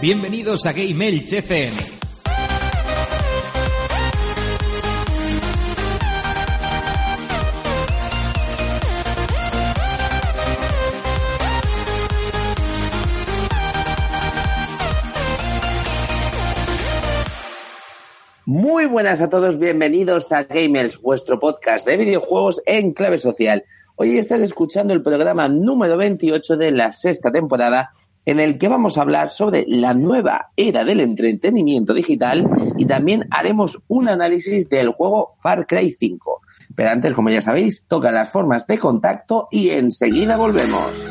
Bienvenidos a Game FM. Muy buenas a todos, bienvenidos a Gamers, vuestro podcast de videojuegos en clave social. Hoy estás escuchando el programa número 28 de la sexta temporada en el que vamos a hablar sobre la nueva era del entretenimiento digital y también haremos un análisis del juego Far Cry 5. Pero antes, como ya sabéis, toca las formas de contacto y enseguida volvemos.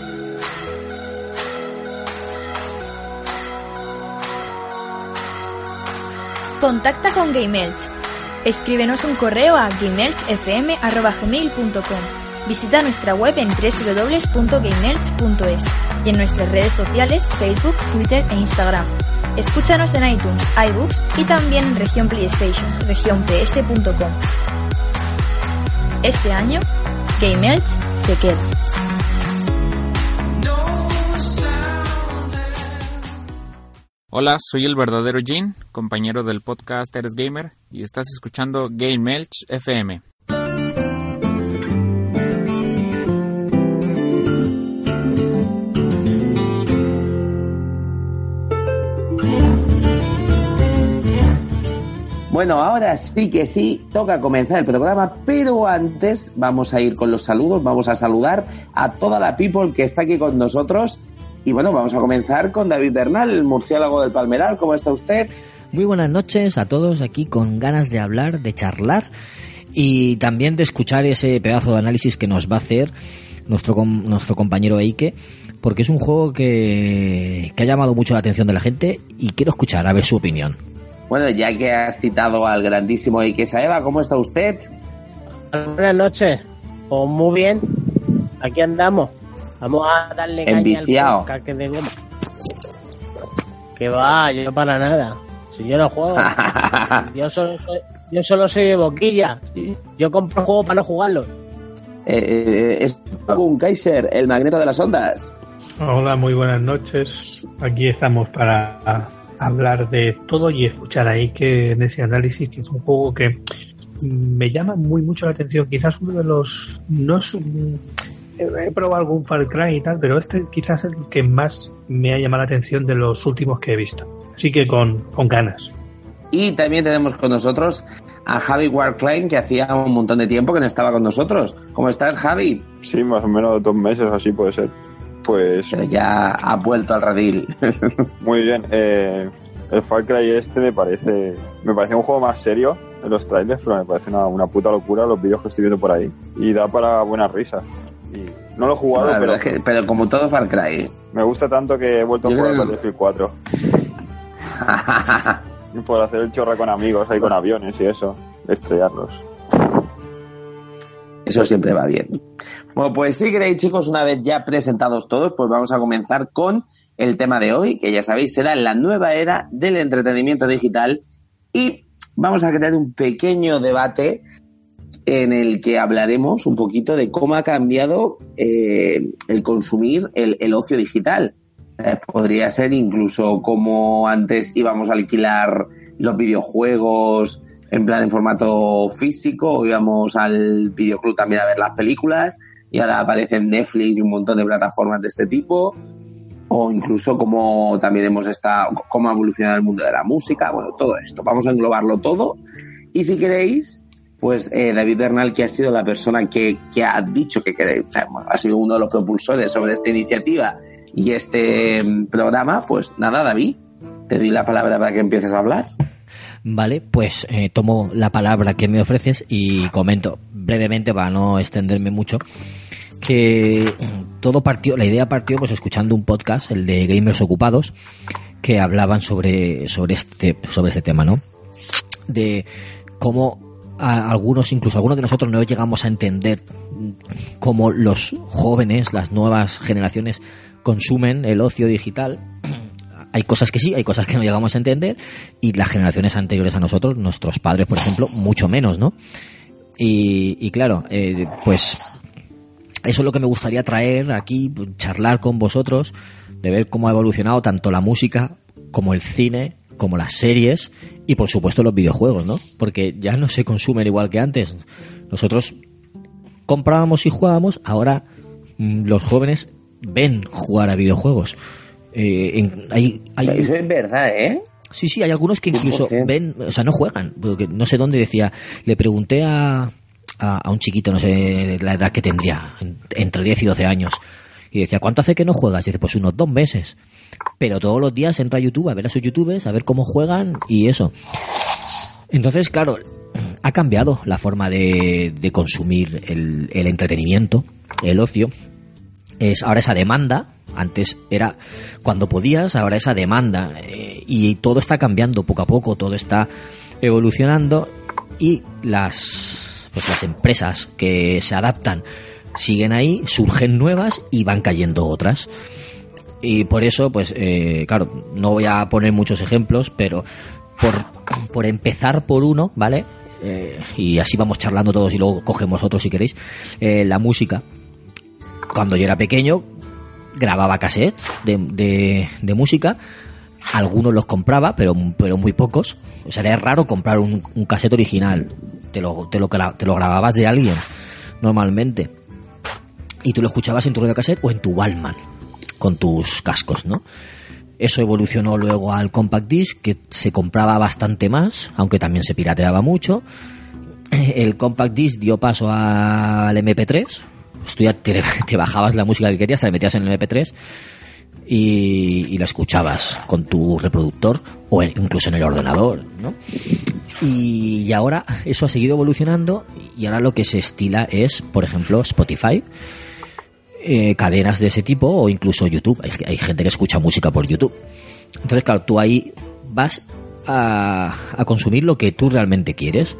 Contacta con GameElch. Escríbenos un correo a gameelchfm.gmail.com Visita nuestra web en www.gameelch.es y en nuestras redes sociales Facebook, Twitter e Instagram. Escúchanos en iTunes, iBooks y también en región PlayStation, regionps.com. Este año, GameElch se queda. Hola, soy el verdadero Jean, compañero del podcast Eres Gamer, y estás escuchando Game Elch FM. Bueno, ahora sí que sí, toca comenzar el programa, pero antes vamos a ir con los saludos, vamos a saludar a toda la people que está aquí con nosotros. Y bueno, vamos a comenzar con David Bernal, el murciélago del Palmeral. ¿Cómo está usted? Muy buenas noches a todos aquí con ganas de hablar, de charlar y también de escuchar ese pedazo de análisis que nos va a hacer nuestro, nuestro compañero Eike, porque es un juego que, que ha llamado mucho la atención de la gente y quiero escuchar a ver su opinión. Bueno, ya que has citado al grandísimo Ike Saeva, ¿cómo está usted? Buenas noches. Pues muy bien. Aquí andamos. Vamos a darle caña al que de goma. Que va, yo para nada. Si yo no juego. yo, solo soy, yo solo soy de boquilla. Yo compro juegos para no jugarlo. Eh, eh, es un Kaiser, el magneto de las ondas. Hola, muy buenas noches. Aquí estamos para hablar de todo y escuchar ahí que en ese análisis que es un juego que me llama muy mucho la atención. Quizás uno de los no es un, he probado algún Far Cry y tal, pero este quizás es el que más me ha llamado la atención de los últimos que he visto. Así que con, con ganas. Y también tenemos con nosotros a Javi Warklein, que hacía un montón de tiempo que no estaba con nosotros. ¿Cómo estás, Javi? Sí, más o menos dos meses, así puede ser pues... Pero ya ha vuelto al radil. Muy bien. Eh, el Far Cry este me parece me parece un juego más serio en los trailers, pero me parece una, puta locura los vídeos que estoy viendo por ahí. Y da para buenas risas. Y no lo he jugado, pero, pero como todo Far Cry. Me gusta tanto que he vuelto a jugar Battlefield 4. por hacer el chorra con amigos ahí con aviones y eso, estrellarlos. Eso siempre va bien. Bueno, pues sí, queréis, chicos, una vez ya presentados todos, pues vamos a comenzar con el tema de hoy, que ya sabéis será la nueva era del entretenimiento digital y vamos a crear un pequeño debate en el que hablaremos un poquito de cómo ha cambiado eh, el consumir el, ocio digital. Eh, podría ser incluso como antes íbamos a alquilar los videojuegos en plan en formato físico, íbamos al videoclub también a ver las películas y ahora aparecen Netflix y un montón de plataformas de este tipo o incluso como también hemos estado, cómo ha evolucionado el mundo de la música, bueno, todo esto. Vamos a englobarlo todo. Y si queréis, pues eh, David Bernal, que ha sido la persona que, que ha dicho que queréis, ha sido uno de los propulsores sobre esta iniciativa y este mm, programa, pues nada, David, te doy la palabra para que empieces a hablar. Vale, pues eh, tomo la palabra que me ofreces y comento brevemente para no extenderme mucho que todo partió, la idea partió pues escuchando un podcast, el de Gamers Ocupados, que hablaban sobre, sobre este, sobre este tema, ¿no? De cómo algunos, incluso algunos de nosotros no llegamos a entender cómo los jóvenes, las nuevas generaciones consumen el ocio digital. Hay cosas que sí, hay cosas que no llegamos a entender y las generaciones anteriores a nosotros, nuestros padres, por ejemplo, mucho menos, ¿no? Y, y claro, eh, pues eso es lo que me gustaría traer aquí, charlar con vosotros, de ver cómo ha evolucionado tanto la música como el cine, como las series y por supuesto los videojuegos, ¿no? Porque ya no se consumen igual que antes. Nosotros comprábamos y jugábamos, ahora mm, los jóvenes ven jugar a videojuegos. Eh, en- hay, hay- Eso es verdad, ¿eh? Sí, sí, hay algunos que incluso 100%. ven, o sea, no juegan. Porque no sé dónde decía, le pregunté a, a, un chiquito, no sé la edad que tendría, en- entre 10 y 12 años, y decía, ¿cuánto hace que no juegas? Y dice, pues unos dos meses. Pero todos los días entra a YouTube a ver a sus youtubers, a ver cómo juegan y eso. Entonces, claro, ha cambiado la forma de, consumir el, el entretenimiento, el ocio. Es ahora esa demanda, antes era cuando podías, ahora esa demanda. eh, y todo está cambiando poco a poco, todo está evolucionando y las, pues las empresas que se adaptan siguen ahí, surgen nuevas y van cayendo otras. Y por eso, pues, eh, claro, no voy a poner muchos ejemplos, pero por, por empezar por uno, ¿vale? Eh, y así vamos charlando todos y luego cogemos otros si queréis. Eh, la música. Cuando yo era pequeño, grababa cassettes de, de, de música. Algunos los compraba, pero, pero muy pocos. O sea, era raro comprar un, un cassette original. Te lo, te, lo, te lo grababas de alguien, normalmente. Y tú lo escuchabas en tu radio cassette o en tu Walkman, con tus cascos, ¿no? Eso evolucionó luego al compact disc, que se compraba bastante más, aunque también se pirateaba mucho. El compact disc dio paso al MP3. Pues tú ya te, bajabas la música que querías, te la metías en el MP3 y, la escuchabas con tu reproductor o incluso en el ordenador, ¿no? Y, ahora eso ha seguido evolucionando y ahora lo que se estila es, por ejemplo, Spotify, eh, cadenas de ese tipo o incluso YouTube. Hay, gente que escucha música por YouTube. Entonces, claro, tú ahí vas a, a consumir lo que tú realmente quieres.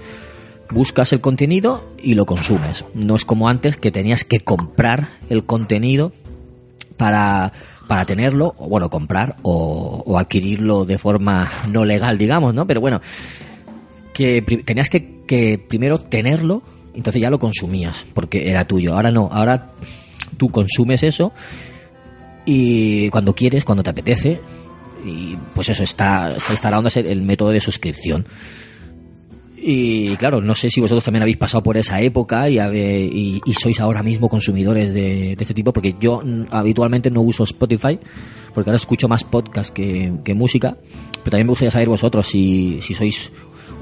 Buscas el contenido y lo consumes. No es como antes que tenías que comprar el contenido para, para tenerlo, o bueno, comprar o adquirirlo de forma no legal, digamos, ¿no? Pero bueno, que tenías que, que primero tenerlo, entonces ya lo consumías, porque era tuyo. Ahora no, ahora tú consumes eso y cuando quieres, cuando te apetece, y pues eso está, está instalándose el método de suscripción. Y claro, no sé si vosotros también habéis pasado por esa época y, y, y sois ahora mismo consumidores de, de este tipo, porque yo mm, habitualmente no uso Spotify, porque ahora escucho más podcast que, que música, pero también me gustaría saber vosotros si, si sois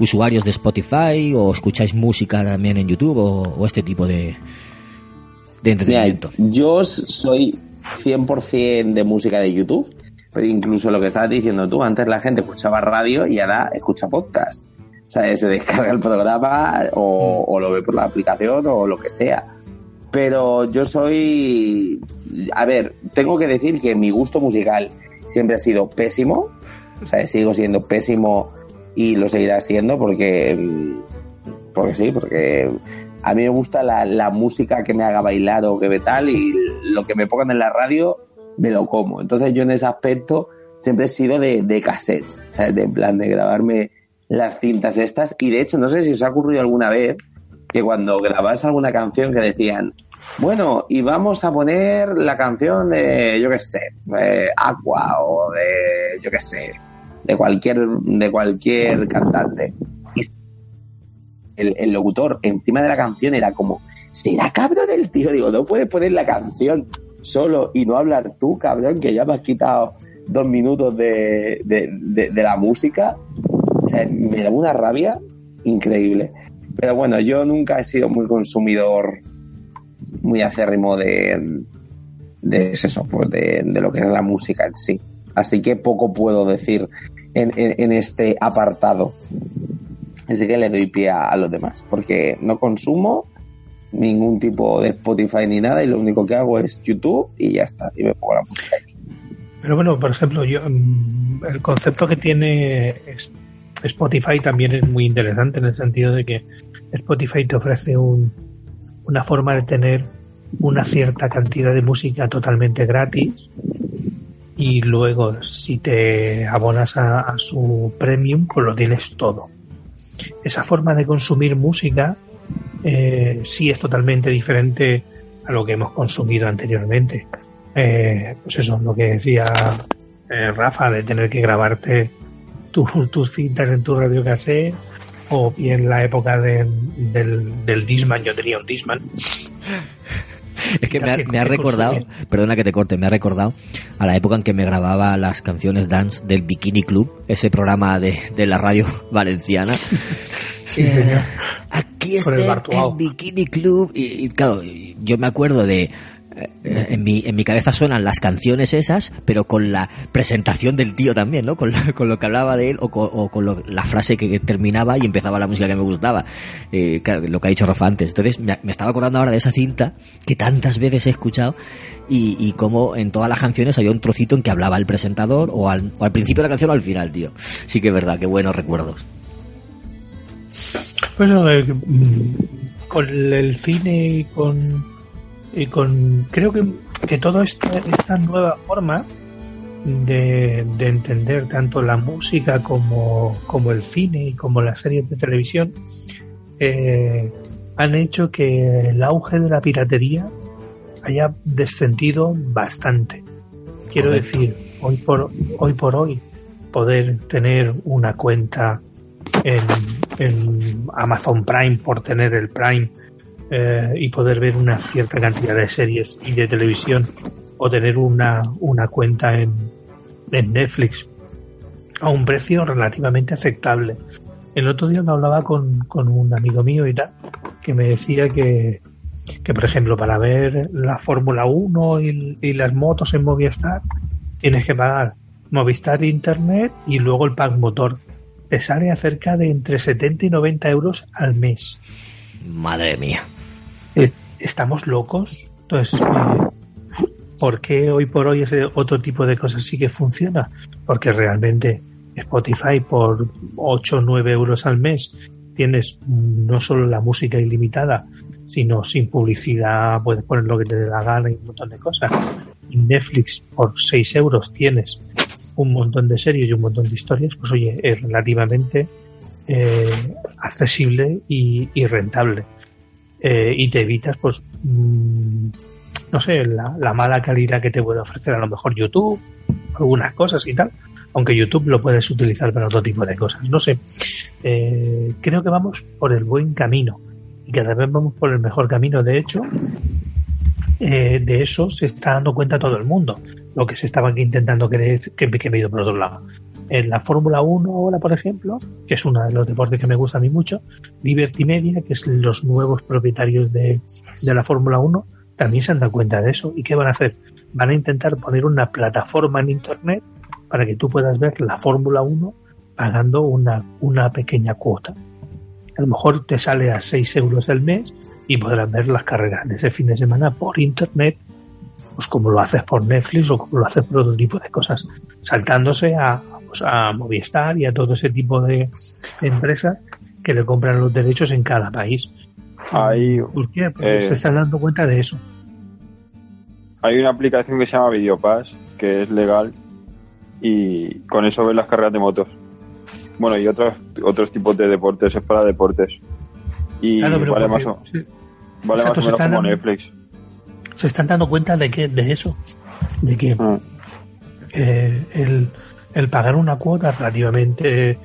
usuarios de Spotify o escucháis música también en YouTube o, o este tipo de, de Mira, entretenimiento. yo soy 100% de música de YouTube, pero incluso lo que estabas diciendo tú, antes la gente escuchaba radio y ahora escucha podcast. O sea, se descarga el programa o, o lo ve por la aplicación o lo que sea. Pero yo soy... A ver, tengo que decir que mi gusto musical siempre ha sido pésimo. O sea, sigo siendo pésimo y lo seguirá siendo porque... Porque sí, porque a mí me gusta la, la música que me haga bailar o que ve tal y lo que me pongan en la radio me lo como. Entonces yo en ese aspecto siempre he sido de, de cassettes, ¿sabes? De plan de grabarme las cintas estas y de hecho no sé si os ha ocurrido alguna vez que cuando grabás alguna canción que decían bueno, y vamos a poner la canción de, yo qué sé, de Aqua o de, yo qué sé, de cualquier, de cualquier cantante. El, el locutor encima de la canción era como, será cabrón del tío, digo, no puedes poner la canción solo y no hablar tú, cabrón, que ya me has quitado dos minutos de, de, de- la música. O sea, me da una rabia increíble. Pero bueno, yo nunca he sido muy consumidor, muy acérrimo de, de eso, pues de, de lo que es la música en sí. Así que poco puedo decir en, este apartado. Así que le doy pie a, los demás, porque no consumo ningún tipo de Spotify ni nada y lo único que hago es YouTube y ya está, y me pongo la música. Pero bueno, por ejemplo, yo mm, el concepto que tiene Spotify también es muy interesante en el sentido de que Spotify te ofrece un, una forma de tener una cierta cantidad de música totalmente gratis y luego si te abonas a, su premium pues lo tienes todo. Esa forma de consumir música eh, sí es totalmente diferente a lo que hemos consumido anteriormente. Eh, pues eso, lo que decía eh, Rafa, de tener que grabarte tus, cintas en tu radio cassette o bien la época de- del, del Disman, yo tenía un Disman. Es que me ha, ¿Qué- me ha qué recordado, perdona que te corte, me ha recordado a la época en que me grababa las canciones dance del Bikini Club, ese programa de, de la radio valenciana. Sí, Eh, señor. Aquí está el. Bikini Club. Y, y, claro, yo me acuerdo de. Eh, En mi, en mi cabeza suenan las canciones esas, pero con la presentación del tío también, ¿no? Con, con lo que hablaba de él o con, la frase que terminaba y empezaba la música que me gustaba. Eh, claro, lo que ha dicho Rafa antes. Entonces me, estaba acordando ahora de esa cinta que tantas veces he escuchado y, y cómo en todas las canciones había un trocito en que hablaba el presentador o al, o al principio de la canción o al final, tío. Sí que es verdad, qué buenos recuerdos. Pues eh, mm, con el cine y con, y con creo que, que toda esta, esta nueva forma de, de entender tanto la música como, como el cine y como las series de televisión eh, han hecho que el auge de la piratería haya descendido bastante. Quiero Correcto. decir, hoy por hoy por hoy poder tener una cuenta en, en Amazon Prime por tener el Prime eh, y poder ver una cierta cantidad de series y de televisión o tener una, una cuenta en, en Netflix a un precio relativamente aceptable. El otro día me hablaba con, con un amigo mío y tal, que me decía que, que por ejemplo, para ver la Fórmula 1 y, y las motos en Movistar, tienes que pagar Movistar Internet y luego el pack motor. Te sale a cerca de entre 70 y 90 euros al mes. Madre mía. ¿Estamos locos? Entonces, eh, ¿por qué hoy por hoy ese otro tipo de cosas sí que funciona? Porque realmente Spotify por 8 o 9 euros al mes tienes no solo la música ilimitada, sino sin publicidad, puedes poner lo que te dé la gana y un montón de cosas. Y Netflix por 6 euros tienes un montón de series y un montón de historias, pues oye, es relativamente eh, accesible y rentable. Eh, y te evitas, pues, mm, no sé, la, la mala calidad que te puede ofrecer a lo mejor YouTube, algunas cosas y tal, aunque YouTube lo puedes utilizar para otro tipo de cosas. No sé, Eh, creo que vamos por el buen camino y cada vez vamos por el mejor camino. De hecho, eh, de eso se está dando cuenta todo el mundo. Lo que se estaba intentando creer que, que me he ido por otro lado. En la Fórmula 1 ahora, por ejemplo, que es uno de los deportes que me gusta a mí mucho, Liberty Media, que es los nuevos propietarios de, de la Fórmula 1, también se han dado cuenta de eso. ¿Y qué van a hacer? Van a intentar poner una plataforma en Internet para que tú puedas ver la Fórmula 1 pagando una, una pequeña cuota. A lo mejor te sale a 6 euros al mes y podrás ver las carreras de ese fin de semana por Internet, pues como lo haces por Netflix o como lo haces por otro tipo de cosas, saltándose a, pues, a Movistar y a todo ese tipo de, empresas que le compran los derechos en cada país. Hay, ¿Por qué? Porque eh, se están dando cuenta de eso. hay una aplicación que se llama Videopass, que es legal, y con eso ves las carreras de motos. Bueno, y otros otros tipos de deportes, es para deportes. Y Claro, pero vale, más o, sí, vale exacto, más o menos como dando- Netflix. se están dando cuenta de que de eso, de que Ah, eh, el, el pagar una cuota relativamente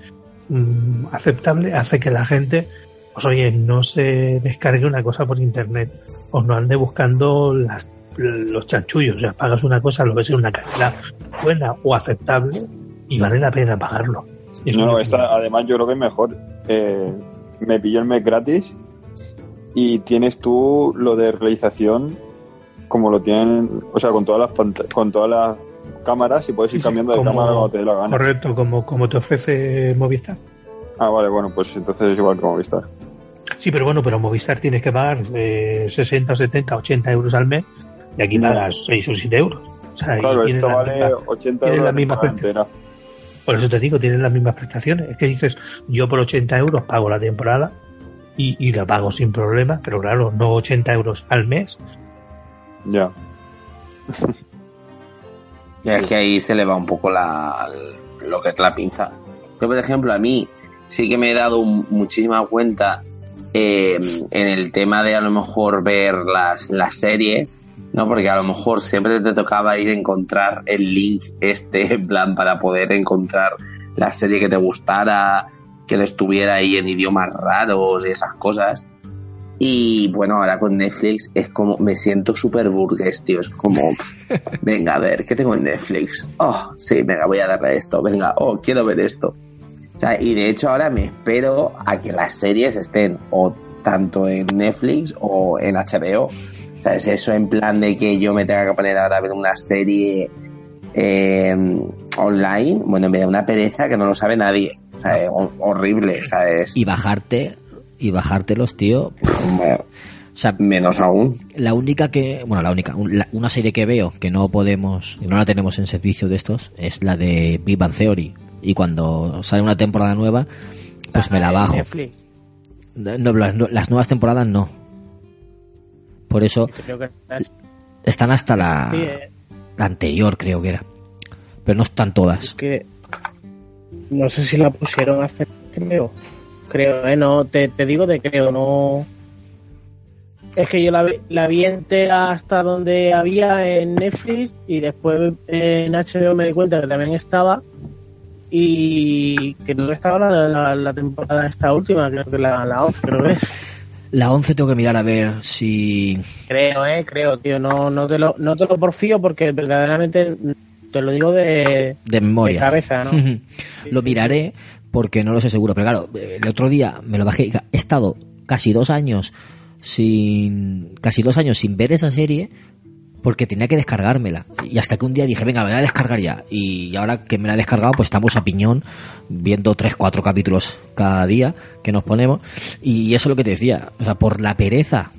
mm, aceptable hace que la gente, pues oye, no se descargue una cosa por internet o no ande buscando las, los chanchullos. O sea, pagas una cosa, lo ves en una calidad buena o aceptable y vale la pena pagarlo. Es No, esta, además yo creo que es mejor. Eh, me pillo el mes gratis y tienes tú lo de realización como lo tienen, o sea, con todas las con todas las cámaras y puedes ir sí, cambiando de cámara cuando te dé la gana. Correcto, como, como te ofrece Movistar. Ah, vale, bueno, pues entonces es igual que Movistar. Sí, pero bueno, pero Movistar tienes que pagar eh, 60, 70, 80 euros al mes y aquí No. pagas 6 o 7 euros. O sea, Claro, esto la vale misma- 80 tiene euros la misma entera. Por eso te digo, tienen las mismas prestaciones. Es que dices, yo por 80 euros pago la temporada y, y la pago sin problema, pero claro, no 80 euros al mes. Ya. Es que ahí se le va un poco la, lo que es la pinza. Yo, por ejemplo, a mí sí que me he dado muchísima cuenta eh, en el tema de a lo mejor ver las, las series No, porque a lo mejor siempre te tocaba ir a encontrar el link este, en plan, para poder encontrar la serie que te gustara, que estuviera ahí en idiomas raros y esas cosas. Y bueno, ahora con Netflix es como, me siento súper burgués, tío. Es como, venga, a ver, ¿qué tengo en Netflix? Oh, sí, venga, voy a darle a esto. Venga, oh, quiero ver esto. O sea, y de hecho ahora me espero a que las series estén o tanto en Netflix o en HBO. O sea, es eso en plan de que yo me tenga que poner ahora a ver una serie eh, online. Bueno, me da una pereza que no lo sabe nadie. O sea, es horrible, o sea, es... Y bajarte, y bajártelos, tío. Bueno, O sea, menos aún. la única que, bueno, la única, la- una serie que veo que no podemos, no la tenemos en servicio de estos, es la de Big Bang Theory. Y cuando sale una temporada nueva, pues me la en bajo. No, las, no- las nuevas temporadas no. Por eso Creo que es- están hasta la, eh, la anterior, creo que era. Pero no están es todas. que no sé si la pusieron hace creo. Creo, eh, no, te, te digo de creo, no. Es que yo la, vi- la vi entera hasta donde había en Netflix y después en HBO me di cuenta que también estaba y que no estaba la, la, la temporada esta última, creo que la, la 11, creo que es. La 11 tengo que mirar a ver si... Creo, eh, creo, tío, no, no, te lo, no te lo porfío porque verdaderamente te lo digo de, de memoria. de cabeza, ¿no? lo miraré porque no lo sé seguro. Pero claro, el otro día me lo bajé. He estado casi dos años sin. casi dos años sin ver esa serie porque tenía que descargármela. Y hasta que un día dije, venga, me voy a descargar ya. Y ahora que me la he descargado, pues estamos a piñón viendo tres, cuatro capítulos cada día que nos ponemos. Y eso es lo que te decía. O sea, por la pereza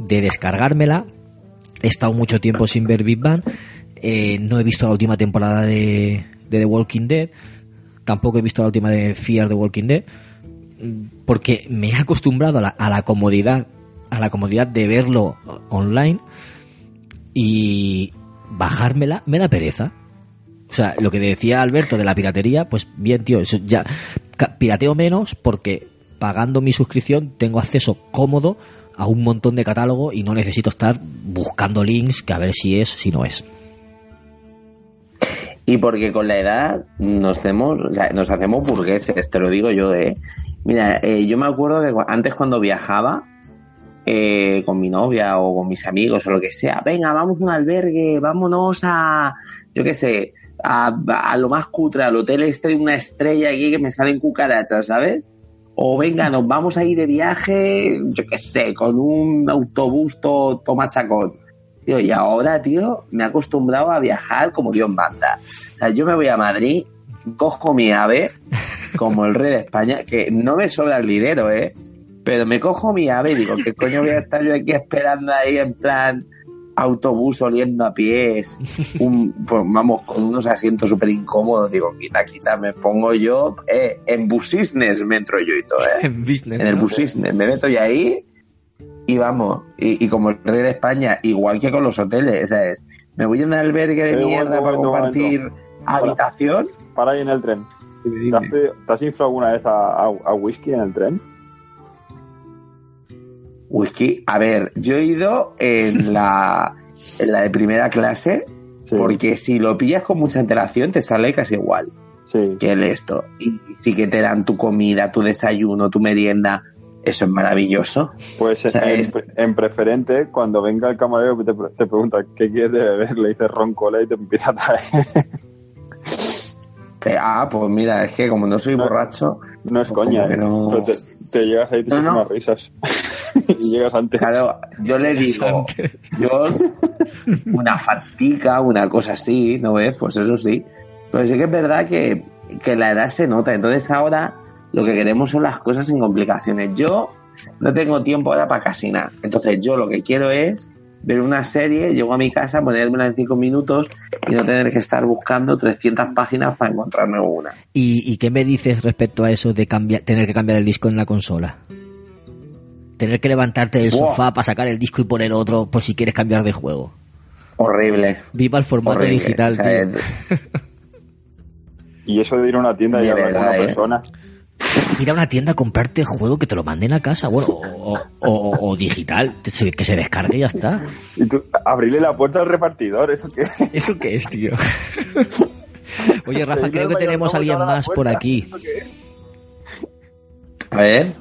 de descargármela, he estado mucho tiempo sin ver Big Bang. Eh, no he visto la última temporada de, de The Walking Dead. Tampoco he visto la última de Fear the Walking Dead. Porque me he acostumbrado a la, a la comodidad, a la comodidad de verlo online y bajármela me da pereza. O sea, lo que decía Alberto de la piratería, pues bien, tío, eso ya pirateo menos porque pagando mi suscripción tengo acceso cómodo a un montón de catálogo y no necesito estar buscando links que a ver si es, si no es. Y porque con la edad nos hacemos, o burgueses, te lo digo yo, eh. Mira, eh, yo me acuerdo que antes cuando viajaba eh, con mi novia o con mis amigos o lo que sea, venga, vamos a un albergue, vámonos a, yo qué sé, a, lo más cutre, al hotel este de una estrella aquí que me salen cucarachas, ¿sabes? O venga, nos vamos a ir de viaje, yo qué sé, con un autobús todo, todo machacón. Tío, y ahora, tío, me he acostumbrado a viajar como Dios manda. O sea, yo me voy a Madrid, cojo mi ave, como el rey de España, que no me sobra el dinero, ¿eh? Pero me cojo mi ave y digo, ¿qué coño voy a estar yo aquí esperando ahí en plan autobús oliendo a pies? Un, pues, vamos, con unos asientos súper incómodos. Digo, quita, quita, me pongo yo eh, en busisnes, me entro yo y todo, ¿eh? En business. en el busisnes, me meto yo ahí y vamos, y, y como el rey de España, igual que con los hoteles, ¿sabes? Me voy a un albergue de mierda para compartir habitación. Para ahí en el tren. ¿Te has, te has inflado alguna vez a, a- a whisky en el tren? Whisky, a ver, yo he ido en la, en la de primera clase, Sí. porque si lo pillas con mucha antelación te sale casi igual Sí. que el esto. Y sí que te dan tu comida, tu desayuno, tu merienda. Eso es maravilloso. Pues O sea, en, es- en preferente, cuando venga el camarero te, pre- te pregunta qué quieres de beber, le dices ron cola y te empieza a traer. Ah, pues mira, es que como no soy No. borracho, no es Como coña, que ¿eh? no. Pero te, te llegas ahí y te no. unas risas. y llegas antes. Claro, yo le digo, yo una fatiga, una cosa así, ¿no ves? Pues eso sí. Pero sí que es verdad que, que la edad se nota. Entonces ahora lo que queremos son las cosas sin complicaciones. Yo no tengo tiempo ahora para casi nada. Entonces yo lo que quiero es ver una serie, llego a mi casa, ponérmela en cinco minutos y no tener que estar buscando 300 páginas para encontrarme una. ¿Y, y qué me dices respecto a eso de cambiar, tener que cambiar el disco en la consola? Tener que levantarte del sofá para sacar el disco y poner otro por si quieres cambiar de juego. Horrible. Viva el formato horrible. digital, O sea, tío. es- Y eso de ir a una tienda y hablar con una ¿eh? persona. Ir a una tienda a comprarte el juego que te lo manden a casa, bueno, o, o- o- o digital, que se- descargue y ya está. Y tú, abrirle la puerta al repartidor, ¿eso qué? ¿Eso qué es, tío? Oye, Rafa, creo que tenemos a alguien más por aquí. A ver.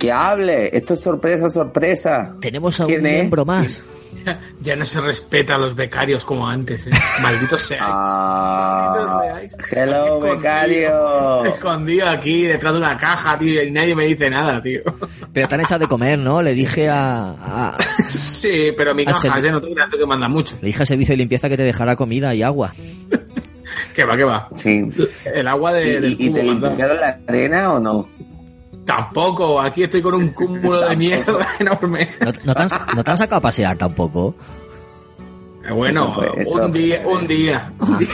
Que hable. Esto es sorpresa, sorpresa. Tenemos a un miembro más. Ya no se respeta a los becarios como antes, ¿eh? Malditos seáis. Ah, Malditos seáis. hello, Escondido, becario. Escondido aquí detrás de una caja, tío, y nadie me dice nada, tío. Pero te han echado de comer, ¿no? Le dije a, a- Sí, pero mi caja, ya no te creas tú que manda mucho. le dije a servicio de limpieza que te dejara comida y agua. Que va, que va. Sí. El agua ¿Y, de, del y te limpiaron la arena o no? Tampoco, aquí estoy con un cúmulo de mierda enorme. ¿No, no te, han, no te han sacado a pasear tampoco? Eh, Bueno, Pues esto- un día, un día, un día.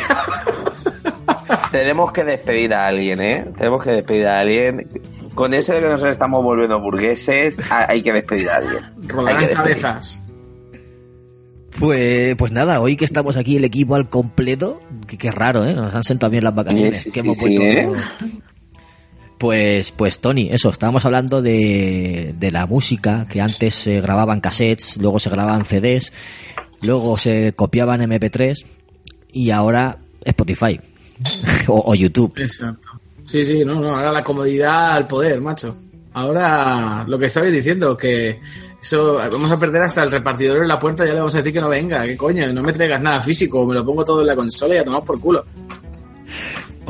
Tenemos que despedir a alguien, ¿eh? Tenemos que despedir a alguien. Con eso de que nos estamos volviendo burgueses, ha- hay que despedir a alguien. Hay Rodarán que despedir. cabezas. Pues, pues nada, hoy que estamos aquí el equipo al completo, que, que raro, ¿eh? Nos han sentado bien las vacaciones, Sí, sí, que hemos sí, ¿eh? Pues, pues Tony, eso, estábamos hablando de, de la música, que antes se grababan cassettes, luego se grababan CDs, luego se copiaban MP3 y ahora Spotify o, o YouTube. Exacto. Sí, sí, no, no, ahora la comodidad al poder, macho. Ahora, lo que estabais diciendo, que eso, vamos a perder hasta el repartidor en la puerta, ya le vamos a decir que no venga, que coño, no me traigas nada físico, me lo pongo todo en la consola y a tomar por culo.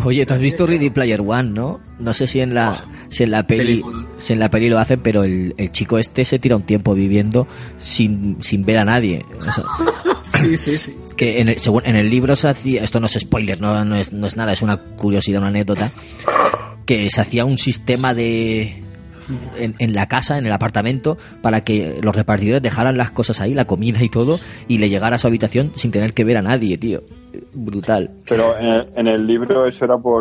Oye, ¿tú has visto Ready Player One, no? No sé si en la, si en la peli, película. si en la peli lo hacen, pero el, el chico este se tira un tiempo viviendo sin, sin ver a nadie. O sea, Sí, sí, sí. que en el, según en el libro se hacía, esto no es spoiler, no, no es, no es nada, es una curiosidad, una anécdota, que se hacía un sistema de en, en la casa, en el apartamento, para que los repartidores dejaran las cosas ahí, la comida y todo, y le llegara a su habitación sin tener que ver a nadie, tío. Brutal. Pero en el, en el libro eso era por...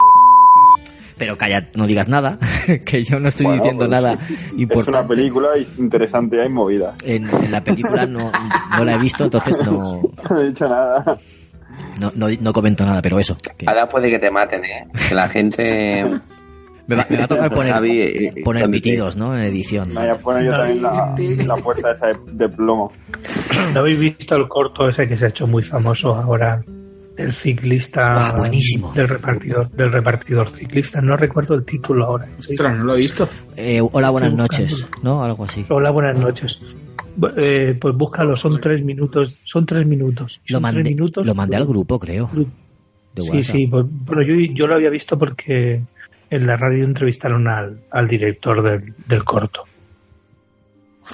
Pero calla, no digas nada, que yo no estoy Bueno, diciendo pues, nada Es una importante. película interesante, hay movida. En, en la película no, no la he visto, entonces no, No he dicho nada. no, no, no comento nada, pero eso. que Ahora puede que te maten, ¿eh? Que la gente... me, va, me va a tocar poner, poner ¿dónde pitidos, ¿no? En edición. Me voy a poner yo también la, la puerta esa de, de plomo. ¿No habéis visto el corto ese que se ha hecho muy famoso ahora? El ciclista Ah, buenísimo. del repartidor, del repartidor ciclista, no recuerdo el título ahora. Ostras, no lo he visto. Eh, hola, buenas noches. ¿no? Algo así. Hola, buenas noches. Eh, pues búscalo, son tres minutos. Son tres minutos. Lo mandé, tres minutos. lo mandé al grupo, creo. Sí, sí. pues, bueno, yo, yo lo había visto porque en la radio entrevistaron al, al director del, del corto.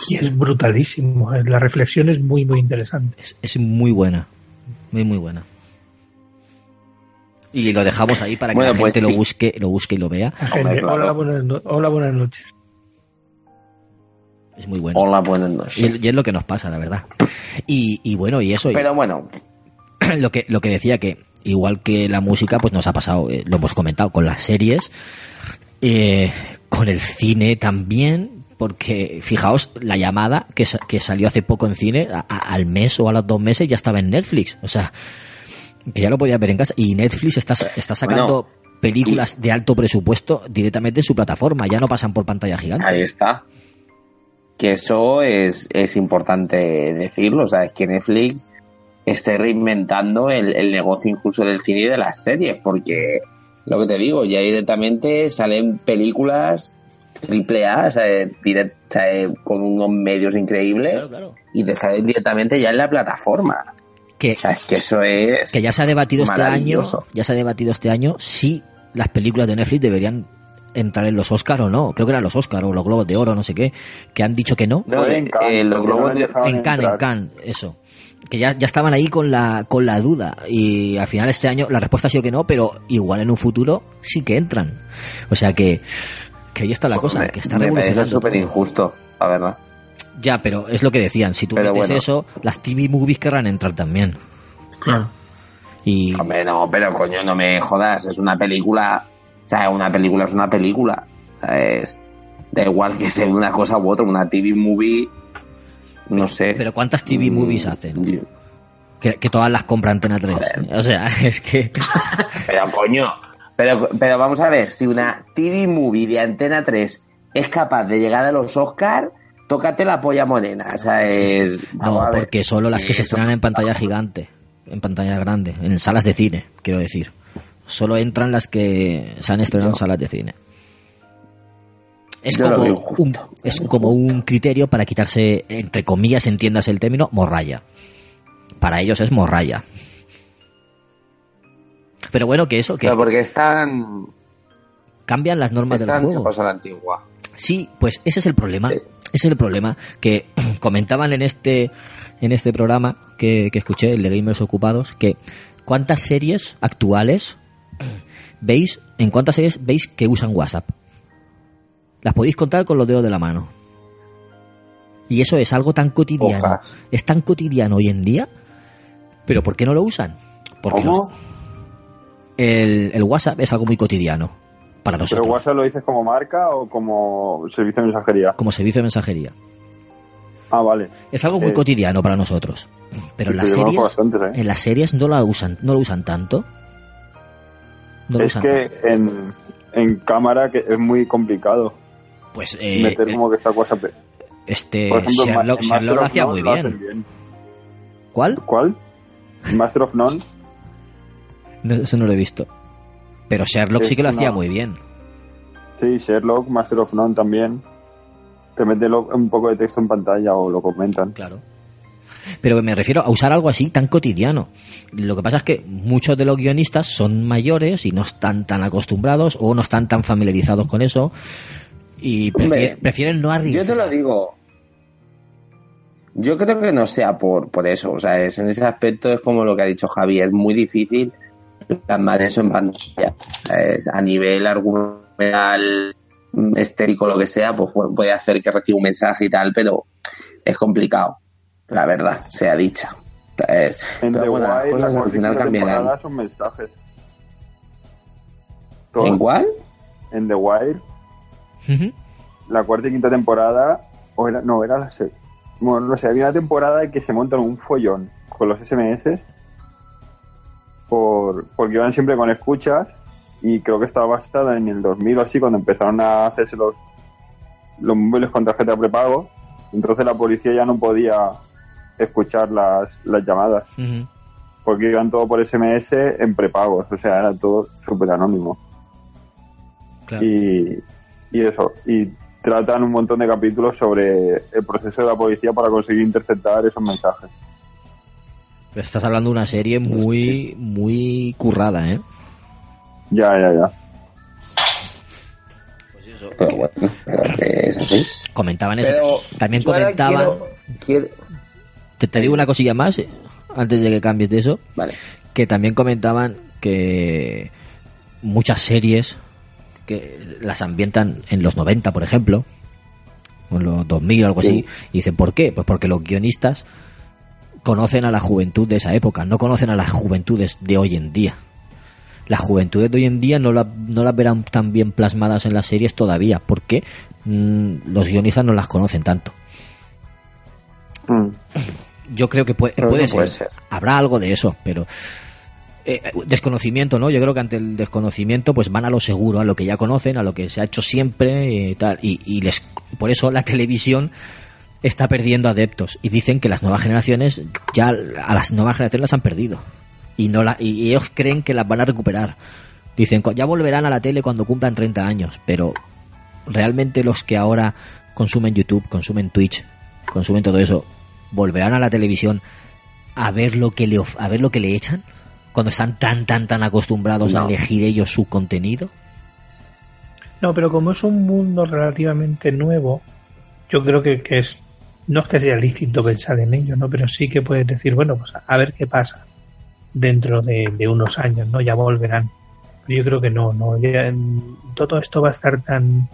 Y es brutalísimo. eh, La reflexión es muy, muy interesante. Es, es muy buena. Muy, muy buena. Y lo dejamos ahí para que Bueno, la pues gente sí. lo busque, lo busque y lo vea. Claro. hola, buenas no- hola, buenas noches. Es muy bueno. Hola, buenas noches. Y, y es lo que nos pasa, la verdad. Y, y bueno, y eso. y- Pero bueno, lo que lo que decía que igual que la música pues nos ha pasado eh, lo hemos comentado con las series eh, con el cine también porque fijaos la llamada que, sa- que salió hace poco en cine a- a- al mes o a los dos meses ya estaba en Netflix o sea que ya lo podías ver en casa y Netflix está está sacando películas de alto presupuesto directamente en su plataforma ya no pasan por pantalla gigante ahí está. Que eso es, es importante decirlo. O sea, es que Netflix esté reinventando el, el negocio incluso del cine y de las series. Porque lo que te digo, ya directamente salen películas triple A, o sea, direct- o sea, con unos medios increíbles Claro, claro. y te salen directamente ya en la plataforma. Que O sea, es que eso es. que ya se ha debatido este año, ya se ha debatido este año si las películas de Netflix deberían entrar en los Oscar o no. Creo que eran los Oscar o los Globos de Oro, no sé qué, que han dicho que no. En eh, Cannes, eh, los globos de- en Cannes, en entrar. Cannes, eso. Que ya, ya estaban ahí con la, con la duda. Y al final este año la respuesta ha sido que no, pero igual en un futuro sí que entran. O sea que, que ahí está la cosa, me, que está me parece revolucionando. súper injusto, la verdad. Ya, pero es lo que decían, si tú Pero metes bueno. eso, las TV movies querrán entrar también. Claro. Y Hombre, no, pero coño, no me jodas, es una película. O sea, una película es una película. O sea, es- da igual que sea una cosa u otra, una TV movie. No sé. pero ¿cuántas TV Mm, movies hacen? yo- Que, que todas las compra Antena 3. Joder. O sea, es que... Pero coño, Pero, pero vamos a ver, si una TV movie de Antena 3 es capaz de llegar a los Oscar, tócate la polla morena. O sea, es. No, porque solo las que se estrenan en pantalla gigante, en pantalla grande, en salas de cine, quiero decir. Solo entran las que se han estrenado en salas de cine. Es como, un, es como un criterio para quitarse, entre comillas, entiendas el término, morralla. Para ellos es morralla. Pero bueno, que eso, que Pero porque están, cambian las normas del están juego. chapados a la antigua. Sí, pues ese es el problema. Sí. Ese es el problema que comentaban en este en este programa que, que escuché, el de Gamers Ocupados, que cuántas series actuales veis, en cuántas series veis que usan WhatsApp. Las podéis contar con los dedos de la mano. Y eso es algo tan cotidiano. Es tan cotidiano hoy en día. Pero ¿por qué no lo usan? Porque ¿Cómo? los- el, el WhatsApp es algo muy cotidiano para ¿Pero. WhatsApp lo dices como marca o como servicio de mensajería? Como servicio de mensajería. Ah, vale. Es algo muy Eh, cotidiano para nosotros. Pero en las series, bastantes, ¿eh? en las series no la usan, no lo usan tanto. No es usan que tanto. en, en cámara que es muy complicado Pues eh, meter eh, como que está WhatsApp. este Por ejemplo, Sherlock, Sherlock lo hacía muy bien. ¿Cuál? ¿Cuál? Master of None. No, eso no lo he visto. Pero Sherlock Es sí que lo hacía muy bien. Sí, Sherlock, Master of None también. Te mete lo- un poco de texto en pantalla o lo comentan. Claro. Pero me refiero a usar algo así tan cotidiano. Lo que pasa es que muchos de los guionistas son mayores y no están tan acostumbrados o no están tan familiarizados con eso y prefieren, Hombre, prefieren no Yo arriesgar. te lo digo. Yo creo que no sea por, por eso. O sea, es, en ese aspecto es como lo que ha dicho Javi. Es muy difícil plasmar eso en pantalla. Es, a nivel argumental, mm, estético, lo que sea, pues pu- puede hacer que reciba un mensaje y tal, pero es complicado. La verdad, sea dicha. Es- En pero The bueno, las Wire, cosas la al cuarta y final quinta cambiarán. temporada son mensajes. Todo. ¿En cuál? En The Wire, la cuarta y quinta temporada, o era, no, era la se- Bueno, no sé, había una temporada en que se montan un follón con los SMS por, porque iban siempre con escuchas y creo que estaba basada en el 2000 o así cuando empezaron a hacerse los, los móviles con tarjeta prepago. Entonces la policía ya no podía escuchar las, las llamadas porque iban todo por SMS en prepagos, o sea, era todo súper anónimo. Claro. Y, y eso, y tratan un montón de capítulos sobre el proceso de la policía para conseguir interceptar esos mensajes. Pero estás hablando de una serie muy, muy currada, ¿eh? Ya, ya, ya. Pero bueno, pero es así. Comentaban eso. Pero También comentaban. quiero- quiero- Te, te digo una cosilla más, eh, antes de que cambies de eso. Vale. Que también comentaban que muchas series que las ambientan en los 90, por ejemplo, o en los 2000 o algo así. Y dicen, ¿por qué? Pues porque los guionistas conocen a la juventud de esa época, no conocen a las juventudes de hoy en día. Las juventudes de hoy en día no, la- no las verán tan bien plasmadas en las series todavía, porque mm, los guionistas no las conocen tanto. Mm. Yo creo que puede, puede, ser. ser. Habrá algo de eso, pero eh, desconocimiento, ¿no? Yo creo que ante el desconocimiento, pues van a lo seguro, a lo que ya conocen, a lo que se ha hecho siempre y tal. Y, y les, por eso la televisión está perdiendo adeptos y dicen que las nuevas generaciones ya a las nuevas generaciones las han perdido y no la, y ellos creen que las van a recuperar. Dicen, ya volverán a la tele cuando cumplan 30 años, pero realmente los que ahora consumen YouTube, consumen Twitch, consumen todo eso, volverán a la televisión a ver lo que le of- a ver lo que le echan cuando están tan tan tan acostumbrados a elegir ellos su contenido. No, pero como es un mundo relativamente nuevo, yo creo que, que es no es que sea lícito pensar en ello, ¿no? Pero sí que puedes decir, bueno, pues a, ver qué pasa dentro de, de unos años, ¿no? Ya volverán. Pero yo creo que no, no. Ya, mm, todo esto va a estar tan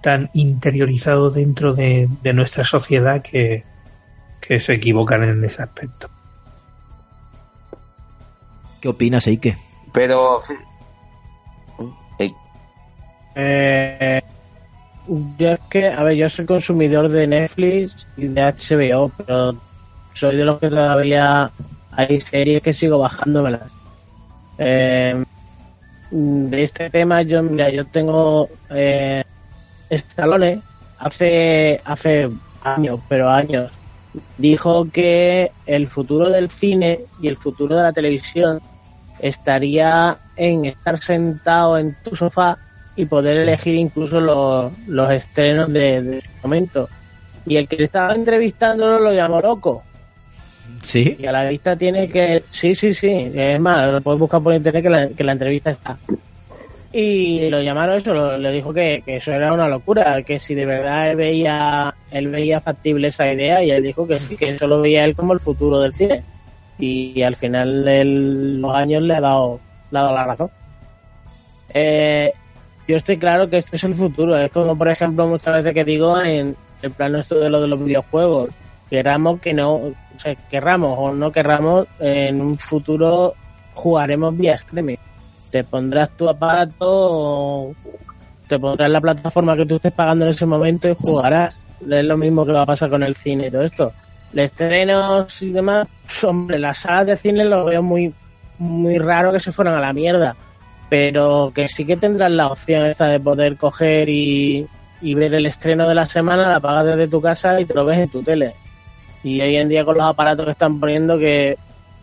tan interiorizado dentro de, de nuestra sociedad que, que se equivocan en ese aspecto. ¿Qué opinas, Eike? Pero. Eh, yo es que, a ver, yo soy consumidor de Netflix y de HBO, pero soy de los que todavía hay series que sigo bajándomelas. Eh, de este tema, yo, mira, yo tengo eh, hace, hace años, pero años, dijo que el futuro del cine y el futuro de la televisión estaría en estar sentado en tu sofá y poder elegir incluso los, los estrenos de, de ese momento. Y el que le estaba entrevistando lo llamó loco. Sí. Y a la vista tiene que. Sí, sí, sí. Es más, lo puedes buscar por internet que la, que la entrevista está. Y lo llamaron eso, lo- le dijo que, que eso era una locura, que si de verdad él veía, él veía factible esa idea y él dijo que sí, que eso lo veía él como el futuro del cine. Y, al final de los años le ha dado, le ha dado la razón. Eh, yo estoy claro que esto es el futuro. Es como, por ejemplo, muchas veces que digo en el plano esto de lo de los videojuegos. Queramos que no, o sea, querramos o no querramos, en un futuro jugaremos vía streaming. Te pondrás tu aparato, te pondrás la plataforma que tú estés pagando en ese momento y jugarás. Es lo mismo que va a pasar con el cine y todo esto. De estrenos y demás, hombre, las salas de cine lo veo muy, muy raro que se fueran a la mierda pero que sí que tendrás la opción esta de poder coger y, y ver el estreno de la semana, la pagas desde tu casa y te lo ves en tu tele. Y hoy en día con los aparatos que están poniendo que,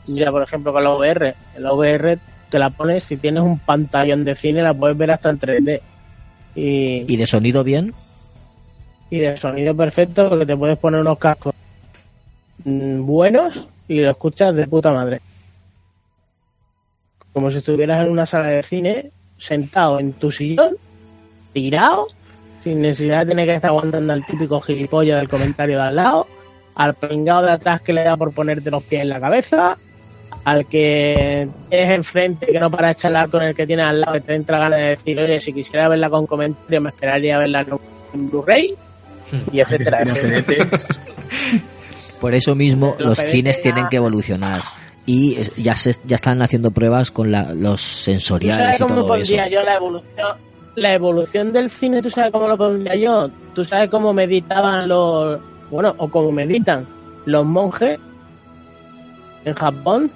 mira, por ejemplo, con la VR, el VR te la pones, si tienes un pantallón de cine, la puedes ver hasta en 3D. Y, ¿Y de sonido bien? y de sonido perfecto porque te puedes poner unos cascos mm, buenos y lo escuchas de puta madre. Como si estuvieras en una sala de cine, sentado en tu sillón, tirado, sin necesidad de tener que estar aguantando al típico gilipollas del comentario de al lado, al pringado de atrás que le da por ponerte los pies en la cabeza, al que tienes enfrente que no para de charlar con el que tienes al lado que te entra ganas de decir, oye, si quisiera verla con comentario me esperaría verla en Blu-ray y etcétera. Por eso mismo Los cines tienen que evolucionar. Y es- ya se ya están haciendo pruebas con la- los ¿Tú sensoriales sabes y cómo todo eso. pondría yo la evolución? La evolución del cine, ¿tú sabes cómo lo pondría yo? ¿Tú sabes cómo meditaban los... Bueno, o cómo meditan los monjes en Japón?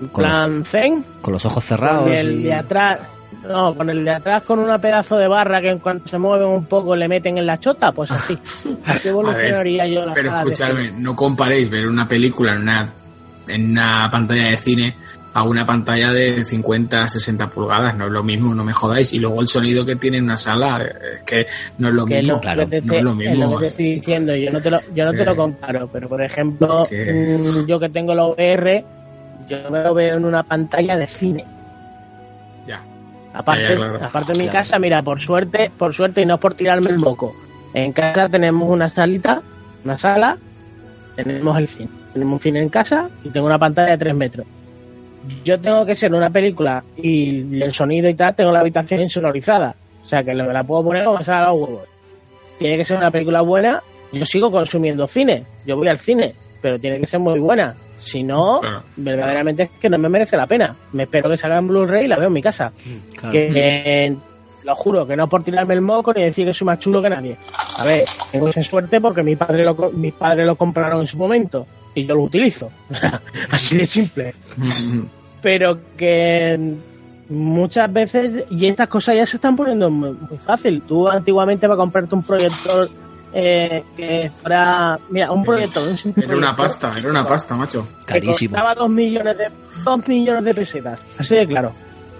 En Con los- plan zen, Con los ojos cerrados. con el y- de atrás... No, con el de atrás con una pedazo de barra que en cuanto se mueven un poco le meten en la chota, pues así. Así evolucionaría yo la Pero escuchadme, no comparéis ver una película en una, en una pantalla de cine a una pantalla de 50, 60 pulgadas. No es lo mismo, no me jodáis. Y luego el sonido que tiene en una sala, es que no es lo que mismo. lo, claro, que te, no es lo es mismo. lo que te estoy diciendo, yo no te lo, yo no te Eh. lo comparo, pero por ejemplo, Que- mm, yo que tengo la VR, yo me lo veo en una pantalla de cine. Ya. Aparte, Ya, ya, claro. aparte en mi casa, mira, por suerte, por suerte y no es por tirarme el moco. En casa tenemos una salita, una sala, tenemos el cine. Tenemos un cine en casa y tengo una pantalla de 3 metros. Yo tengo que ser una película y el sonido y tal, tengo la habitación insonorizada. O sea que me la puedo poner como salga los huevos. Tiene que ser una película buena. Yo sigo consumiendo cine. Yo voy al cine, pero tiene que ser muy buena. Si no, Claro. verdaderamente es que no me merece la pena. Me espero que salga en Blu-ray y la veo en mi casa. Claro. Que eh, lo juro, que no por tirarme el moco ni decir que soy más chulo que nadie. A ver, tengo esa suerte porque mi padre lo, mis padres lo compraron en su momento y yo lo utilizo. Así de simple. Pero que muchas veces, y estas cosas ya se están poniendo muy, muy fácil. Tú antiguamente para comprarte un proyector eh, que fuera, mira, un proyector, un simple Era una pasta, era una pasta, macho. Carísimo. costaba dos millones de dos millones de pesetas, así de claro.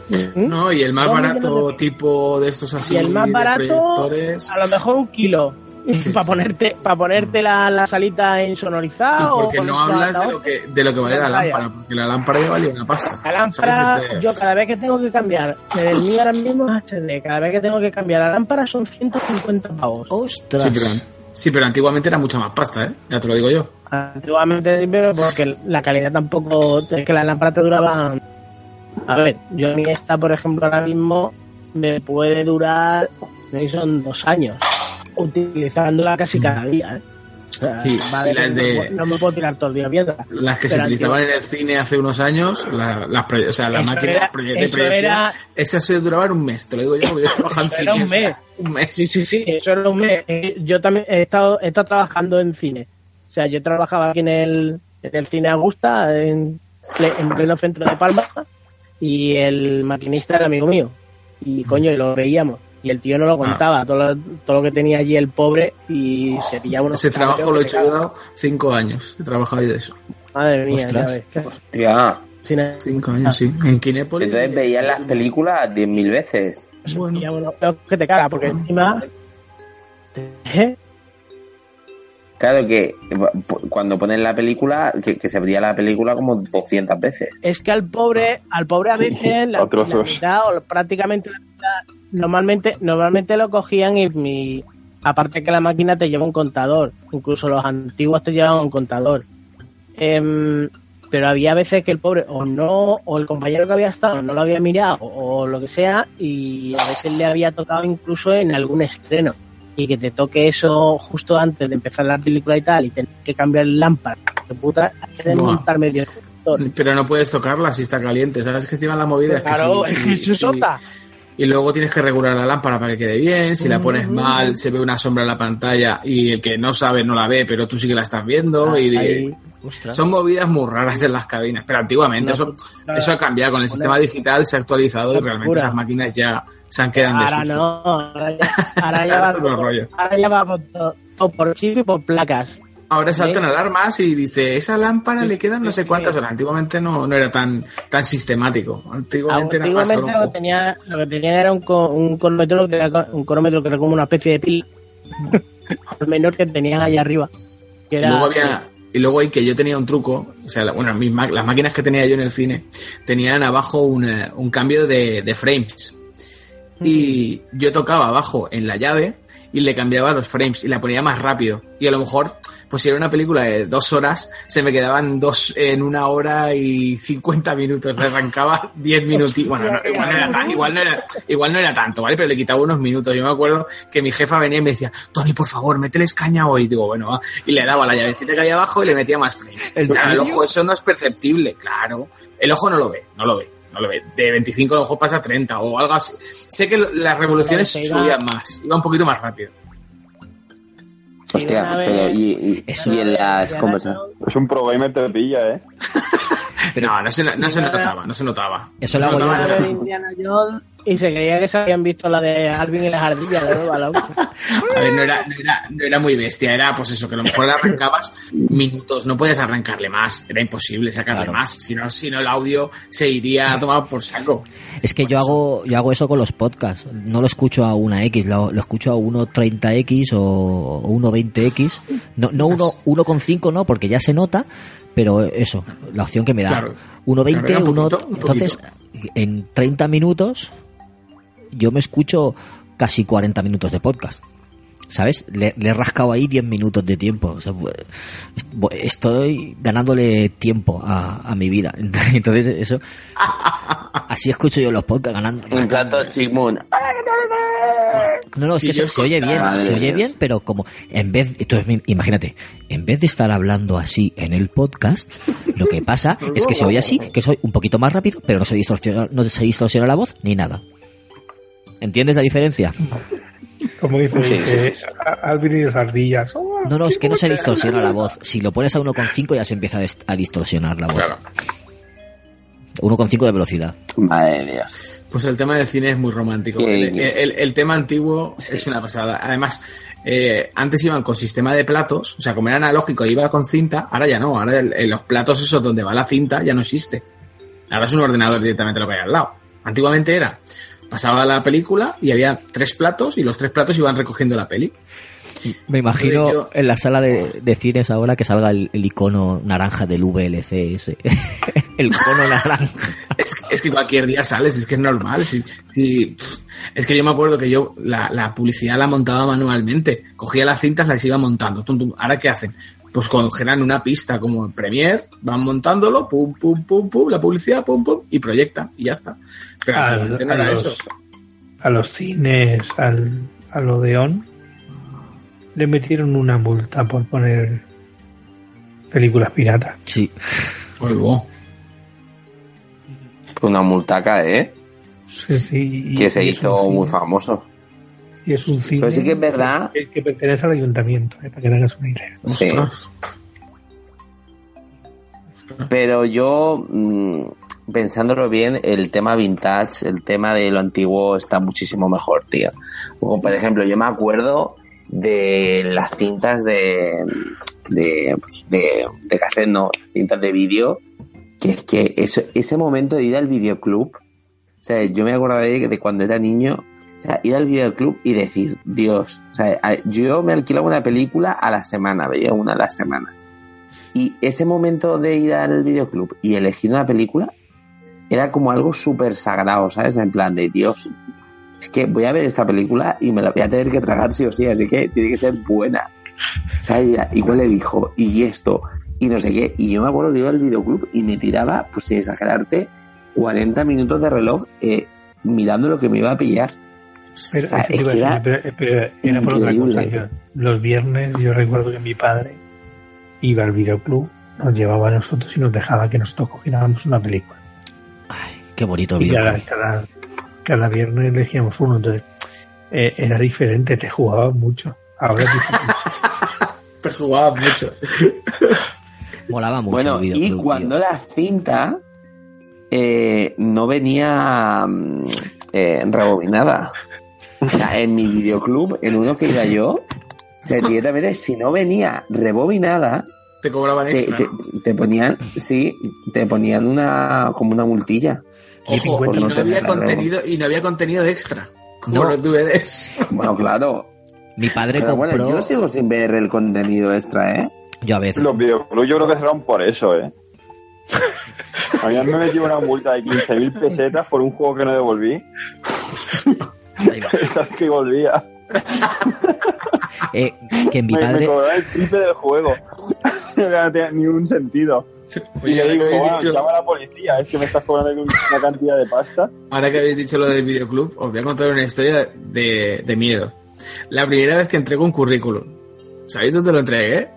¿Mm? No, y el más barato de- tipo de estos así y el más barato a lo mejor un kilo para ponerte para ponerte la, la salita insonorizada Y o porque no hablas de lo que de lo que vale la lámpara, porque la lámpara ya valía una pasta. la lámpara. Este- yo cada vez que tengo que cambiar el mío ahora mismo es HD cada vez que tengo que cambiar la lámpara son 150 pavos ¡Ostras! Sí pero, sí, pero antiguamente era mucha más pasta, ¿eh? Ya te lo digo yo. antiguamente pero porque la calidad tampoco es que las lámparas te duraban a ver yo mi esta por ejemplo ahora mismo me puede durar no si son dos años utilizándola casi cada día ¿eh? Sí, las de- no me puedo tirar todo el día viendo Las que se utilizaban en el cine hace unos años, la- las, proye- o sea, la máquina de proyección, era- esas se duraban un mes, te lo digo yo, porque yo trabajaba en cine. era un o sea, mes. un mes. Sí, sí, sí, eso era un mes. Eh, Yo también he estado, he estado trabajando en cine. O sea, yo trabajaba aquí en el, en el cine Augusta, en, en pleno centro de Palma, y el maquinista era amigo mío. y coño, y lo veíamos. Y el tío no lo contaba, todo, lo, todo lo que tenía allí el pobre y se pillaba unos Ese trabajo lo he hecho cagas. cinco años. He trabajado ahí de eso. Madre mía, Ostras. ya ves. Hostia. Cinco años, sí. En Kinépolis. Entonces veías las películas 10.000 veces. Bueno. unos peos que te caga, porque encima. ¿Eh? Claro que cuando ponen la película, que, que se veía la película como 200 veces. Es que al pobre, al pobre a veces la, la mitad o prácticamente la mitad, normalmente, normalmente lo cogían y mi, aparte que la máquina te lleva un contador, incluso los antiguos te llevaban un contador. Em, pero había veces que el pobre o no, o el compañero que había estado no lo había mirado o lo que sea, y a veces le había tocado incluso en algún estreno. Y que te toque eso justo antes de empezar la película y tal, y tener que cambiar el lámpara. De puta, hay que Buah. montar medio. Pero no puedes tocarla si está caliente, ¿sabes? Que encima la movida es que Claro, si- es si- que si-. Y luego tienes que regular la lámpara para que quede bien. Si la pones mal, se ve una sombra en la pantalla y el que no sabe no la ve, pero tú sí que la estás viendo. y Ahí. Son movidas muy raras en las cabinas. Pero antiguamente eso, eso ha cambiado. Con el sistema digital se ha actualizado y realmente esas máquinas ya se han quedado Ahora no, ahora ya, ahora ya va, Otro todo, rollo. ahora ya va por, todo, todo por chip y por placas. Ahora saltan alarmas y dice, esa lámpara Sí, le quedan no sí, sé cuántas horas. Antiguamente no, no era tan, tan sistemático. Antiguamente, era más Antiguamente lo que, tenía, lo que tenían era un, un cronómetro que era un cronómetro que era como una especie de pila al menor que tenían allá arriba. Que Y luego había y luego hay que yo tenía un truco, o sea, bueno, mis las máquinas que tenía yo en el cine tenían abajo un, eh, un cambio de, de frames. Y yo tocaba abajo en la llave y le cambiaba los frames y la ponía más rápido. Y a lo mejor, pues si era una película de dos horas, se me quedaban dos en una hora y 50 minutos. Le arrancaba 10 minutos. Bueno, no, igual, no era tan- igual, no era, igual no era tanto, ¿vale? Pero le quitaba unos minutos. Yo me acuerdo que mi jefa venía y me decía, Tony, por favor, mételes caña hoy. Y digo, bueno, va. Y le daba la llavecita que había abajo y le metía más frames. Claro, el ojo eso no es perceptible, claro. El ojo no lo ve, no lo ve. No lo ve. De 25 a lo mejor pasa a 30 o algo así. Sé que las revoluciones subían más, iba un poquito más rápido. Hostia, pero y, y- Eso- y en las conversaciones. Es un pro gamer te pilla, ¿eh? no, no se, no se notaba, no se notaba. Eso lo hago yo. Y se creía que se habían visto la de Alvin y las ardillas, la nueva, la. A ver, no era, no, era, no era muy bestia, era pues eso, que a lo mejor le arrancabas minutos, no podías arrancarle más, era imposible sacarle Claro. más, si no, si no el audio se iría a tomar por saco. Es que yo hago, yo hago eso con los podcasts. No lo escucho a una X, lo, lo escucho a 1.30X o 1.20X. No, no uno, 1.5 no, porque ya se nota, pero eso, la opción que me da. Claro. 1.20, Claro, entonces, en 30 minutos, yo me escucho casi 40 minutos de podcast. ¿Sabes? Le, le he rascado ahí 10 minutos de tiempo. O sea, est- estoy ganándole tiempo a, a mi vida. Entonces, eso. Así escucho yo los podcasts ganando. Un plato Chigmun. No, no, es que se, se oye bien, se oye bien, pero como en vez, entonces imagínate, en vez de estar hablando así en el podcast, lo que pasa es que se oye así, que soy un poquito más rápido, pero no se distorsiona, no se distorsiona la voz ni nada. ¿Entiendes la diferencia? Como dice, Sí, sí, eh, Alvin y las ardillas. Oh, No, no, es que no se distorsiona la voz. Si lo pones a 1,5 ya se empieza a dis- a distorsionar la voz. Claro. 1,5 de velocidad. Madre de Dios. Pues el tema del cine es muy romántico. El, el- el tema antiguo es una pasada. Además, eh, antes iban con sistema de platos, o sea, como era analógico y iba con cinta, ahora ya no. Ahora el- los platos esos donde va la cinta ya no existe. Ahora es un ordenador directamente lo que hay al lado. Antiguamente era, pasaba la película y había tres platos y los tres platos iban recogiendo la peli. Me imagino Yo- en la sala de, de cines ahora que salga el, el icono naranja del VLC ese. el cono naranja. Es, que- es que cualquier día sales, es que es normal. Si, si- pff, es que yo me acuerdo que yo la, la publicidad la montaba manualmente. Cogía las cintas, las iba montando. ¿Ahora qué hacen? Pues generan una pista como en Premiere, van montándolo, pum, pum, pum, pum, la publicidad, pum, pum, y proyectan, y ya está. Pero Al- antiguamente no a, los, eso. a los cines, al, al Odeón, le metieron una multa por poner películas piratas. Sí. Oigo. Una multaca, ¿eh? Sí, sí, Que se hizo muy famoso. Y es un cine Pero sí que es verdad. que, que pertenece al ayuntamiento, eh, para que te hagas una idea. Sí. Pero yo, mm, pensándolo bien, el tema vintage, el tema de lo antiguo está muchísimo mejor, tío. Como por ejemplo, yo me acuerdo de las cintas de de, pues, de, de cassette, no, cintas de vídeo, que es que ese, ese momento de ir al videoclub, o sea, yo me acuerdo de, de cuando era niño, o sea, ir al videoclub y decir, Dios, o sea, yo me alquilaba una película a la semana, veía una a la semana. Y ese momento de ir al videoclub y elegir una película era como algo súper sagrado, ¿sabes? En plan de Dios, es que voy a ver esta película y me la voy a tener que tragar sí o sí, así que tiene que ser buena. O sea, y, cuál le dijo, y esto, y no sé qué. Y yo me acuerdo que iba al videoclub y me tiraba, pues sin exagerarte, 40 minutos de reloj eh, mirando lo que me iba a pillar. Pero, es que era pero- pero era por otra cosa. Yo- los viernes yo recuerdo que mi padre iba al videoclub, nos llevaba a nosotros y nos dejaba que nosotros cogiéramos una película. Ay, qué bonito Y cada, videoclub. cada, cada viernes elegíamos uno, entonces eh, era diferente, te jugaba mucho. Ahora es diferente. Pero jugaba mucho. Molaba mucho bueno, el y cuando tío. la cinta eh, no venía mm, eh, rebobinada. O sea, en mi videoclub, en uno que iba yo, directamente, si no venía rebobinada, Te cobraban te, extra. te- te ponían, sí, te ponían una, como una multilla. Ojo, y no no, había contenido, y no había contenido extra. Como No. los DVDs. Bueno, claro. Mi padre Pero compró. bueno, yo sigo sin ver el contenido extra, ¿eh? Yo a veces. Los videoclubs yo creo que cerraron por eso, ¿eh? A mí me metió una multa de 15.000 pesetas por un juego que no devolví. Ahí va. Estas que volvía. Eh, que mi Me, me padre. cobraron el triple del juego. no tenía ni un sentido. y Oye, le ahora que digo, habéis bueno, dicho- llama a la policía, es que me estás cobrando una cantidad de pasta. Ahora que habéis dicho lo del videoclub, os voy a contar una historia de, de miedo. La primera vez que entrego un currículum. ¿Sabéis dónde lo entregué?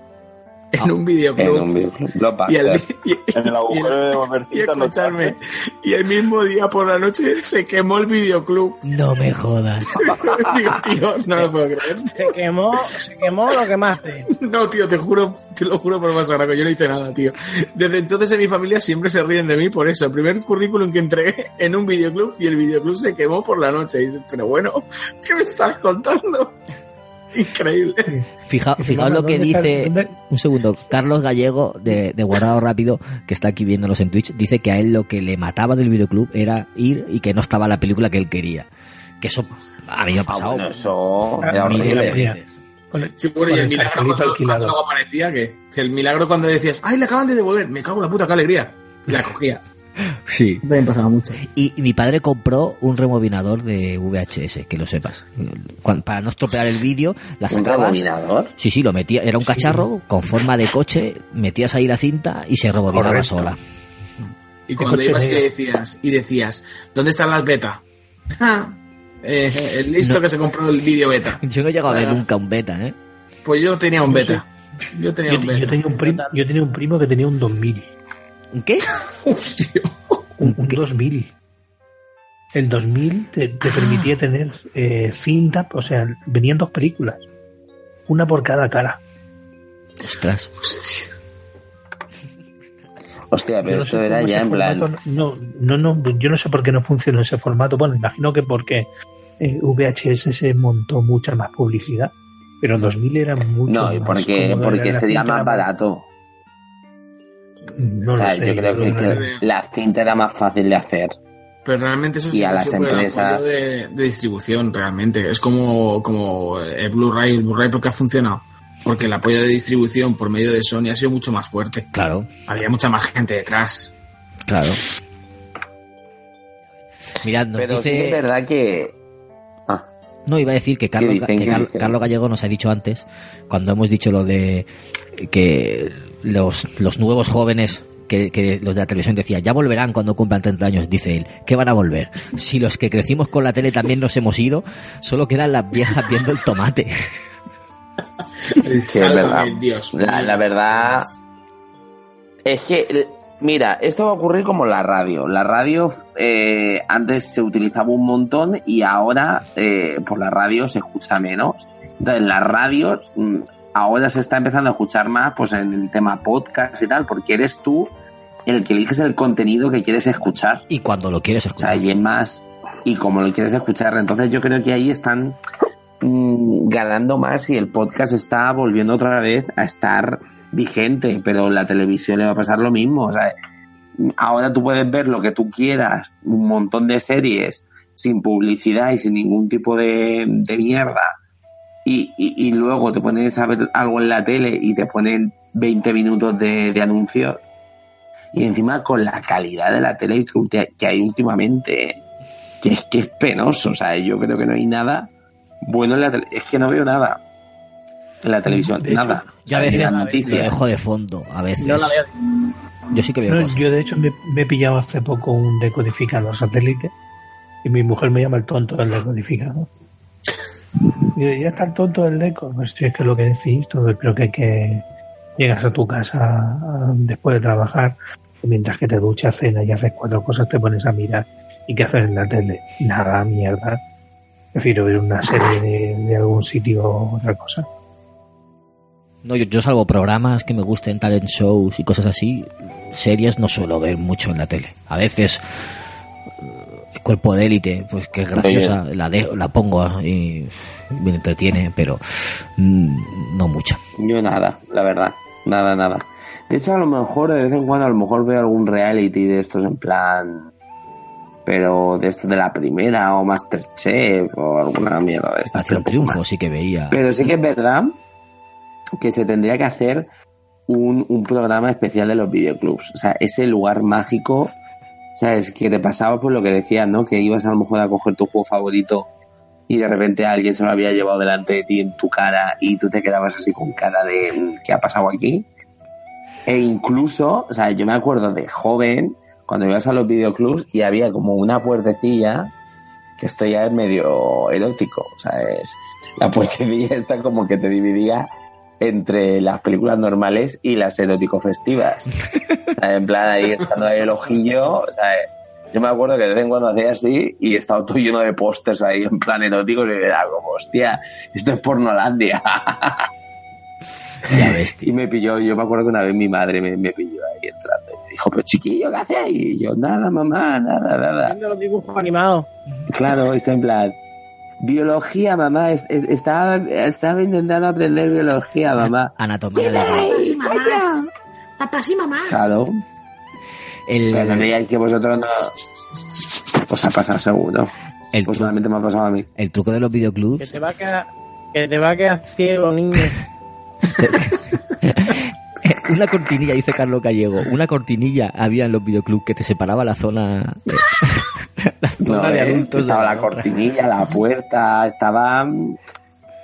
En un En videoclub. un videoclub. Y, el, y, En el agujero de y lo escucharme, y el mismo día por la noche se quemó el videoclub. No me jodas. Digo, tío, no lo puedo creer. Se quemó, se quemó lo quemaste. No, tío, te juro, te lo juro por más sagrado, yo no hice nada, tío. Desde entonces en mi familia siempre se ríen de mí por eso. El primer currículum que entregué en un videoclub y el videoclub se quemó por la noche. Y pero bueno, ¿qué me estás contando? Increíble. Fija, fijaos "Mamá, lo que ¿dónde está- dice. dónde- Un segundo. Carlos Gallego, de, de Guardado Rápido, que está aquí viéndolos en Twitch, dice que a él lo que le mataba del videoclub era ir y que no estaba la película que él quería. Que eso a mí me ha Ah, pasado bueno, eso Ah, era de horrible. Sí, bueno, y con el el milagro cartelito cuando, alquilado. cuando luego aparecía, que, que el milagro cuando decías, ¡ay, le acaban de devolver! Me cago en la puta, qué alegría. Y la cogía. Sí. También pasaba mucho. Y, y mi padre compró un rebobinador de VHS, que lo sepas. Para no estropear el vídeo, la ¿Un sacabas. rebobinador? Sí, sí, lo metía. Era un cacharro con forma de coche, metías ahí la cinta y se rebobinaba Correcto. sola. Y cuando ibas y decías, y decías, ¿dónde están las beta? Ah, eh, el listo que se compró el vídeo beta. Yo no he llegado a ver nunca un beta, ¿eh? Pues yo tenía un beta. Yo tenía Yo, un yo beta. tenía un primo, yo tenía un primo que tenía un 2000. ¿Un qué? Hostia. Un, un 2000. El 2000 te, te permitía tener eh, cinta, o sea, venían dos películas. Una por cada cara. Ostras. Hostia. Hostia, pero no esto era ya en plan. formato No, no, no, yo no sé por qué no funciona ese formato. Bueno, imagino que porque eh, VHS se montó mucha más publicidad. Pero 2000 era mucho No, y más porque, cómodo, porque sería más barato. No O lo sé. yo creo que, no- que la cinta era más fácil de hacer. Pero realmente eso Y sí a las empresas- apoyo de, de distribución, realmente. Es como, como el Blu-ray. El Blu-ray porque ha funcionado. Porque el apoyo de distribución por medio de Sony ha sido mucho más fuerte. Claro, Había mucha más gente detrás. claro. Mirad, nos Pero sí es verdad que. Ah, No, iba a decir que Carlos, que. Carlos Gallego nos ha dicho antes, cuando hemos dicho lo de que los, los nuevos jóvenes, que, que los de la televisión decían, ya volverán cuando cumplan 30 años, dice él, ¿qué van a volver? Si los que crecimos con la tele también nos hemos ido, solo quedan las viejas viendo el tomate. sí, es verdad. Dios La, verdad. Es que. Mira, esto va a ocurrir como la radio. La radio eh, antes se utilizaba un montón y ahora eh, por la radio se escucha menos. Entonces, la radio mm, ahora se está empezando a escuchar más pues en el tema podcast y tal, porque eres tú el que eliges el contenido que quieres escuchar. Y cuando lo quieres O sea, escuchar. y es más, y como lo quieres escuchar. Entonces yo creo que ahí están mm, ganando más y el podcast está volviendo otra vez a estar vigente, pero la televisión le va a pasar lo mismo. O sea, ahora tú puedes ver lo que tú quieras, un montón de series sin publicidad y sin ningún tipo de, de mierda. Y, y- y luego te pones a ver algo en la tele y te ponen 20 minutos de, de anuncios. Y encima con la calidad de la tele que, hay últimamente, que es que es penoso. O sea, yo creo que no hay nada bueno en la tele. Es que no veo nada en la televisión, De hecho, nada. Yo a O sea, ni veces lo noticias. dejo de fondo, a veces. No la veo. Yo sí que veo No, cosas. yo de hecho me, me he pillado hace poco un decodificador satélite y mi mujer me llama el tonto del decodificador. Y ya está el tonto del deco. Pues sí, es que lo que decís, todo, creo que llegas a tu casa después de trabajar, mientras que te duchas, cenas y haces cuatro cosas, te pones a mirar. ¿Y qué haces en la tele? Nada, mierda. Prefiero ver una serie de, algún sitio o otra cosa. No, yo, yo salvo programas que me gusten, talent shows y cosas así, series no suelo ver mucho en la tele. A veces Cuerpo de élite, pues que es graciosa, la de, la pongo y me entretiene, pero mm, no mucha. Yo nada, la verdad. Nada, nada. De hecho, a lo mejor de vez en cuando a lo mejor veo algún reality de estos en plan... Pero de estos de la primera o Masterchef o alguna mierda de estas. Hace un triunfo, sí que veía. Pero sí que es verdad que se tendría que hacer un, un programa especial de los videoclubs. O sea, ese lugar mágico, ¿sabes? Que te pasaba por lo que decías, ¿no? Que ibas a lo mejor a coger tu juego favorito y de repente alguien se lo había llevado delante de ti en tu cara y tú te quedabas así con cara de "Mm, ¿qué ha pasado aquí? E incluso, o sea, yo me acuerdo de joven, cuando ibas a los videoclubs y había como una puertecilla, que esto ya es medio erótico, o sea, es la puertecilla esta como que te dividía entre las películas normales y las erótico festivas. O sea, en plan ahí estando ahí el ojillo, o sea, yo me acuerdo que de vez en cuando hacía así y estaba todo lleno de pósters ahí en plan eróticos y era como, hostia, esto es pornolandia. Ya ves, Y me pilló, yo me acuerdo que una vez mi madre me, me pilló ahí entrando y me dijo, pero chiquillo, ¿qué haces? Y yo, nada, mamá, nada, nada. Viendo los dibujos animados. Claro, está en plan, biología, mamá, es- es- estaba, estaba intentando aprender biología, mamá. Anatomía de Papás y mamás. Papás y mamás. Claro, pero no el, que vosotros no... Os ha pasado seguro. el, Pues solamente me ha pasado a mí. el truco de los Que videoclubs te va a quedar, que te va a quedar ciego, niño. una cortinilla, dice Carlos Gallego, una cortinilla había en los videoclubs que te separaba la zona, la zona No, de eh, de estaba la cortinilla, la puerta, estaba...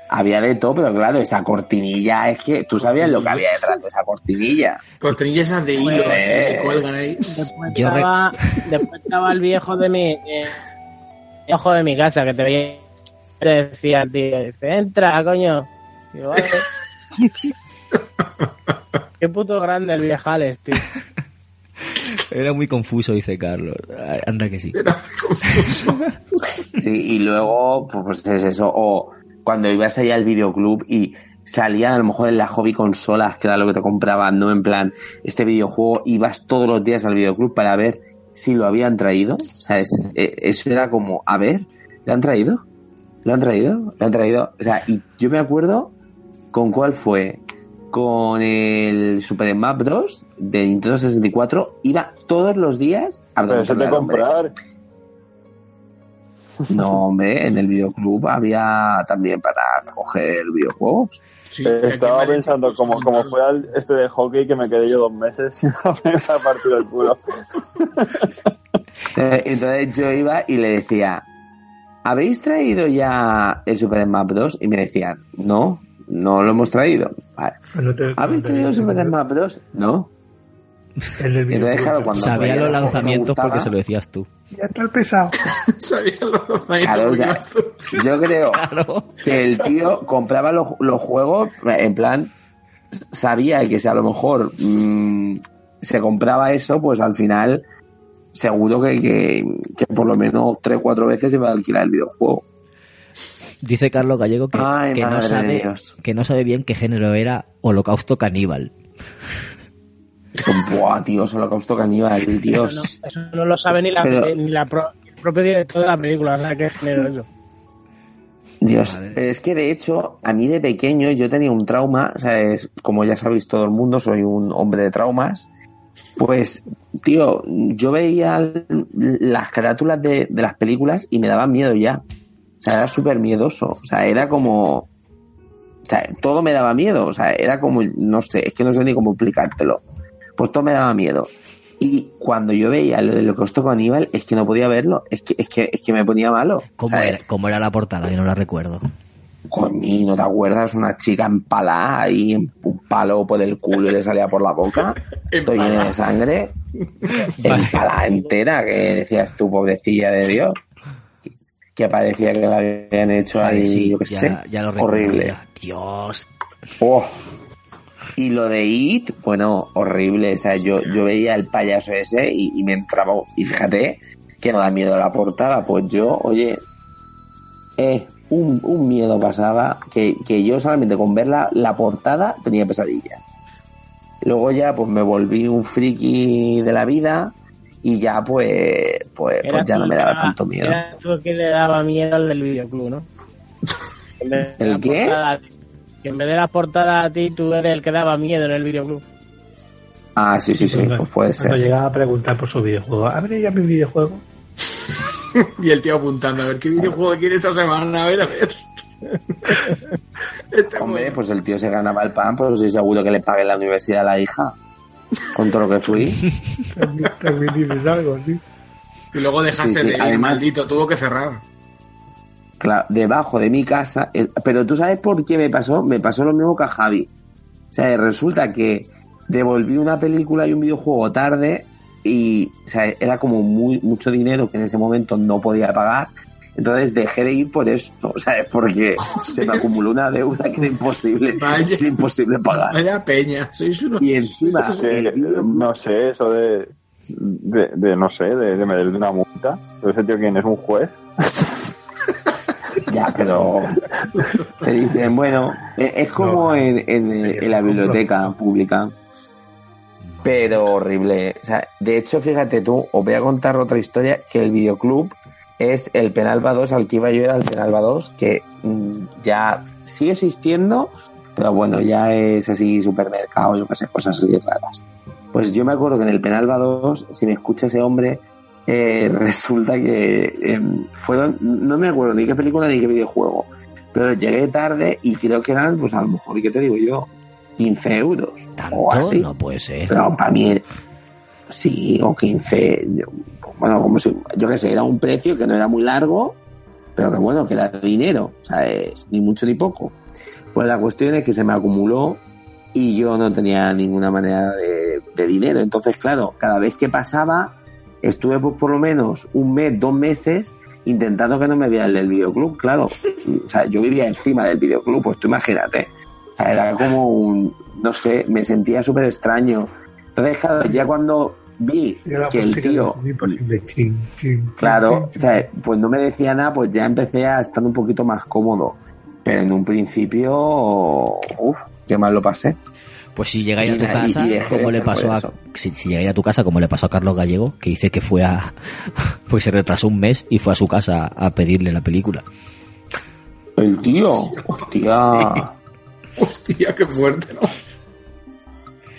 Había de todo, pero claro, esa cortinilla es que tú sabías lo que había detrás de esa cortinilla. Cortinillas esas de hilo así, que cuelgan ahí. Después, Yo re- estaba, después estaba el viejo de mi eh, viejo de mi casa que te veía te decía tío, dice, entra, coño. Vale. Qué puto grande el viejales, tío. Era muy confuso, dice Carlos. Ah, Anda que sí. Sí, y luego, pues, es eso. O cuando ibas allá al videoclub y salían a lo mejor en la hobby consolas, que era lo que te compraban, no en plan, este videojuego, ibas todos los días al videoclub para ver si lo habían traído. O sea, es- eh, eso era como, a ver, ¿lo han traído? ¿Lo han traído? ¿Lo han traído? O sea, y yo me acuerdo con cuál fue. Con el Super Smash Bros. de Nintendo 64, iba todos los días a Pero eso preguntarle de comprar. no, hombre, en el videoclub había también para coger videojuegos. Sí, Estaba pensando, como, como fue al- este de hockey que me quedé yo dos meses sin haber partido el culo. Eh, Entonces yo iba y le decía, ¿habéis traído ya el Super Smash Bros? Y me decían, no, no lo hemos traído. Vale. No te- ¿Habéis no te- traído el Super Smash Bros? No. El del Entonces, videoclub. claro, cuando Sabía los lanzamientos gustaba, porque se lo decías tú. Ya está el pesado. Sabía los lanzamientos Claro, yo creo Claro. que el tío compraba los, los juegos en plan sabía que si a lo mejor mm, se compraba eso pues al final seguro que, que, que por lo menos tres o cuatro veces iba a alquilar el videojuego Dice Carlos Gallego que, Ay, que no sabe, que no sabe bien qué género era Holocausto Caníbal. Buah, tío, holocausto caníbal, No, Dios. eso no lo sabe ni, la, Pero- ni la pro- el propio director de la película, o sea, que género eso. Dios, pero es que de hecho, a mí de pequeño yo tenía un trauma, o sea, es- como ya sabéis todo el mundo, soy un hombre de traumas. Pues, tío, yo veía las carátulas de, de las películas y me daban miedo ya. O sea, era súper miedoso. O sea, era como. O sea, todo me daba miedo. O sea, era como. No sé, es que no sé ni cómo explicártelo. Pues todo me daba miedo. Y cuando yo veía lo de lo que costó con Aníbal, es que no podía verlo. Es que, es que, es que me ponía malo. ¿Cómo O sea, era, cómo era la portada? Que no la recuerdo. Coño, ¿no te acuerdas? Una chica empalada ahí, un palo por el culo y le salía por la boca, todo lleno de sangre, empalada entera, que decías tú, pobrecilla de Dios, que parecía que la habían hecho ahí, sí, yo qué sé, ya lo horrible. ya. Dios. Oh. Y lo de It, bueno, horrible. O sea, yo, yo veía el payaso ese y, y me entraba. Y fíjate que no da miedo la portada. Pues yo, oye, eh, un, un miedo pasaba que, que yo solamente con ver la, la portada tenía pesadillas. Luego ya, pues me volví un friki de la vida y ya, pues, pues, pues ya no me daba tanto miedo. Era tú el que le daba miedo al del videoclub, ¿no? En vez de ¿El qué? portada a ti- que en vez de la portada a ti, tú eres el que daba miedo en el videoclub. Ah, sí, sí, sí, Cuando- pues puede Cuando ser. llegaba a preguntar por su videojuego, abre ya mi videojuego. Y el tío apuntando, a ver qué videojuego quiere esta semana, a ver, a ver. Hombre, pues el tío se ganaba el pan, pues estoy seguro que le pague la universidad a la hija. Con todo lo que fui. También dices algo, sí. Y luego dejaste Sí, sí, de ir, además- maldito, tuvo que cerrar. Claro, debajo de mi casa. eh, Pero tú sabes por qué me pasó? Me pasó lo mismo que a Javi. O sea, resulta que devolví una película y un videojuego tarde y o sea, era como muy mucho dinero que en ese momento no podía pagar. Entonces dejé de ir por eso, ¿sabes? Porque se me acumuló una deuda que era imposible, Vaya. era imposible pagar. Vaya peña, sois unos... Y encima, Es que, el vídeo- no sé, eso de, de, de, no sé, de, de meterle una multa. ¿Pero ese tío quién es? ¿Un juez? Ya, pero te dicen, bueno, e- es como No, en, en- en la biblioteca pública, pero horrible. O sea, de hecho, fíjate tú, os voy a contar otra historia, que el videoclub es el Penalba 2 al que iba yo era el Penalba 2, que mm, ya sigue existiendo, pero bueno, ya es así supermercado, yo qué sé, cosas así raras. Pues yo me acuerdo que en el Penalba 2, si me escucha ese hombre, eh, resulta que eh, fueron, no me acuerdo ni qué película ni qué videojuego, pero llegué tarde y creo que eran, pues a lo mejor, ¿qué te digo yo? 15 euros ¿Tanto? o así. No puede ser. Pero para mí, sí, o 15, yo- bueno, como si, yo qué sé, era un precio que no era muy largo, pero que bueno, que era dinero, o sea, es ni mucho ni poco. Pues la cuestión es que se me acumuló y yo no tenía ninguna manera de, de dinero. Entonces, claro, cada vez que pasaba, estuve pues, por lo menos un mes, dos meses intentando que no me viera el del videoclub, claro. O sea, yo vivía encima del videoclub, pues tú imagínate. O sea, era como un, no sé, me sentía súper extraño. Entonces, claro, ya cuando vi que el tío. Chin, chin, claro, chin, o sea, pues no me decía nada, pues ya empecé a estar un poquito más cómodo. Pero en un principio, uff, qué mal lo pasé. Pues si llegáis a tu casa, como le hacer pasó a si, si llegáis a tu casa, como le pasó a Carlos Gallego, que dice que fue a pues se retrasó un mes y fue a su casa a pedirle la película. El tío, hostia. Hostia, qué fuerte, ¿no?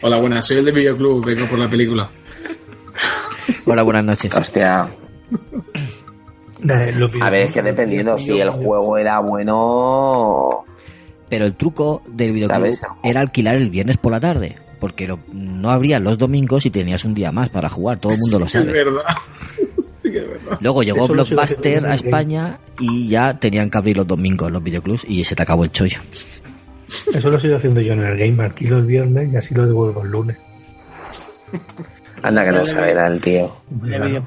Hola, buenas, soy el de Videoclub, vengo por la película. Hola, buenas noches. Hostia. A ver, es que dependiendo, si el juego era bueno. Pero el truco del videoclub era alquilar el viernes por la tarde, porque lo- no abría los domingos y tenías un día más para jugar, todo el mundo lo Es sabe. verdad. Sí que es verdad. Luego llegó Eso Blockbuster a España y ya tenían que abrir los domingos los videoclubs y se te acabó el chollo. Eso lo sigo haciendo yo en el game, alquilo el viernes y así lo devuelvo el lunes. Anda que no sabe nada el tío.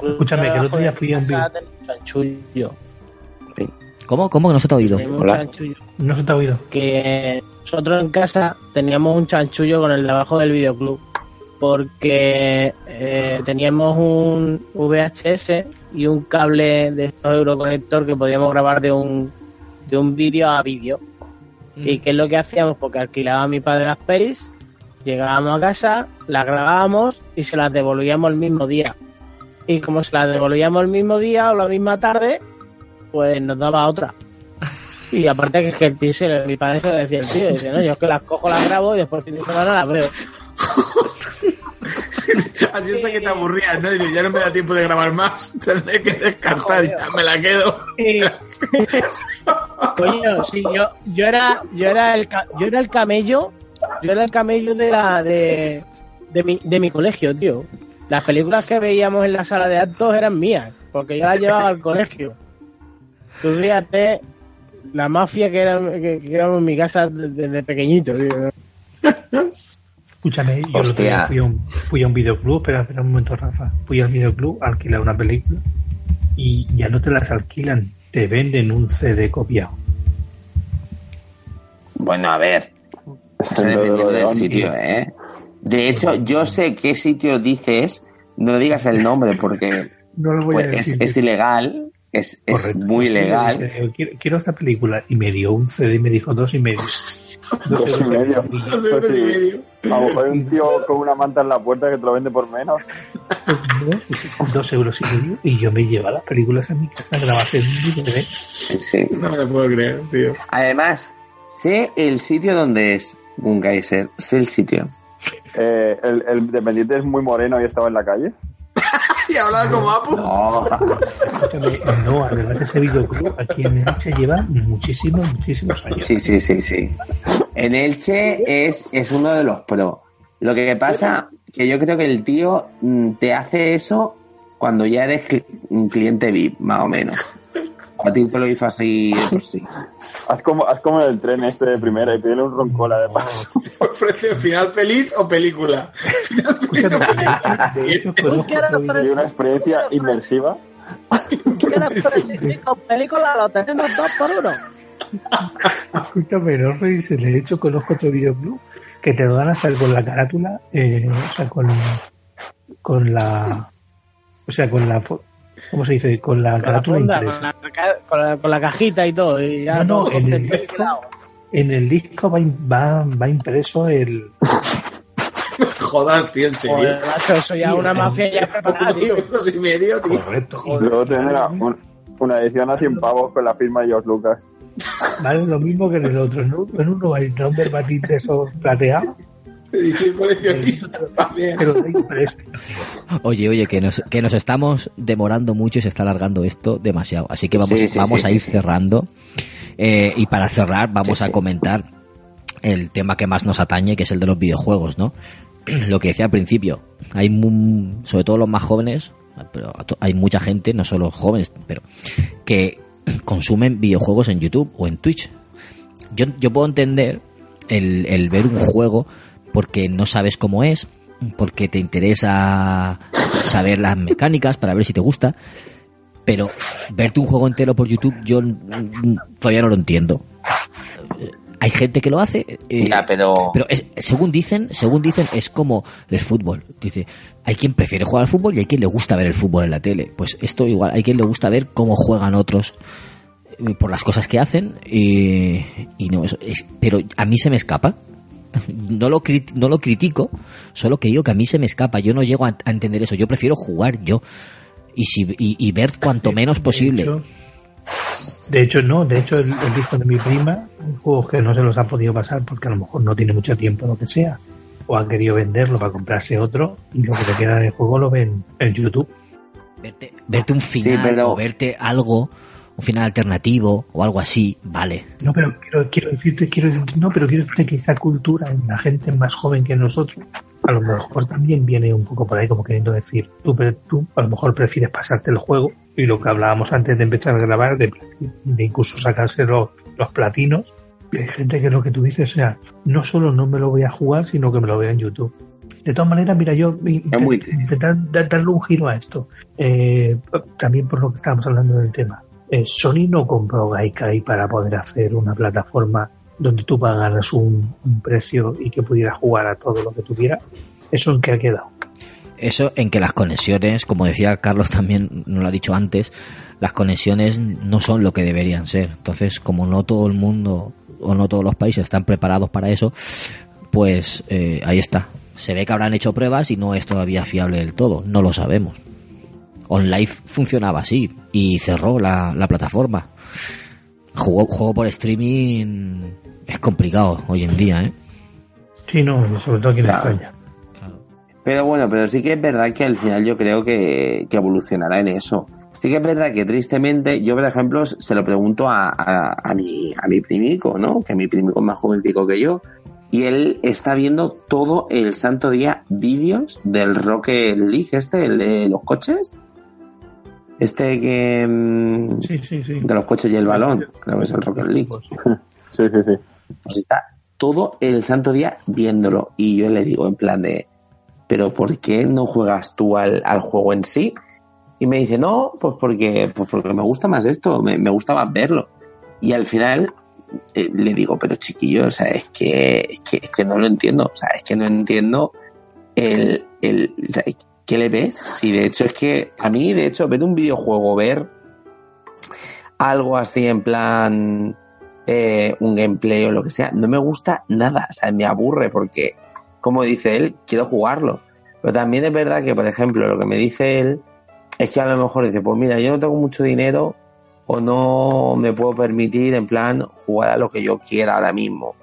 Escúchame, que el otro día fui a un video. ¿Cómo? ¿Cómo que no se te ha oído? Hola. No se te ha oído. Que nosotros en casa teníamos un chanchullo con el de abajo del videoclub. Porque eh, teníamos un VHS y un cable de estos Euroconector que podíamos grabar de un, de un vídeo a vídeo. ¿Y qué es lo que hacíamos? Porque alquilaba mi padre la Space llegábamos a casa, las grabábamos y se las devolvíamos el mismo día. Y como se las devolvíamos el mismo día o la misma tarde, pues nos daba otra. Y aparte que, es que el tío, se- mi padre se lo decía el tío, dice, no, yo es que las cojo, las grabo y después el fin de semana las veo. Así hasta que te aburrías, ¿no? Dices, ya no me da tiempo de grabar más, tendré que descartar, ya me la quedo. Coño, sí, yo, yo era, yo era el yo era el camello, yo era el camello de la de, de mi, de mi colegio, tío. Las películas que veíamos en la sala de actos eran mías, porque yo las llevaba al colegio. Tú fíjate la mafia que, era, que, que éramos en mi casa desde, desde pequeñito, tío. Escúchame, yo Hostia. fui a, un, fui a un videoclub, espera, espera un momento, Rafa. Fui al videoclub a alquilar una película y ya no te las alquilan, te venden un CD copiado. Bueno, a ver. Eso dependiendo del sitio, ¿eh? De hecho, yo sé qué sitio dices. No digas el nombre porque No lo voy pues, a es, decir. es ilegal. Es, es muy Yo ilegal. dije, Quiero, quiero esta película y me dio un CD y me dijo dos y medio. Dos y medio. Dos euros y medio. A lo mejor hay un tío con una manta en la puerta que te lo vende por menos. No, pues, dos euros y medio y yo me llevaba las películas a mi casa grabadas en un DVD. Sí. No me lo puedo creer, tío. Además, sé el sitio donde es Gungaiser. Sé el sitio. Eh, el, el dependiente es muy moreno y estaba en la calle. Y hablaba como Apu. No. No, además ese videoclub aquí en Elche lleva muchísimos, muchísimos años. Sí, sí, sí, sí. En Elche es, es uno de los pro. Lo que pasa que yo creo que el tío mm, te hace eso cuando ya eres cliente VIP, más o menos. A ti te lo hizo así por sí. Haz como, haz como el tren este de primera y pídele un roncola de paso. Ofrece final feliz o película. Final feliz o película. Y una experiencia inmersiva. ¿Quieres prescindir con películas? Lo tenemos dos por uno. Escúchame, no reírse, de hecho conozco otro videoclub que te lo dan hasta con la carátula, eh, o sea, con, con la, o sea, con la, ¿cómo se dice? Con la Con la, carátula funda, con, impresa. la, con, la, con la cajita y todo. Y ya No, no, todo en el mezclado. En el disco va, va, va impreso el, Jodas, tío, en serio. Joder, macho, eso ya Sí, una mafia ya preparada, tío. y medio, tío. correcto, Joder. Luego tendrá un- una edición a 100 pavos con la firma de George Lucas. vale lo mismo que en el otro, en uno, en uno hay un verbatim de esos plateados, Edición coleccionista también. Oye, oye, que nos, que nos estamos demorando mucho y se está alargando esto demasiado. Así que vamos, Sí, sí, vamos sí, a ir sí. cerrando. Eh, y para cerrar, vamos Sí, a comentar el tema que más nos atañe, que es el de los videojuegos, ¿no? Lo que decía al principio, hay sobre todo los más jóvenes, pero hay mucha gente, no solo jóvenes, pero que consumen videojuegos en YouTube o en Twitch. Yo, yo puedo entender el, el ver un juego porque no sabes cómo es, porque te interesa saber las mecánicas para ver si te gusta, pero verte un juego entero por YouTube yo todavía no lo entiendo. Eh, Hay gente que lo hace, eh, Ya, pero. pero es- según dicen, según dicen es como el fútbol. Dice, hay quien prefiere jugar al fútbol y hay quien le gusta ver el fútbol en la tele. Pues esto igual, hay quien le gusta ver cómo juegan otros eh, por las cosas que hacen y, y no eso es, pero a mí se me escapa. No lo, no lo critico, solo que digo que a mí se me escapa. Yo no llego a, a entender eso. Yo prefiero jugar yo y, si, y, y ver cuanto menos posible. De hecho, de hecho, no, de hecho el, el disco de mi prima, juegos que no se los ha podido pasar porque a lo mejor no tiene mucho tiempo o lo que sea, o han querido venderlo para comprarse otro y lo que le queda de juego lo ven en YouTube. Verte, verte un Sí, final pero- o verte algo, un final alternativo o algo así, vale. No, pero quiero, quiero decirte, quiero decirte- no, pero quiero decirte que esa cultura en la gente más joven que nosotros, a lo mejor también viene un poco por ahí como queriendo decir, tú, pero tú a lo mejor prefieres pasarte el juego y lo que hablábamos antes de empezar a grabar, de, de incluso sacarse los, los platinos. Y hay gente que lo que tú dices, o sea, no solo no me lo voy a jugar, sino que me lo veo en YouTube. De todas maneras, mira, yo intentar da- darle un giro a esto. Eh, también por lo que estábamos hablando del tema. Eh, Sony no compró Gaikai para poder hacer una plataforma donde tú pagaras un, precio y que pudieras jugar a todo lo que tuviera. ¿Eso en qué ha quedado? Eso en que las conexiones, como decía Carlos también, no lo ha dicho antes, las conexiones no son lo que deberían ser. Entonces, como no todo el mundo o no todos los países están preparados para eso, pues eh, ahí está. Se ve que habrán hecho pruebas y no es todavía fiable del todo, no lo sabemos. OnLive funcionaba así y cerró la, la plataforma. Juego, juego por streaming es complicado hoy en día, ¿eh? Sí, no, sobre todo aquí en Claro. España. Pero bueno, pero sí que es verdad que al final yo creo que, que evolucionará en eso. Sí que es verdad que tristemente, yo por ejemplo se lo pregunto a, a, a mi, a mi primico, ¿no? Que mi primico es más jovencico que yo. Y él está viendo todo el santo día vídeos del Rocket League este, el de los coches. Este que... mm, Sí, sí, sí. De los coches y el balón. Creo que es el Rocket League. Sí, sí, sí. Pues está todo el santo día viéndolo. Y yo le digo en plan de, pero ¿por qué no juegas tú al, al juego en sí? Y me dice, no, pues porque, pues porque me gusta más esto, me, me gusta más verlo. Y al final eh, le digo, pero chiquillo, o sea, es que, es que, es que no lo entiendo, o sea, es que no entiendo el, el, o sea, ¿qué le ves? Si de hecho es que a mí, de hecho, ver un videojuego, ver algo así en plan eh, un gameplay o lo que sea, no me gusta nada, o sea, me aburre porque, como dice él, quiero jugarlo. Pero también es verdad que, por ejemplo, lo que me dice él es que a lo mejor dice, pues mira, yo no tengo mucho dinero o no me puedo permitir en plan jugar a lo que yo quiera ahora mismo.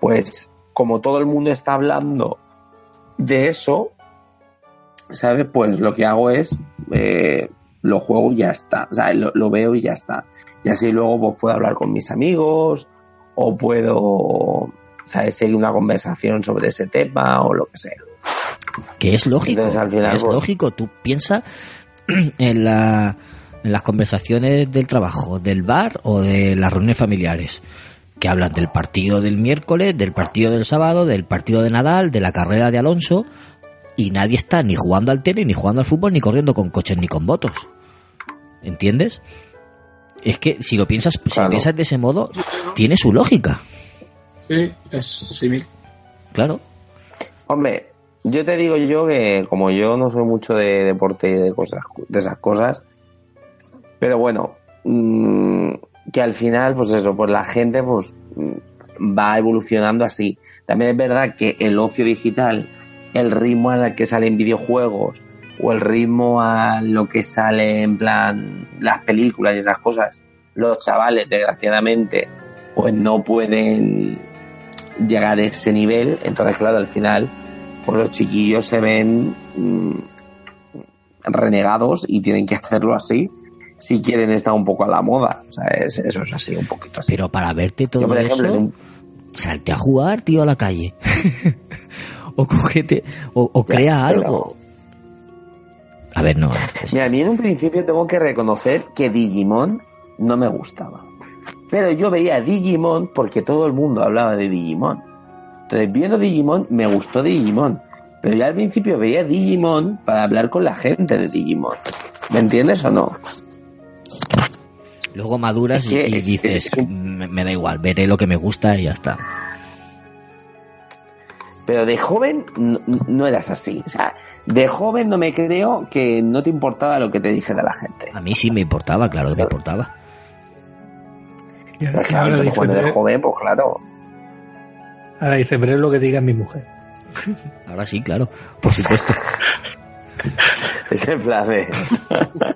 Pues como todo el mundo está hablando de eso, ¿sabes? Pues lo que hago es eh, lo juego y ya está. O sea, lo, lo veo y ya está. Y así luego pues, puedo hablar con mis amigos o puedo ¿sabes? seguir una conversación sobre ese tema o lo que sea. Que es lógico. Entonces, al final, es pues- lógico. Tú piensas en, la, en las conversaciones del trabajo, del bar o de las reuniones familiares. Que hablan del partido del miércoles, del partido del sábado, del partido de Nadal, de la carrera de Alonso. Y nadie está ni jugando al tenis, ni jugando al fútbol, ni corriendo con coches, ni con votos. ¿Entiendes? Es que si lo piensas, si lo piensas de ese modo, tiene su lógica. Sí, es símil. Claro. Hombre, yo te digo yo que como yo no soy mucho de deporte y de cosas de esas cosas, pero bueno, mm, que al final, pues eso, pues la gente pues mm, va evolucionando así. También es verdad que el ocio digital, el ritmo al que salen videojuegos o el ritmo a lo que sale en plan las películas y esas cosas, los chavales desgraciadamente pues no pueden llegar a ese nivel, entonces claro, al final pues los chiquillos se ven mm, renegados y tienen que hacerlo así si quieren estar un poco a la moda. O sea, es- eso es así, un poquito así. Pero para verte todo Yo, por ejemplo, eso, un- salte a jugar, tío, a la calle. o cógete, o, o Ya, crea pero- algo. A ver, no. es- Mira, a mí en un principio tengo que reconocer que Digimon no me gustaba. Pero yo veía Digimon porque todo el mundo hablaba de Digimon. Entonces, viendo Digimon, me gustó Digimon. Pero yo al principio veía Digimon para hablar con la gente de Digimon. ¿Me entiendes o no? Luego maduras Es que y, y es- dices, es me, me da igual, veré lo que me gusta y ya está. Pero de joven no, no eras así. O sea, de joven no me creo que no te importaba lo que te dijera la gente. A mí sí me importaba, claro que me importaba. Y Pero ahora, claro, entonces dice, cuando eres joven, pues claro. ahora dice, pero es lo que diga mi mujer. Ahora sí, claro, por supuesto. Es en plan de...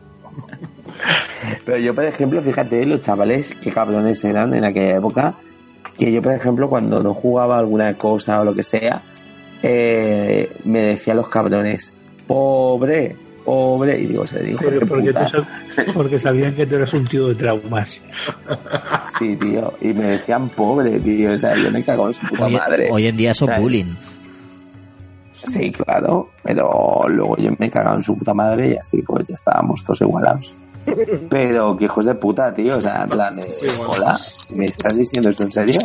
Pero yo, por ejemplo, fíjate, los chavales, qué cabrones eran en aquella época, que yo, por ejemplo, cuando no jugaba alguna cosa o lo que sea, eh, me decían los cabrones, pobre, pobre, y digo, se dijo, Pero porque, puta. tú sab- porque sabían que tú eras un tío de traumas. Sí, tío, y me decían pobre, tío, o sea, yo me cago en su puta Hoy, madre. hoy en día ¿Sabes? bullying. Sí, claro, pero luego yo me cagaba en su puta madre y así pues ya estábamos todos igualados. Pero que hijos de puta, tío, o sea, en plan, hola, ¿me estás diciendo esto en serio?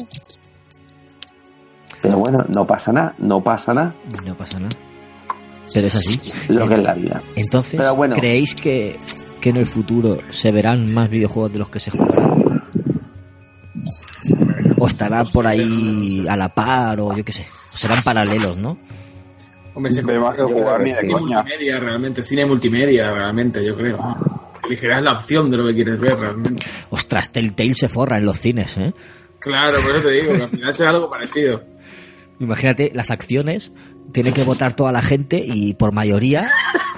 Pero bueno, no pasa nada, no pasa nada, No pasa nada. Pero es así. lo que es la vida. Entonces, Pero bueno. ¿creéis que, que en el futuro se verán más videojuegos de los que se jugarán? ¿O estarán por ahí a la par o yo qué sé? O serán paralelos, ¿no? Hombre, se que jugar ni de sí. cine coña. multimedia, realmente. Cine multimedia, realmente, yo creo. Elegirás la opción de lo que quieres ver, realmente. Ostras, Telltale se forra en los cines, ¿eh? Claro, por eso te digo, que al final será algo parecido. Imagínate las acciones, tiene que votar toda la gente y por mayoría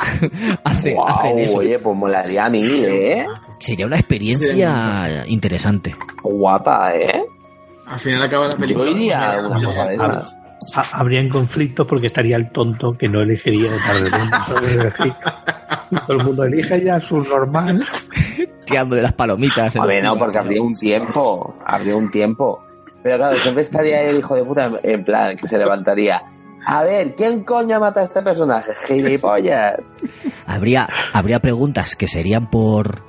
hace, Guau, hacen eso. Oye, pues molaría a mil, ¿eh? Sería una experiencia interesante. Guapa, ¿eh? Al final acaba la película. Yo iría a una cosa de esas. Ha- Habrían conflictos porque estaría el tonto que no elegiría votar de elegir. Todo el mundo elige ya su normal. Tirándole las palomitas. A ver, no, porque habría un tiempo, habría un tiempo. Pero claro, siempre estaría el hijo de puta en plan que se levantaría. A ver, ¿quién coño mata a este personaje? Gilipollas. Habría, habría preguntas que serían por,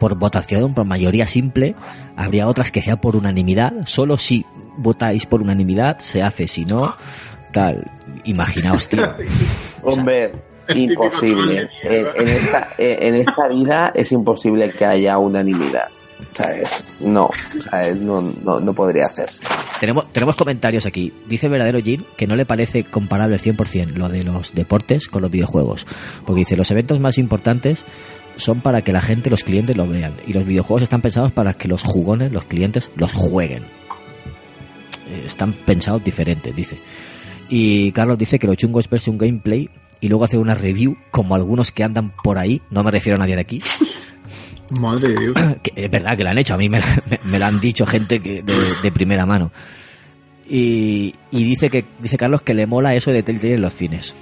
por votación, por mayoría simple. Habría otras que sean por unanimidad. Solo si votáis por unanimidad se hace, si no, tal. Imaginaos, tío. Hombre, imposible. En, en esta, en esta vida es imposible que haya unanimidad. ¿Sabes? No, ¿sabes? No, no, no podría hacerse. Tenemos, tenemos comentarios aquí. Dice verdadero Jin que no le parece comparable al 100% lo de los deportes con los videojuegos. Porque dice, los eventos más importantes son para que la gente, los clientes lo vean. Y los videojuegos están pensados para que los jugones, los clientes, los jueguen. Eh, Están pensados diferentes, dice. Y Carlos dice que lo chungo es verse un gameplay y luego hacer una review como algunos que andan por ahí. No me refiero a nadie de aquí. Madre de Dios. que es verdad que lo han hecho, a mí me, me, han dicho gente que de, de primera mano. Y, y dice que dice Carlos que le mola eso de Telltale en los cines.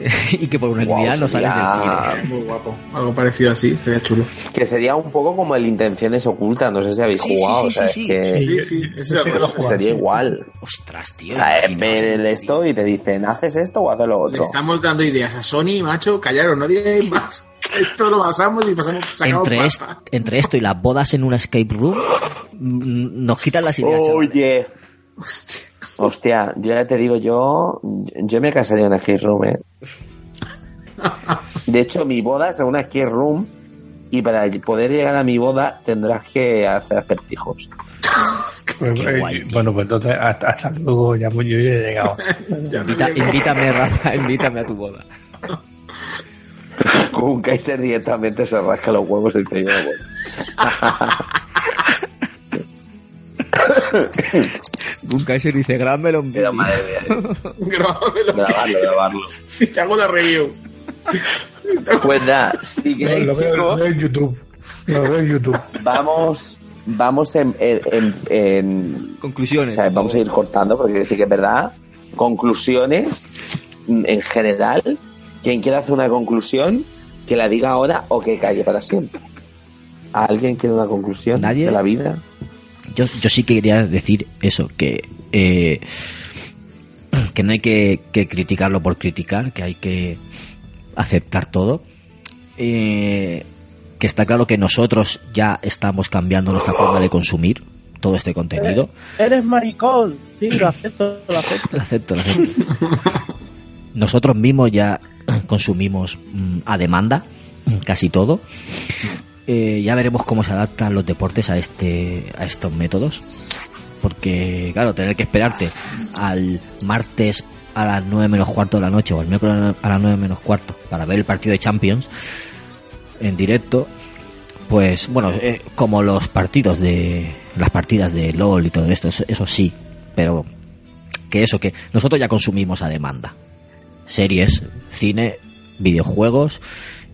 y que por unanimidad Guau, no del cine. Muy guapo. Algo parecido así, sería chulo. Que sería un poco como el Intenciones Ocultas. No sé si habéis Sí, jugado. sí, o sea, sí, es sí. que Sí, sí, ese Sí, es lo el- juego. sería igual. Ostras, tío. O sea, ven esto y te dicen, ¿haces esto o haces lo Le otro? estamos dando ideas a Sony, macho, callaros, no digáis más. Esto lo basamos y pasamos sacamos entre, est- entre esto y las bodas en una escape room mm, nos quitan las ideas. Oye, Hostia. Hostia, yo ya te digo, yo, yo me casaría en una skate room, ¿eh? De hecho, mi boda es en una skate room y para poder llegar a mi boda tendrás que hacer acertijos. Pues, eh, guay, bueno, pues entonces hasta, hasta luego, ya pues yo ya he llegado. Invita- invítame, Rafa, invítame a tu boda. Con un Kaiser directamente se rasca los huevos y no voy. Un Kaiser dice, grábamelo en Pero vídeo". madre mía, grabarlo, grabarlo. Te hago la review. Pues nada, si queréis, lo veo, lo chicos, veo en YouTube. Lo veo en YouTube. vamos, vamos en, en, en- en- o Conclusiones. sea, vamos a ir cortando porque sí que es verdad. Conclusiones mm, en general. Quien quiera hacer una conclusión, que la diga ahora o que calle para siempre. ¿Alguien quiere una conclusión ¿Nadie? de la vida? Yo, yo sí que quería decir eso, que, eh, que no hay que, que criticarlo por criticar, que hay que aceptar todo. Eh, que está claro que nosotros ya estamos cambiando nuestra forma de consumir todo este contenido. Eres maricón. Sí, lo acepto, lo acepto. Lo acepto, lo acepto. Nosotros mismos ya consumimos mm, a demanda casi todo. Eh, ya veremos cómo se adaptan los deportes a este a estos métodos. Porque, claro, tener que esperarte al martes a las 9 menos cuarto de la noche o al miércoles a las 9 menos cuarto para ver el partido de Champions en directo, pues bueno, eh, como los partidos de las partidas de LOL y todo esto, eso, eso sí, pero que eso, que nosotros ya consumimos a demanda. Series, cine, videojuegos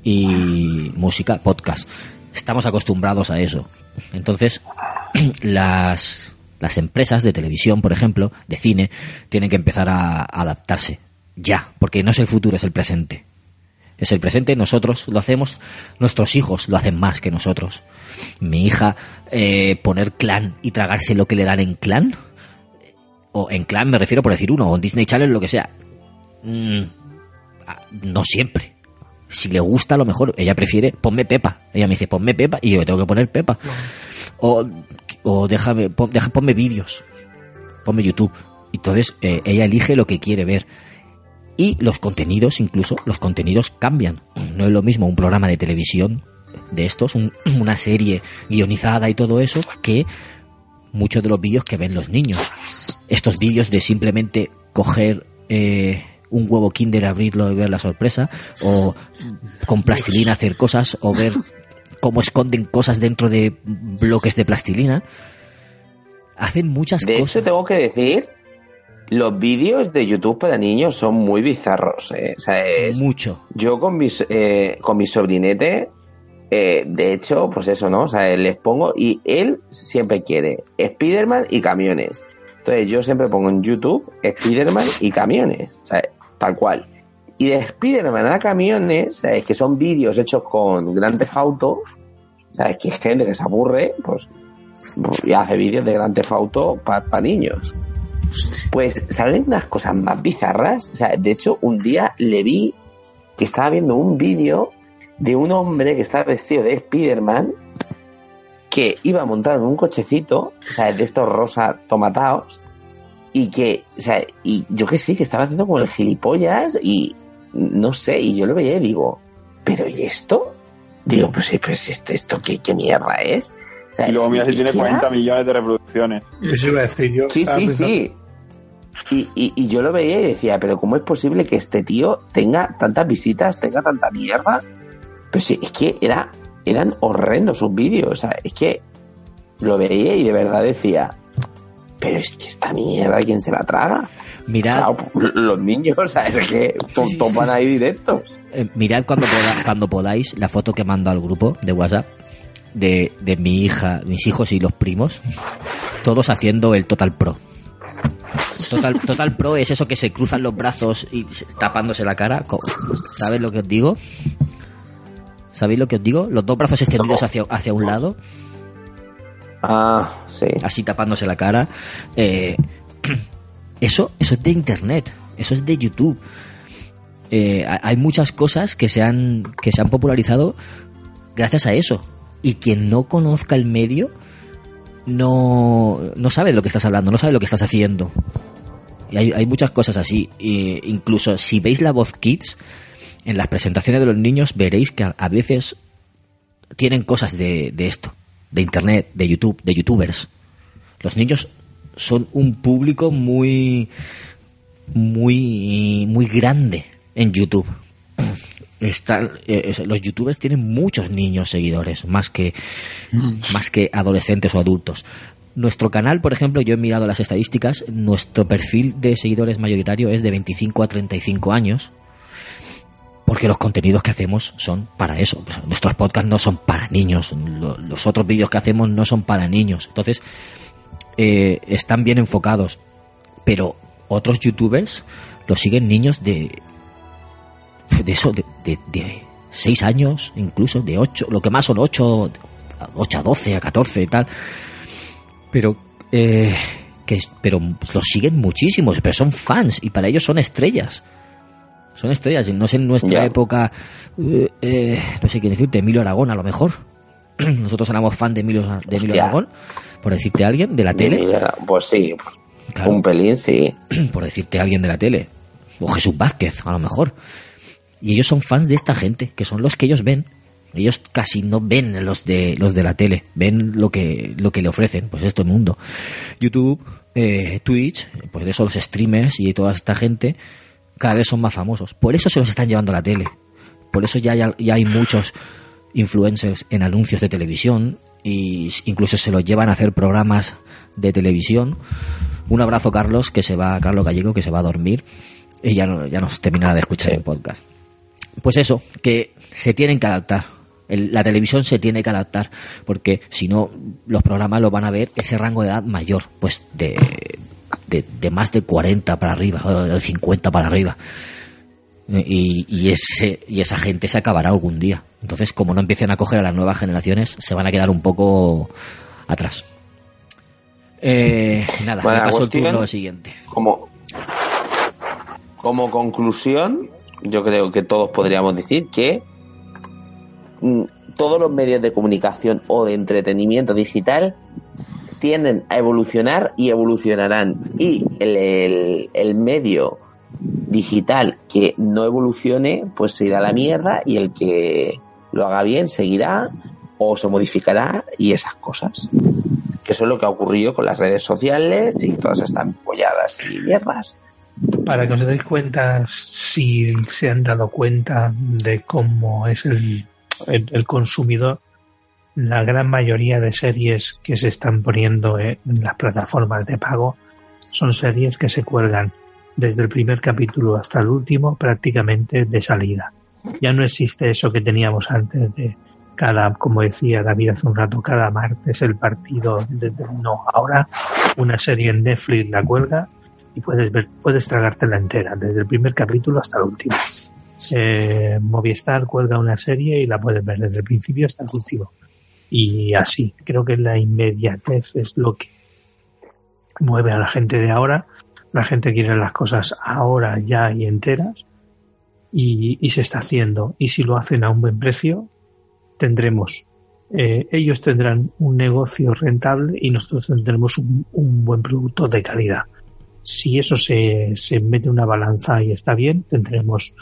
y música, podcast. Estamos acostumbrados a eso. Entonces, las, las empresas de televisión, por ejemplo, de cine, tienen que empezar a adaptarse. Ya, porque no es el futuro, es el presente. Es el presente, nosotros lo hacemos, nuestros hijos lo hacen más que nosotros. Mi hija, eh, poner clan y tragarse lo que le dan en clan, o en clan me refiero por decir uno, o en Disney Channel, lo que sea. Mm, ah, no siempre. Si le gusta, a lo mejor ella prefiere, ponme Pepa. Ella me dice, ponme Pepa, y yo tengo que poner Pepa. O, o déjame, pon- deja, ponme vídeos, ponme YouTube. Entonces, eh, ella elige lo que quiere ver. Y los contenidos, incluso, los contenidos cambian. No es lo mismo un programa de televisión de estos, un- una serie guionizada y todo eso, que muchos de los vídeos que ven los niños. Estos vídeos de simplemente coger eh, un huevo kinder, abrirlo y ver la sorpresa, o con plastilina hacer cosas, o ver cómo esconden cosas dentro de bloques de plastilina. Hacen muchas De cosas. hecho, tengo que decir los vídeos de YouTube para niños son muy bizarros. ¿eh? O sea, es- Mucho. Yo con mis, eh, con mi sobrinete, eh, de hecho, pues eso, ¿no? O sea, les pongo y él siempre quiere Spiderman y camiones. Entonces yo siempre pongo en YouTube Spiderman y camiones, o sea, tal cual. Y de Spiderman a camiones, ¿sabes? que son vídeos hechos con Grand Theft Auto, ¿sabes? que hay gente que se aburre, pues, pues, y hace vídeos de Grand Theft Auto para niños. Pues salen unas cosas más bizarras. O sea, de hecho, un día le vi que estaba viendo un vídeo de un hombre que estaba vestido de Spider-Man que iba montado en un cochecito, o sea, de estos rosa tomataos, y que, o sea, y yo que sí, que estaba haciendo como el gilipollas y no sé, y yo lo veía y digo, ¿pero y esto? Digo, pues, sí, pues esto, esto ¿qué, qué mierda es? O sea, Y luego mira si ¿y tiene qué era? 40 millones de reproducciones. Eso iba a decir yo. Sí, sí, pensando- sí. Y, y, y yo lo veía y decía, pero ¿cómo es posible que este tío tenga tantas visitas, tenga tanta mierda? Pues sí, es que era, eran horrendos sus vídeos. O sea, es que lo veía y de verdad decía, pero es que esta mierda, ¿quién se la traga? Mirad, Claro, pues, los niños, o sea, es que to- sí, topan sí. ahí directos. eh, mirad cuando, poda- cuando podáis la foto que mando al grupo de WhatsApp de, de mi hija, mis hijos y los primos, todos haciendo el Total Pro. Total, Total Pro es eso que se cruzan los brazos y se- tapándose la cara. ¿Sabes lo que os digo? ¿Sabéis lo que os digo? Los dos brazos extendidos hacia, hacia un lado, Ah, sí. así tapándose la cara. Eh, eso, eso es de internet, eso es de YouTube. Eh, ha- hay muchas cosas que se han que se han popularizado gracias a eso. Y quien no conozca el medio no, no sabe lo que estás hablando, no sabe lo que estás haciendo. Y hay, hay muchas cosas así. Incluso si veis la voz Kids, en las presentaciones de los niños veréis que a veces tienen cosas de, de esto, de internet, de YouTube, de youtubers. Los niños son un público muy muy muy grande en YouTube. Están, eh, los youtubers tienen muchos niños seguidores, más que más que adolescentes o adultos. Nuestro canal, por ejemplo, yo he mirado las estadísticas, nuestro perfil de seguidores mayoritario es de 25 a 35 años, porque los contenidos que hacemos son para eso. Nuestros podcasts no son para niños, lo- los otros vídeos que hacemos no son para niños. Entonces, eh, están bien enfocados, pero otros youtubers los siguen niños de de eso, de, de, de 6 años, incluso de 8, lo que más son 8, 8 a 12, a 14 y tal. Pero, eh, que, pero los siguen muchísimos, pero son fans y para ellos son estrellas. Son estrellas, no sé en nuestra Ya. época, eh, eh, no sé quién decirte, Emilio Aragón a lo mejor. Nosotros éramos fan de Emilio, de Emilio. Aragón, por decirte a alguien, de la tele. Mira, Pues sí, Claro. un pelín, sí. por decirte a alguien de la tele, o Jesús Vázquez, a lo mejor. Y ellos son fans de esta gente, que son los que ellos ven. Ellos casi no ven los de los de la tele, ven lo que lo que le ofrecen, pues esto mundo. YouTube, eh, Twitch, pues eso los streamers y toda esta gente cada vez son más famosos. Por eso se los están llevando a la tele. Por eso ya, ya, ya hay muchos influencers en anuncios de televisión y s- incluso se los llevan a hacer programas de televisión. Un abrazo Carlos que se va Carlos Gallego que se va a dormir y ya no, ya nos terminará de escuchar el podcast. Pues eso, que se tienen que adaptar. El- la televisión se tiene que adaptar porque si no los programas lo van a ver ese rango de edad mayor, pues de, de, de más de 40 para arriba, o de 50 para arriba. Y, y ese, y esa gente se acabará algún día. Entonces, como no empiecen a coger a las nuevas generaciones, se van a quedar un poco atrás. Eh, nada, Bueno, me paso el turno siguiente. como, como conclusión, yo creo que todos podríamos decir que mm, todos los medios de comunicación o de entretenimiento digital tienden a evolucionar y evolucionarán. Y el, el- medio digital que no evolucione, pues se irá a la mierda y el que lo haga bien seguirá o se modificará y esas cosas. Que eso es lo que ha ocurrido con las redes sociales y todas estas polladas y mierdas. Para que os deis cuenta si se han dado cuenta de cómo es el, el consumidor, la gran mayoría de series que se están poniendo en las plataformas de pago son series que se cuelgan desde el primer capítulo hasta el último prácticamente de salida. Ya no existe eso que teníamos antes de cada, como decía David hace un rato, cada martes el partido. de- no, ahora una serie en Netflix la cuelga y puedes ver, puedes tragártela entera, desde el primer capítulo hasta el último. Eh, Movistar cuelga una serie y la puedes ver desde el principio hasta el último. Y así, creo que la inmediatez es lo que mueve a la gente de ahora. La gente quiere las cosas ahora, ya y enteras. Y, se está haciendo. Y si lo hacen a un buen precio, tendremos, eh, ellos tendrán un negocio rentable y nosotros tendremos un, un buen producto de calidad. Si eso se, se mete una balanza y está bien, tendremos,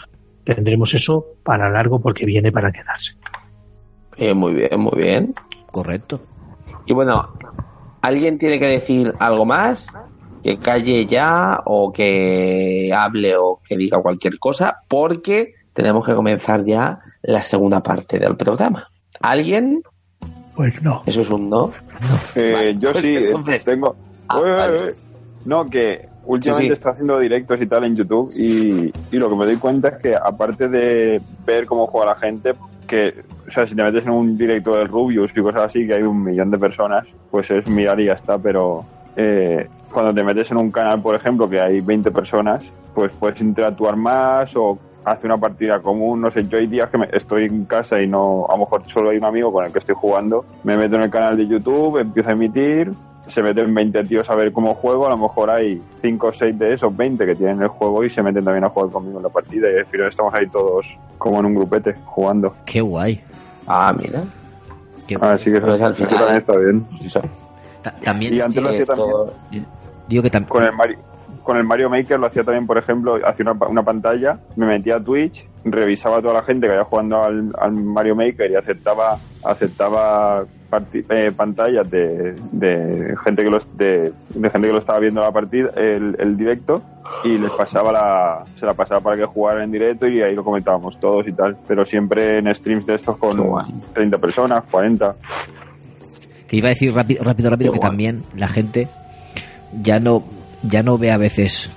tendremos eso para largo porque viene para quedarse. Eh, muy bien, muy bien. Correcto. Y bueno, ¿alguien tiene que decir algo más? Que calle ya o que hable o que diga cualquier cosa, porque tenemos que comenzar ya la segunda parte del programa. ¿Alguien? Pues no. Eso es un no. Eh, yo pues sí, entonces- tengo. Ah. No, que últimamente Sí, sí. está haciendo directos y tal en YouTube y, y lo que me doy cuenta es que aparte de ver cómo juega la gente, que, o sea, si te metes en un directo del Rubius y cosas así, que hay un millón de personas, pues es mirar y ya está, pero eh, cuando te metes en un canal, por ejemplo, que hay 20 personas, pues puedes interactuar más o hacer una partida común, no sé, yo hay días que me- estoy en casa y no, a lo mejor solo hay un amigo con el que estoy jugando, me meto en el canal de YouTube, empiezo a emitir, se meten 20 tíos a ver cómo juego, a lo mejor hay 5 o 6 de esos 20 que tienen el juego y se meten también a jugar conmigo en la partida y al final estamos ahí todos como en un grupete jugando. Qué guay. Ah, mira. Qué Así que Pues al eso final- también está bien. Ta- También Y antes lo hacía también digo que tam- con el Mario con el Mario Maker lo hacía también, por ejemplo, hacía una, una pantalla, me metía a Twitch, revisaba a toda la gente que había jugando al, al Mario Maker y aceptaba aceptaba eh, pantallas de, de gente que los de, de gente que lo estaba viendo la partida, el, el directo y les pasaba la se la pasaba para que jugaran en directo y ahí lo comentábamos todos y tal, pero siempre en streams de estos con 30 personas, 40. que iba a decir rápido, rápido, rápido que también la gente ya no ya no ve a veces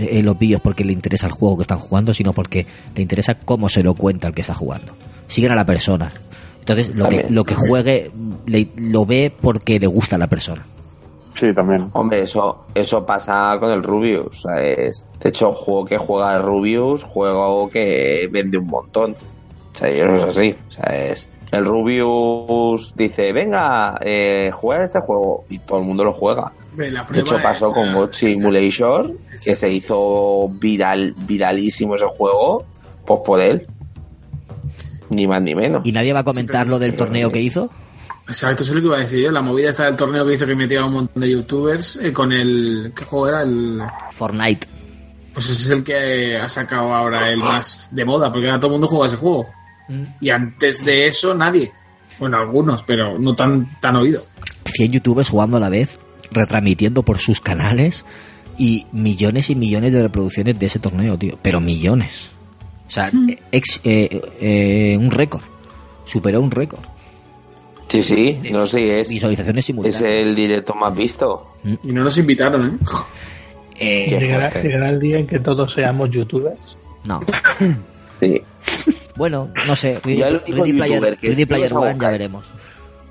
eh, los vídeos porque le interesa el juego que están jugando, sino porque le interesa cómo se lo cuenta el que está jugando. Siguen a la persona. Entonces, lo que, lo que juegue le- lo ve porque le gusta a la persona. Sí, también. Hombre, eso, eso pasa con el Rubius. ¿sabes? De hecho, juego que juega el Rubius, juego que vende un montón. O sea, eso es así. O sea, es- el Rubius dice, venga, eh, juega este juego. Y todo el mundo lo juega. La De hecho, pasó con God Simulator, que se hizo viral, viralísimo ese juego, pues por él. Ni más ni menos. ¿Y nadie va a comentar lo del torneo que hizo? Exacto, eso es lo que iba a decir yo. La movida está del torneo que hizo que metía a un montón de youtubers eh, con el. ¿Qué juego era? El. Fortnite. Pues ese es el que ha sacado ahora el más de moda, porque ahora todo el mundo juega ese juego. Y antes de eso, nadie. Bueno, algunos, pero no tan, tan oído. 100 youtubers jugando a la vez, retransmitiendo por sus canales y millones y millones de reproducciones de ese torneo, tío. Pero millones. O sea, ex- eh, eh, un récord. Superó un récord. Sí, sí, no sé, es, Visualizaciones es simultáneas. el directo más visto. Y no nos invitaron, ¿eh? Eh, Llegará, llegará el día en que todos seamos youtubers. no. Sí. Bueno, no sé. Ready, el Player, youtuber que Ready sí Player los One, ya veremos.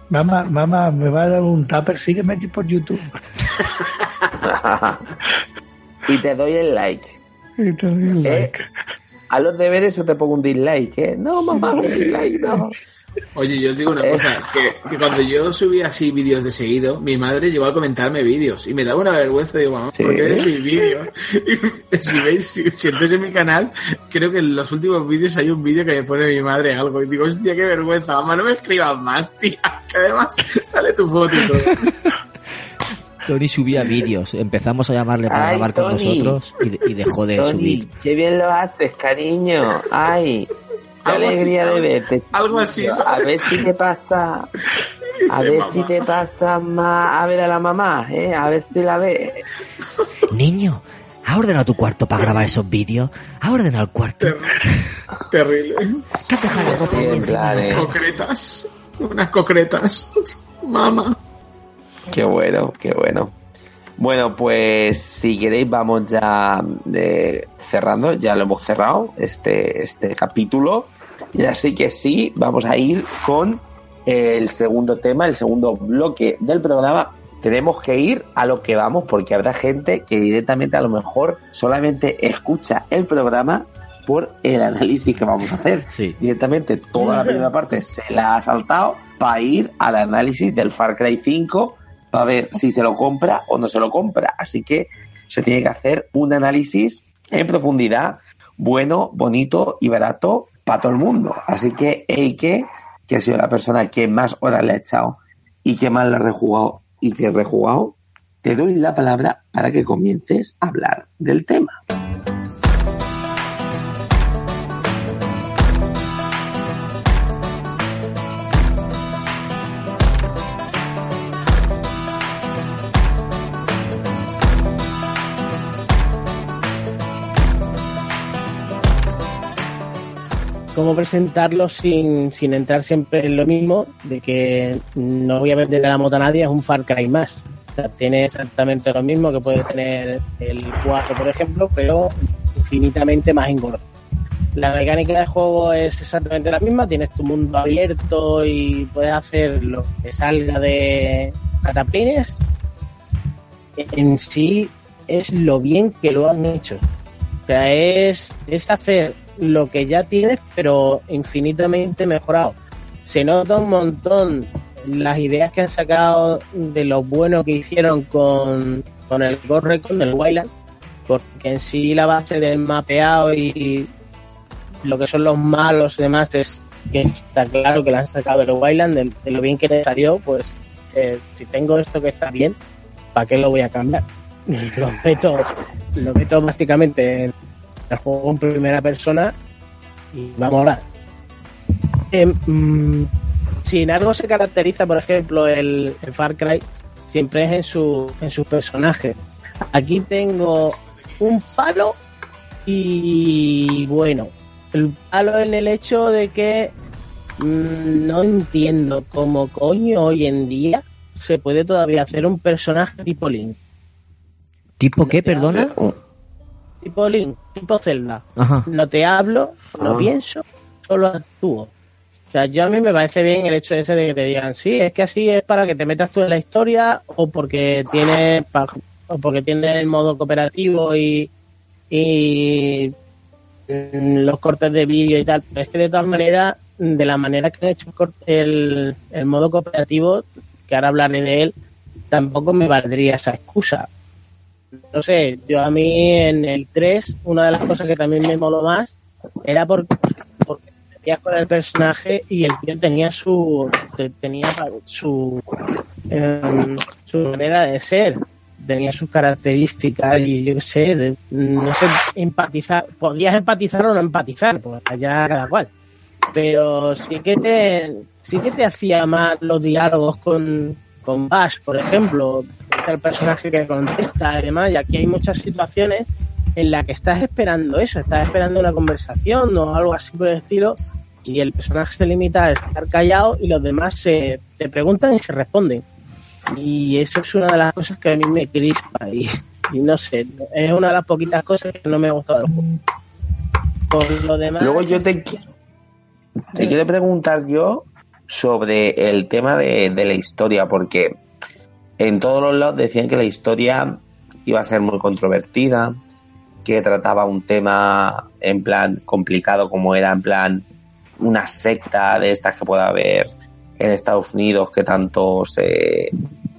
Mamá, mamá, me va a dar un tupper, sígueme aquí por YouTube. y te doy el like. Y te doy Eh, like. A los deberes o te pongo un dislike, ¿eh? No, mamá, un dislike, no. Oye, yo os digo una cosa, que, que cuando yo subía así vídeos de seguido, mi madre llegó a comentarme vídeos y me daba una vergüenza, digo, mamá, Sí. ¿por qué mis vídeos? Y si veis, si, si en mi canal, creo que en los últimos vídeos hay un vídeo que me pone mi madre algo y digo, hostia, qué vergüenza, mamá, no me escribas más, tía, que además sale tu foto y todo. Tony subía vídeos. Empezamos a llamarle para Ay, grabar con nosotros y, y dejó de Tony, subir. qué bien lo haces, cariño. Ay, qué Algo así, alegría de verte. algo así, chiquillo. A ¿sabes? ver si te pasa. A ver mamá. si te pasa más. A ver a la mamá, ¿eh? A ver si la ve. Niño, ¿ha ordenado tu cuarto para grabar esos vídeos? ¿Ha ordenado el cuarto? Terrible. ¿Te has dejado la ropa cama? Concretas, unas concretas. Mamá. Qué bueno, qué bueno. Bueno, pues si queréis vamos ya eh, cerrando, ya lo hemos cerrado este, este capítulo. Y así que sí, vamos a ir con el segundo tema, el segundo bloque del programa. Tenemos que ir a lo que vamos porque habrá gente que directamente a lo mejor solamente escucha el programa por el análisis que vamos a hacer. Sí. Directamente toda la primera parte se la ha saltado para ir al análisis del Far Cry 5 para ver si se lo compra o no se lo compra. Así que se tiene que hacer un análisis en profundidad, bueno, bonito y barato para todo el mundo. Así que Eike, que ha sido la persona que más horas le ha echado y que más le ha rejugado y que ha rejugado, te doy la palabra para que comiences a hablar del tema. Cómo presentarlo sin, sin entrar siempre en lo mismo, de que no voy a vender la moto a nadie, es un Far Cry más. O sea, tiene exactamente lo mismo que puede tener el 4, por ejemplo, pero infinitamente más engordo. La mecánica del juego es exactamente la misma, tienes tu mundo abierto y puedes hacer lo que salga de cataplines. En sí es lo bien que lo han hecho. O sea, es, es hacer lo que ya tienes, pero infinitamente mejorado. Se nota un montón las ideas que han sacado de lo bueno que hicieron con, con el Ghost Recon del Wayland, porque en sí la base del mapeado y lo que son los malos y demás es que está claro que la han sacado del Wayland, de, de lo bien que le salió, pues eh, si tengo esto que está bien, ¿para qué lo voy a cambiar? Lo meto, lo meto básicamente en el juego en primera persona y vamos a hablar. Eh, mm, si en algo se caracteriza, por ejemplo, el, el Far Cry, siempre es en su, en sus personajes. Aquí tengo un palo y bueno, el palo en el hecho de que mm, no entiendo cómo coño hoy en día se puede todavía hacer un personaje tipo Link. ¿Tipo qué, perdona? Tipo Link, tipo Zelda. Ajá. No te hablo, no Ah. pienso, solo actúo. O sea, yo a mí me parece bien el hecho ese de que te digan, sí, es que así es para que te metas tú en la historia o porque tiene pa- o porque tiene el modo cooperativo y, y mm, los cortes de vídeo y tal. Pero es que de todas maneras, de la manera que han hecho el, el modo cooperativo, que ahora hablaré de él, tampoco me valdría esa excusa no sé, yo a mí en el 3, una de las cosas que también me moló más era por, porque te con el personaje y el tío tenía su te- tenía su em, su manera de ser, tenía sus características y yo sé, no sé, empatizar, podías empatizar o no empatizar, pues allá cada cual. Pero sí que te sí que te hacía más los diálogos con con Bash, por ejemplo, el personaje que contesta y demás, y aquí hay muchas situaciones en las que estás esperando eso, estás esperando una conversación o algo así por el estilo, y el personaje se limita a estar callado y los demás se, te preguntan y se responden. Y eso es una de las cosas que a mí me crispa y, y no sé, es una de las poquitas cosas que no me ha gustado del juego. Por lo demás, Luego yo te, te quiero preguntar yo sobre el tema de, de la historia, porque en todos los lados decían que la historia iba a ser muy controvertida, que trataba un tema en plan complicado como era en plan una secta de estas que puede haber en Estados Unidos que tanto se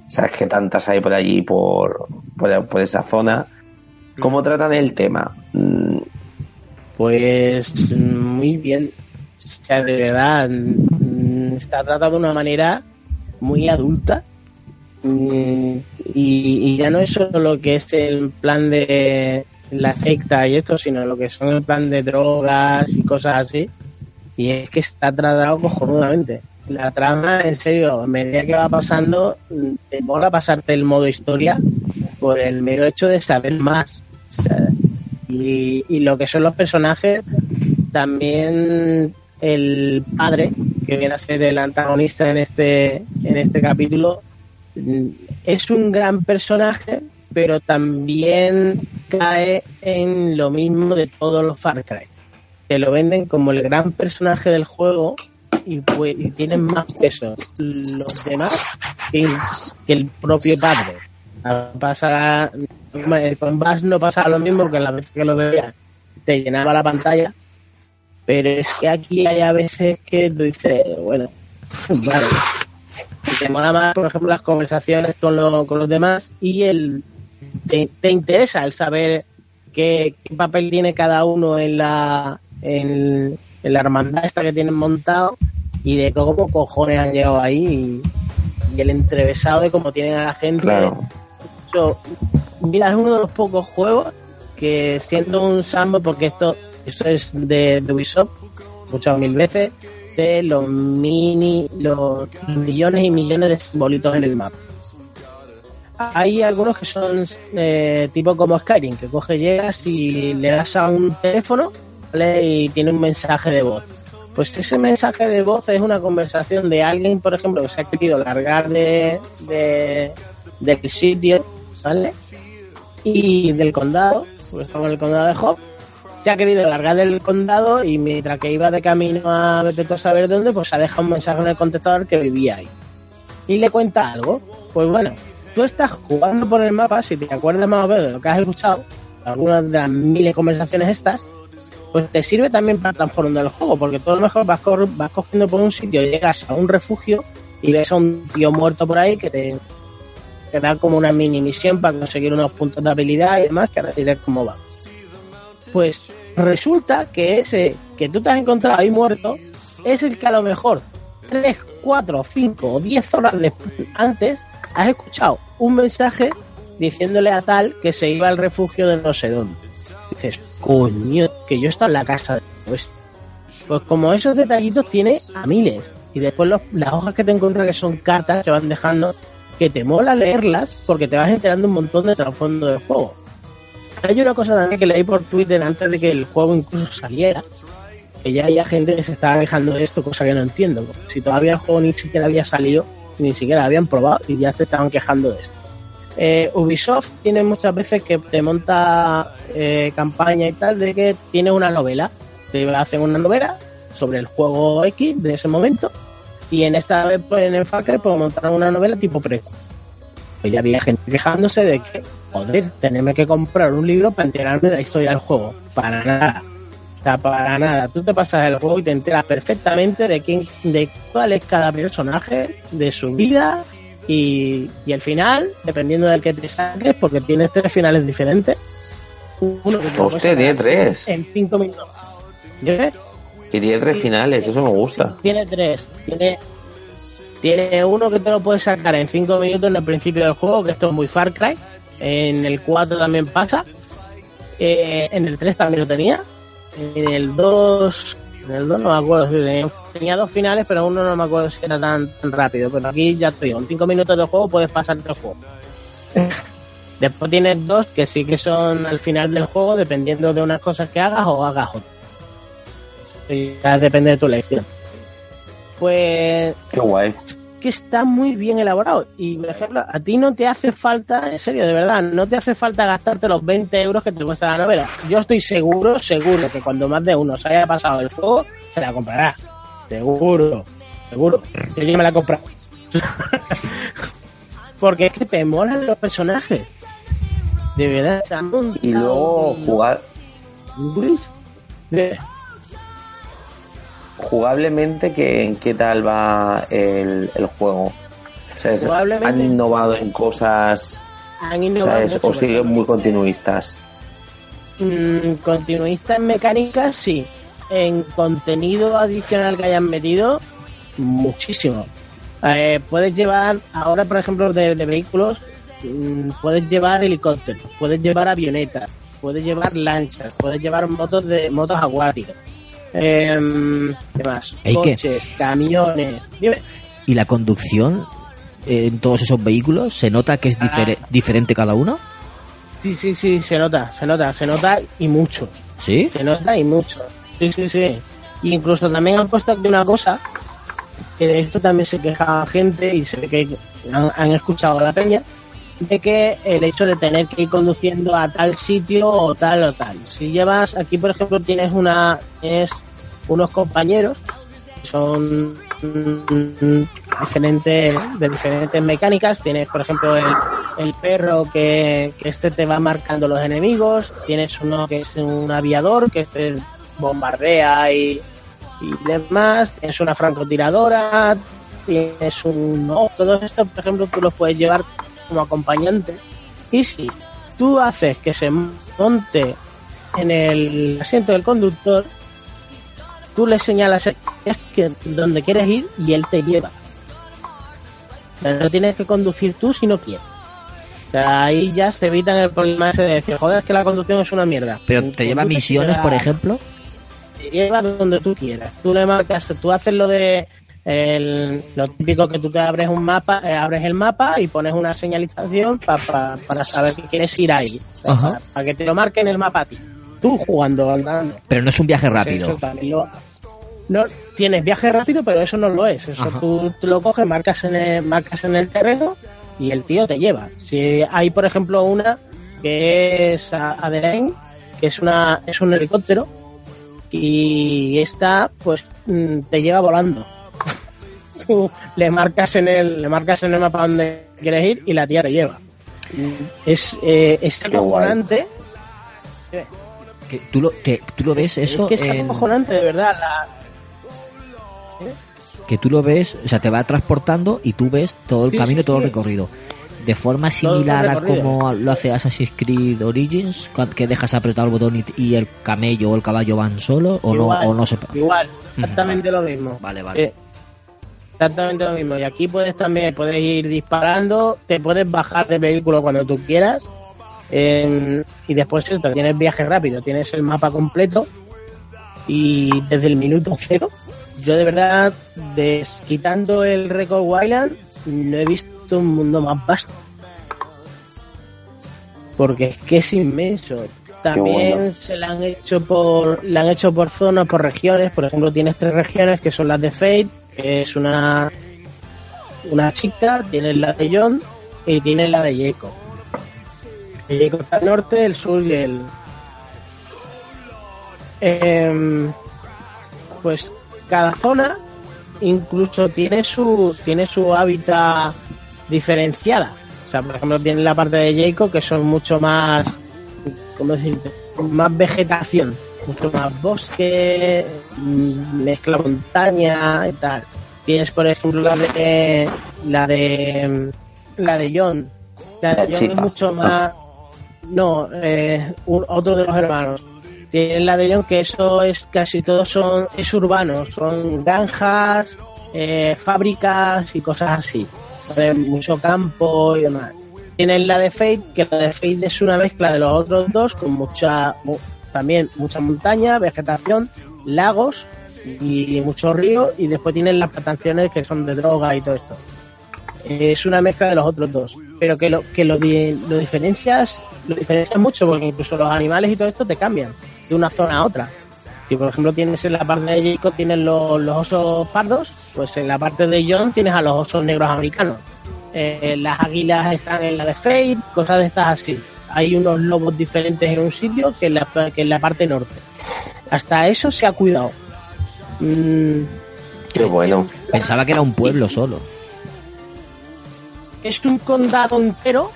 sabes que tantas hay por allí por, por, por esa zona ¿cómo tratan el tema? Mm, Pues muy bien. O sea, de verdad, mm, está tratado de una manera muy adulta. Mm, Y, y ya no es solo lo que es el plan de la secta y esto, sino lo que son el plan de drogas y cosas así. Y es que está tratado cojonudamente. La trama, en serio, a medida que va pasando, te mola pasarte el modo historia por el mero hecho de saber más. O sea, y, y lo que son los personajes, también el padre, que viene a ser el antagonista en este, en este capítulo, es un gran personaje, pero también cae en lo mismo de todos los Far Cry. Te lo venden como el gran personaje del juego y, pues, y tienen más peso los demás que, el propio padre. Pasa, con Bass no pasa lo mismo que la vez que lo veía te llenaba la pantalla, pero es que aquí hay a veces que dices, bueno, vale. Te mola más, por ejemplo, las conversaciones con, lo- con los demás y el te, te interesa el saber qué, qué papel tiene cada uno en la en, en la hermandad esta que tienen montado y de cómo cojones han llegado ahí y, y el entrevesado de cómo tienen a la gente. Claro. Mira, es uno de los pocos juegos que siendo un sandbox, porque esto, esto es de, de Ubisoft, escuchado mil veces, de los mini, los millones y millones de simbolitos en el mapa. Hay algunos que son eh, tipo como Skyrim, que coge, llegas y le das a un teléfono ¿vale? y tiene un mensaje de voz. Pues ese mensaje de voz es una conversación de alguien, por ejemplo, que se ha querido largar de, de- del sitio, ¿vale? Y del condado, porque estamos en el condado de Hop, se ha querido largar del condado y mientras que iba de camino a vete saber dónde, pues ha dejado un mensaje en el contestador que vivía ahí. Y le cuenta algo. Pues bueno, tú estás jugando por el mapa, si te acuerdas más o menos de lo que has escuchado, algunas de las miles de conversaciones estas, pues te sirve también para transformar el juego, porque tú a lo mejor vas, cor- vas cogiendo por un sitio, llegas a un refugio y ves a un tío muerto por ahí que te, da como una mini misión para conseguir unos puntos de habilidad y demás, que ahora diré cómo va. Pues resulta que ese que tú te has encontrado ahí muerto es el que a lo mejor 3, 4, 5 o 10 horas después, antes has escuchado un mensaje diciéndole a tal que se iba al refugio de no sé dónde. Dices, coño, que yo estaba en la casa pues, pues como esos detallitos tiene a miles. Y después las hojas que te encuentras que son cartas que van dejando que te mola leerlas porque te vas enterando un montón de trasfondo del juego. Hay una cosa también que leí por Twitter antes de que el juego incluso saliera, que ya había gente que se estaba quejando de esto, cosa que no entiendo. Si todavía el juego ni siquiera había salido, ni siquiera lo habían probado y ya se estaban quejando de esto. Eh, Ubisoft tiene muchas veces que te monta eh, campaña y tal de que tiene una novela. Te hacen una novela sobre el juego X de ese momento y en esta vez pues, en el Far Cry pues montaron una novela tipo precuela. Pues ya había gente quejándose de que, joder, tenerme que comprar un libro para enterarme de la historia del juego. Para nada. O sea, para nada. Tú te pasas el juego y te enteras perfectamente de quién, de cuál es cada personaje, de su vida y, y el final, dependiendo del que te saques, porque tienes tres finales diferentes. Uno que Hostia, tiene tres. En cinco minutos. ¿Yo sé? Que tiene tres finales, eso me gusta. Tiene tres. Tiene, tiene uno que te lo puedes sacar en 5 minutos en el principio del juego, que esto es muy Far Cry. En el 4 también pasa. Eh, en el 3 también lo tenía. En el 2. En el 2 no me acuerdo si tenía, tenía dos finales, pero uno no me acuerdo si era tan, tan rápido. Pero aquí ya estoy. En 5 minutos de juego puedes pasarte el juego. Después tienes dos que sí que son al final del juego, dependiendo de unas cosas que hagas o hagas otras. Y Ya depende de tu elección. Pues Qué guay. Que está muy bien elaborado. Y, por ejemplo, a ti no te hace falta, en serio, de verdad, no te hace falta gastarte los 20 euros que te cuesta la novela. Yo estoy seguro, seguro, que cuando más de uno se haya pasado el juego, se la comprará. Seguro, seguro. Yo ya me la comprado. Porque es que te molan los personajes. De verdad, Y luego jugar, de- jugablemente, ¿qué, qué tal va el, el juego? O sea, ¿Han innovado en cosas han innovado o siguen muy continuistas? Mm, continuista en mecánica, sí. En contenido adicional que hayan metido, muchísimo. Eh, puedes llevar, ahora por ejemplo, de, de vehículos, mm, puedes llevar helicópteros, puedes llevar avionetas, puedes llevar lanchas, puedes llevar motos de motos acuáticas. Em, ¿Qué más? Coches, camiones. Dime. ¿Y la conducción eh, en todos esos vehículos se nota que es difere- diferente cada uno? Sí, sí, sí, se nota, se nota, se nota y mucho. ¿Sí? Se nota y mucho. Sí, sí, sí. Y incluso también han puesto aquí una cosa, que de esto también se queja gente y se ve que han, han escuchado a la peña, de que el hecho de tener que ir conduciendo a tal sitio o tal o tal. Si llevas, aquí por ejemplo tienes una, es unos compañeros que son mm, diferentes, de diferentes mecánicas. Tienes por ejemplo el, el perro que, que este te va marcando los enemigos. Tienes uno que es un aviador que este bombardea y, y demás. Tienes una francotiradora. Tienes un... No, todo esto por ejemplo tú lo puedes llevar como acompañante. Y si tú haces que se monte en el asiento del conductor, tú le señalas es que donde quieres ir y él te lleva. Pero no tienes que conducir tú si no quieres. O sea, ahí ya se evitan el problema ese de decir, joder, es que la conducción es una mierda. Pero te lleva misiones, te por ejemplo. te lleva donde tú quieras. Tú le marcas, tú haces lo de el- lo típico que tú te abres un mapa, eh, abres el mapa y pones una señalización pa- pa- para saber que quieres ir ahí. Para, para que te lo marquen el mapa a ti. Tú jugando, andando. Pero no es un viaje rápido. Eso no, tienes viaje rápido, pero eso no lo es. Eso tú, tú lo coges, marcas en, el, marcas en el terreno y el tío te lleva. Si hay, por ejemplo, una que es a- Adelaide, que es una es un helicóptero y esta pues mm, te lleva volando. Tú le marcas en el le marcas en el mapa donde quieres ir y la tía te lleva. Es eh, es acojonante. Que tú, lo, que tú lo ves eso es que es en- acojonante, de verdad. La, que tú lo ves, o sea, te va transportando y tú ves todo el Sí, camino, sí, todo el recorrido. De forma similar a como lo hace Assassin's Creed Origins, que dejas apretado el botón y, el camello o el caballo van solo, o Igual, no, o no se. Igual, exactamente lo mismo. Vale, vale. Eh, exactamente lo mismo. Y aquí puedes también puedes ir disparando, te puedes bajar del vehículo cuando tú quieras. eh, y después esto, tienes viaje rápido, tienes el mapa completo. Y desde el minuto cero, yo de verdad, des- quitando el Record Wildland, no he visto un mundo más vasto. Porque es que es inmenso. También bueno. se la han hecho por la han hecho por zonas, por regiones. Por ejemplo, tienes tres regiones que son las de Fate, es una una chica, tienes la de John y tienes la de Jacob. Jacob está al norte, el sur y el Em, pues cada zona incluso tiene su tiene su hábitat diferenciada. O sea, por ejemplo, tiene la parte de Jacob que son mucho más, ¿cómo decirte? Más vegetación, mucho más bosque, mm, mezcla montaña y tal. Tienes, por ejemplo, la de la de la de John. La de John es mucho más. No, eh, un- otro de los hermanos. Tienes la de John que eso es casi todo son es urbano, son granjas, eh, fábricas y cosas así. Mucho campo y demás. Tienes la de Fate, que la de Fate es una mezcla de los otros dos con mucha mu- también mucha montaña, vegetación, lagos y mucho río y después tienes las plantaciones que son de droga y todo esto. Es una mezcla de los otros dos, pero que lo que lo, lo diferencias lo diferencias mucho porque incluso los animales y todo esto te cambian de una zona a otra. Si por ejemplo tienes en la parte de Jacob tienes los, los osos pardos, pues en la parte de John tienes a los osos negros americanos. Eh, las águilas están en la de Fate, cosas de estas así. Hay unos lobos diferentes en un sitio que en la, que en la parte norte. Hasta eso se ha cuidado. Mm, Qué bueno. Pensaba que era un pueblo solo. es un condado entero,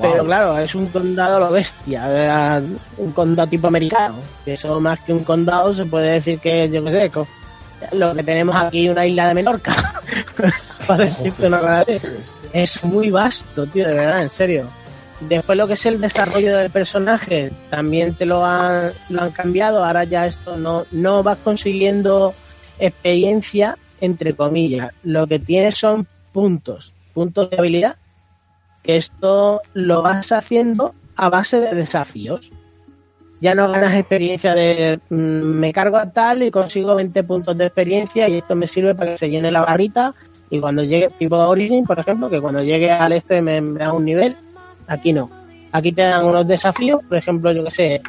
pero claro, es un condado a lo bestia, un condado tipo americano. Eso más que un condado se puede decir que, yo qué sé, lo que tenemos aquí una isla de Menorca. Para decirte una. Es muy vasto, tío, de verdad, en serio. Después lo que es el desarrollo del personaje, también te lo han, lo han cambiado. Ahora ya esto no, no vas consiguiendo experiencia, entre comillas. Lo que tienes son puntos, puntos de habilidad, que esto lo vas haciendo a base de desafíos. Ya no ganas experiencia de mm, me cargo a tal y consigo 20 puntos de experiencia y esto me sirve para que se llene la barrita y cuando llegue, tipo Origin, por ejemplo, que cuando llegue al este me, me da un nivel, aquí no. Aquí te dan unos desafíos, por ejemplo, yo que sé,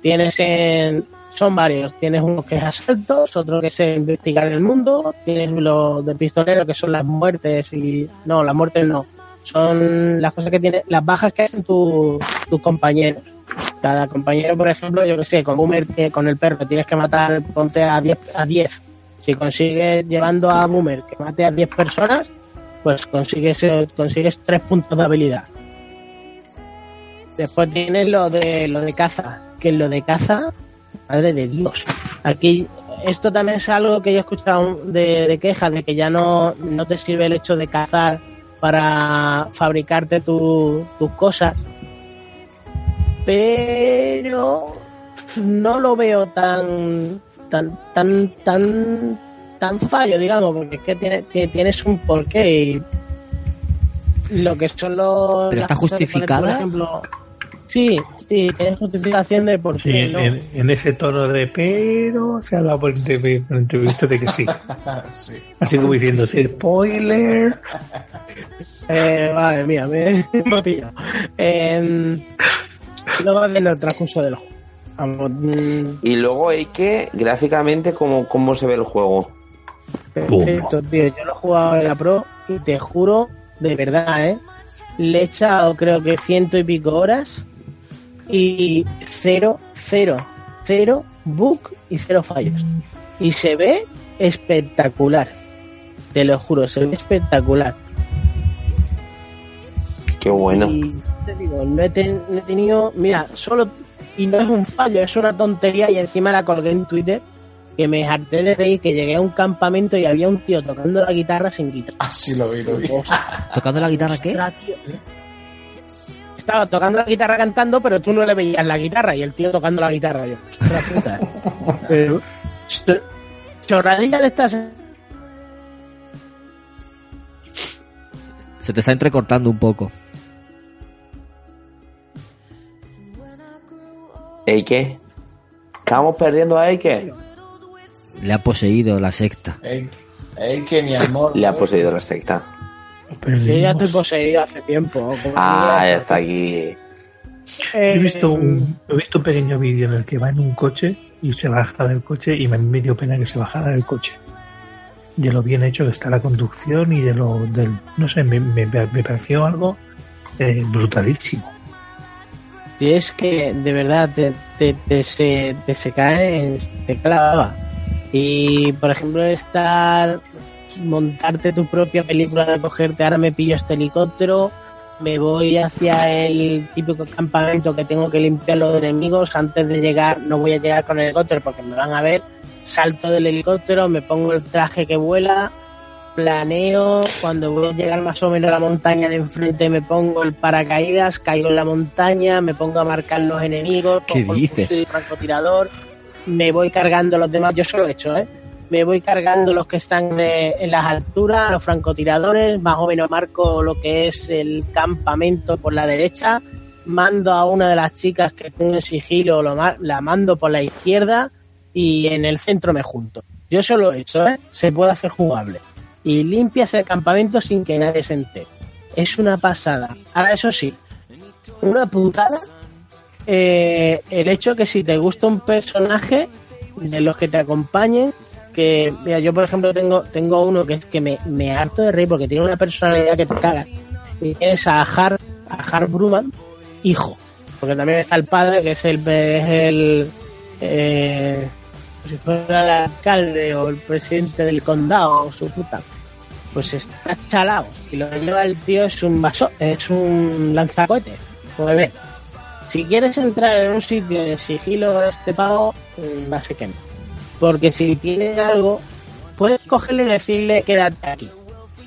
tienes en, son varios, tienes uno que es asaltos, otro que es investigar el mundo, tienes los de pistolero que son las muertes y, no, las muertes no, son las cosas que tiene, las bajas que hacen tu- tus compañeros. Cada compañero, por ejemplo, yo que sé, con Boomer, eh, con el perro, tienes que matar, ponte a 10, a 10. Si consigues llevando a Boomer que mate a 10 personas, pues consigues, eh, consigues 3 puntos de habilidad. Después tienes lo de lo de caza, que lo de caza, madre de Dios. Aquí esto también es algo que yo he escuchado de, de quejas de que ya no, no te sirve el hecho de cazar para fabricarte tu- tus cosas. Pero no lo veo tan tan tan tan tan fallo, digamos, porque es que tiene- que tienes un porqué y lo que son los Pero está justificada. por ejemplo, sí, sí, tiene justificación de por Sí, en, no. en- en ese tono de pero se ha dado por, entrev- por entrevista de que sí. Sí. Así como diciendo, sí, spoiler. Eh, madre mía, me, me ha pillado. Eh, luego en el transcurso del juego. Mm, Y luego hay que, gráficamente, ¿cómo, cómo se ve el juego? perfecto, tío. Yo lo he jugado en la Pro y te juro, de verdad, ¿eh? Le he echado creo que ciento y pico horas y cero, cero, cero bug y cero fallos. Y se ve espectacular. Te lo juro, se ve espectacular. Qué bueno. Y te digo, no he, ten- no he tenido, mira, solo, y no es un fallo, es una tontería y encima la colgué en Twitter que me harté de reír que llegué a un campamento y había un tío tocando la guitarra sin guitarra. Ah, sí, lo vi, lo vi. ¿Tocando la guitarra qué? Ostras, tío. Estaba tocando la guitarra cantando, pero tú no le veías la guitarra y el tío tocando la guitarra. Yo, puta. Ch- chorradilla de estas. Se te está entrecortando un poco. ¿Eike? ¿Estamos perdiendo a Eike? Le ha poseído la secta. Ey, que mi amor. Le ha poseído la secta. Yo ya estoy poseído hace tiempo. como Ah, ya está aquí. eh, He visto, un, he visto un pequeño vídeo en el que va en un coche y se baja del coche y me, me dio pena que se bajara del coche. De lo bien hecho que está la conducción y de lo del... No sé, me, me, me pareció algo eh, brutalísimo. Y es que de verdad te, te, te se, te se cae, te clava. Y por ejemplo, estar, montarte tu propia película de cogerte, ahora me pillo este helicóptero, me voy hacia el típico campamento que tengo que limpiar los enemigos antes de llegar, no voy a llegar con el helicóptero porque me van a ver, salto del helicóptero, me pongo el traje que vuela, planeo, cuando voy a llegar más o menos a la montaña de enfrente me pongo el paracaídas, caigo en la montaña, me pongo a marcar los enemigos, ¿Qué el dices? francotirador, me voy cargando los demás, yo solo he hecho, ¿eh? Me voy cargando los que están eh, en las alturas, los francotiradores, más o menos marco lo que es el campamento por la derecha, mando a una de las chicas que tengo en sigilo, lo la mando por la izquierda y en el centro me junto. Yo eso lo he hecho, ¿eh? Se puede hacer jugable. Y limpias el campamento sin que nadie se entere. Es una pasada. Ahora, eso sí, una putada eh, el hecho que si te gusta un personaje de los que te acompañen, que mira, yo por ejemplo tengo tengo uno que es que me, me harto de reír porque tiene una personalidad que te caga. Y tienes a Har, a Har Bruman, hijo. Porque también está el padre, que es el, es el eh, si fuera el alcalde o el presidente del condado o su puta. Pues está chalado. Y lo que lleva el tío es un vaso, es un lanzacohetes. Pues si quieres entrar en un sitio de sigilo este pago, mm, Porque si tiene algo, puedes cogerle y decirle quédate aquí.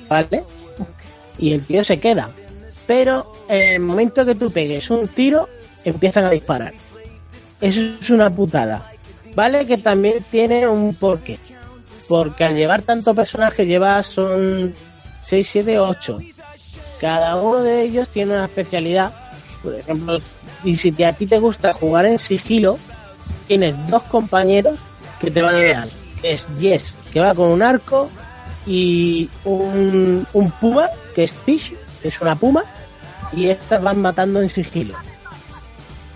¿Vale? Y el tío se queda. Pero en el momento que tú pegues un tiro, empiezan a disparar. Eso es una putada. Vale que también tiene un porqué. Porque al llevar tanto personaje, llevas son 6, 7, 8. Cada uno de ellos tiene una especialidad. Por ejemplo, y si a ti te gusta jugar en sigilo, tienes dos compañeros que te ayudar. Es Yes, que va con un arco, y un, un puma, que es Fish, es una puma, y estas van matando en sigilo.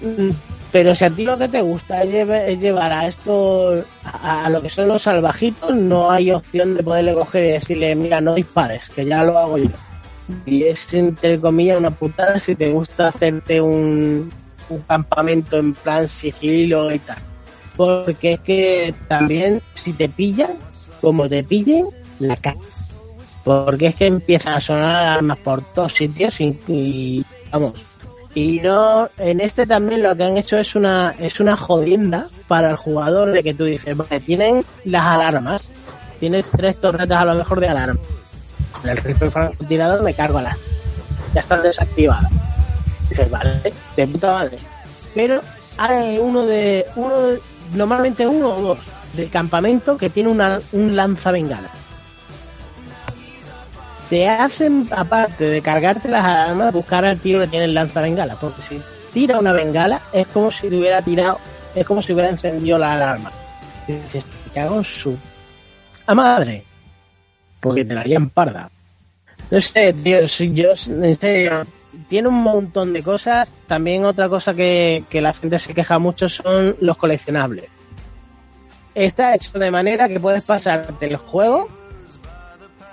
Mm, Pero si a ti lo que te gusta es llevar a esto, a, a lo que son los salvajitos, no hay opción de poderle coger y decirle, mira, no dispares, que ya lo hago yo. y es entre comillas una putada si te gusta hacerte un, un campamento en plan sigilo y tal. Porque es que también si te pillan, como te pillen, la cagas. Porque es que empiezan a sonar armas por todos sitios y, vamos. Y no, en este también lo que han hecho es una, es una jodienda para el jugador de que tú dices, vale, tienen las alarmas, tienes tres torretas a lo mejor de alarma. El rifle francotirador me cargo a las, ya están desactivadas. Dices, vale, de puta madre. Pero hay uno de, uno de- normalmente uno o dos del campamento que tiene una, un lanzabengala. Te hacen, aparte de cargarte las armas, buscar al tío que tiene el lanzabengala. Porque si tira una bengala, es como si le hubiera tirado, es como si hubiera encendido la alarma. Y dices, en su a madre. Porque te la harían parda. No sé, tío, si yo, en serio, tiene un montón de cosas. También otra cosa que, que la gente se queja mucho son los coleccionables. Está hecho de manera que puedes pasarte el juego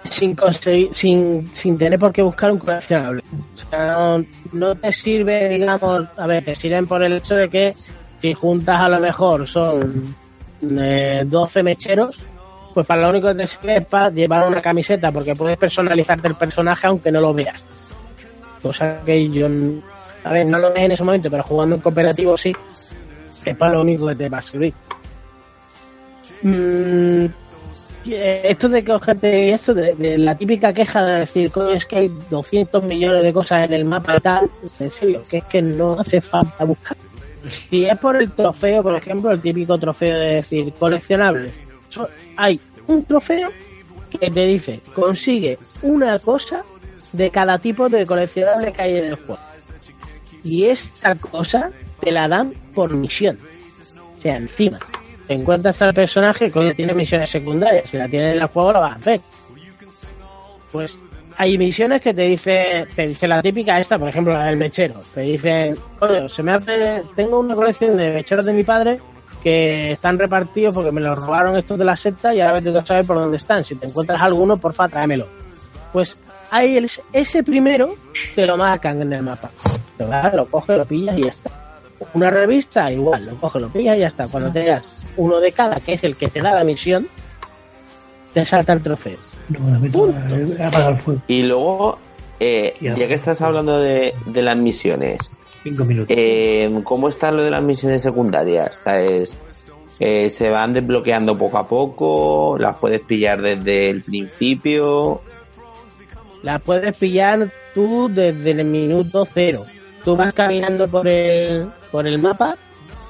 sin conseguir, sin, sin tener por qué buscar un coleccionable. O sea, no, no te sirve, digamos, a ver, te sirven por el hecho de que si juntas a lo mejor son eh, 12 mecheros, pues para lo único que te sirve es para llevar una camiseta, porque puedes personalizarte el personaje aunque no lo veas. Cosa que yo, a ver, no lo ves en ese momento, pero jugando en cooperativo sí, es para lo único que te va a servir. Mm, eh, esto de cogerte esto de, la típica queja de decir es que hay 200 millones de cosas en el mapa y tal en serio que es que no hace falta buscar si es por el trofeo por ejemplo el típico trofeo de decir coleccionable hay un trofeo que te dice consigue una cosa de cada tipo de coleccionable que hay en el juego y esta cosa te la dan por misión o sea encima te encuentras al personaje que tiene misiones secundarias. Si la tienes en el juego, lo vas a hacer. Pues hay misiones que te dice, te dice la típica esta, por ejemplo, la del mechero. Te dice, coño, se me hace, tengo una colección de mecheros de mi padre que están repartidos porque me los robaron estos de la secta y ahora tengo que saber por dónde están. Si te encuentras alguno, porfa, tráemelo. Pues ahí el- ese primero te lo marcan en el mapa. Te vas, lo coges, lo pillas y ya está. Una revista, igual, lo coges, lo pillas y ya está. Cuando tengas uno de cada, que es el que te da la misión, te salta el trofeo. Fuego. Y luego, eh, ya que estás hablando de, de las misiones, Cinco minutos. eh, ¿cómo está lo de las misiones secundarias? ¿Sabes? Eh, ¿Se van desbloqueando poco a poco? ¿Las puedes pillar desde el principio? La puedes pillar tú desde el minuto cero. Tú vas caminando por el, por el mapa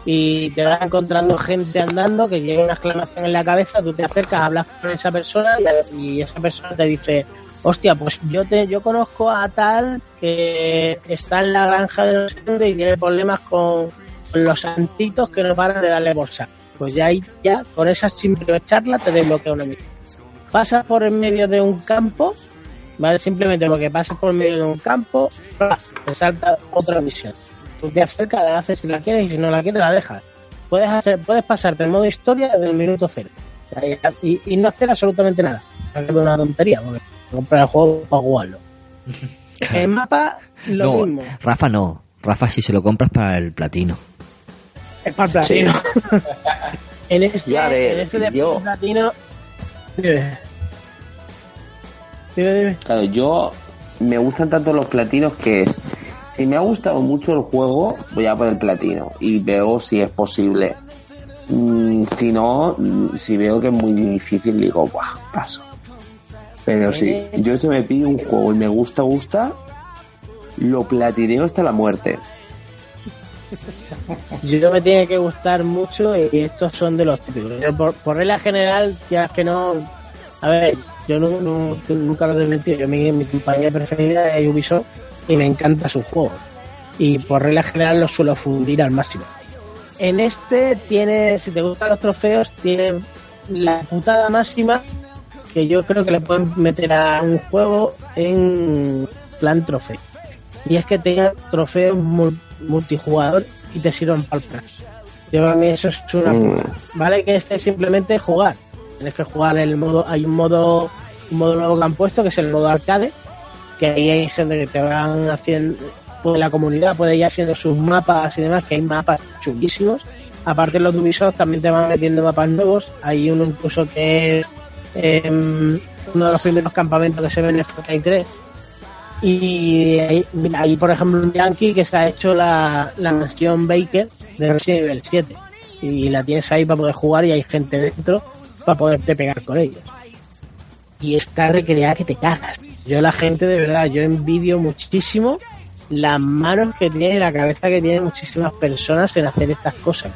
y te vas encontrando gente andando que lleva una exclamación en la cabeza, tú te acercas, hablas con esa persona y, esa persona te dice, hostia, pues yo te yo conozco a tal que está en la granja de dónde y tiene problemas con, con los santitos que no paran de darle bolsa. Pues ya ahí, ya, con esa simple charla te desbloquea una misión. Pasas por en medio de un campo ¿vale? Simplemente porque pasas por medio de un campo, te salta otra misión. Tú te acercas, la haces si la quieres y si no la quieres la dejas. Puedes hacer, puedes pasarte en modo historia desde el minuto cero. Y, y no hacer absolutamente nada. Es una tontería, porque comprar el juego para jugarlo. El mapa, lo no, mismo. Rafa no. Rafa si se lo compras para el platino. Es para el platino. en este, Ya, a ver, en este de platino. Dime. Dime, dime. Claro, yo me gustan tanto los platinos que es, si me ha gustado mucho el juego, voy a por el platino y veo si es posible. Mm, si no, si veo que es muy difícil, digo, Buah, paso. Pero sí, yo si me pido un juego y me gusta, gusta, lo platineo hasta la muerte. Yo me tiene que gustar mucho y estos son de los típicos. Por, por regla general, ya es que no. A ver, yo no, no- nunca lo he desmentido. Yo, mi, mi compañía preferida es Ubisoft y me encanta su juego. Y por regla general los suelo fundir al máximo. En este tiene, si te gustan los trofeos, tiene la putada máxima que yo creo que le pueden meter a un juego en plan trofeo. Y es que tenga trofeos mul- multijugador y te sirvan para el plan. Yo para mí eso es una Mm. puta. Vale que este es simplemente jugar. Tienes que jugar el modo, hay un modo, un modo nuevo que han puesto que es el modo arcade, que ahí hay gente que te van haciendo, pues la comunidad puede ir haciendo sus mapas y demás, que hay mapas chulísimos. Aparte los Ubisoft también te van metiendo mapas nuevos. Hay uno incluso que es em, uno de los primeros campamentos que se ve en Far Cry 3. Y hay, mira, hay, por ejemplo, un Yankee que se ha hecho la, la mansión Baker de Resident Evil 7. Y la tienes ahí para poder jugar y hay gente dentro para poderte pegar con ellos. Y está recreada que te cagas. Yo la gente, de verdad, yo envidio muchísimo las manos que tiene la cabeza que tienen muchísimas personas en hacer estas cosas.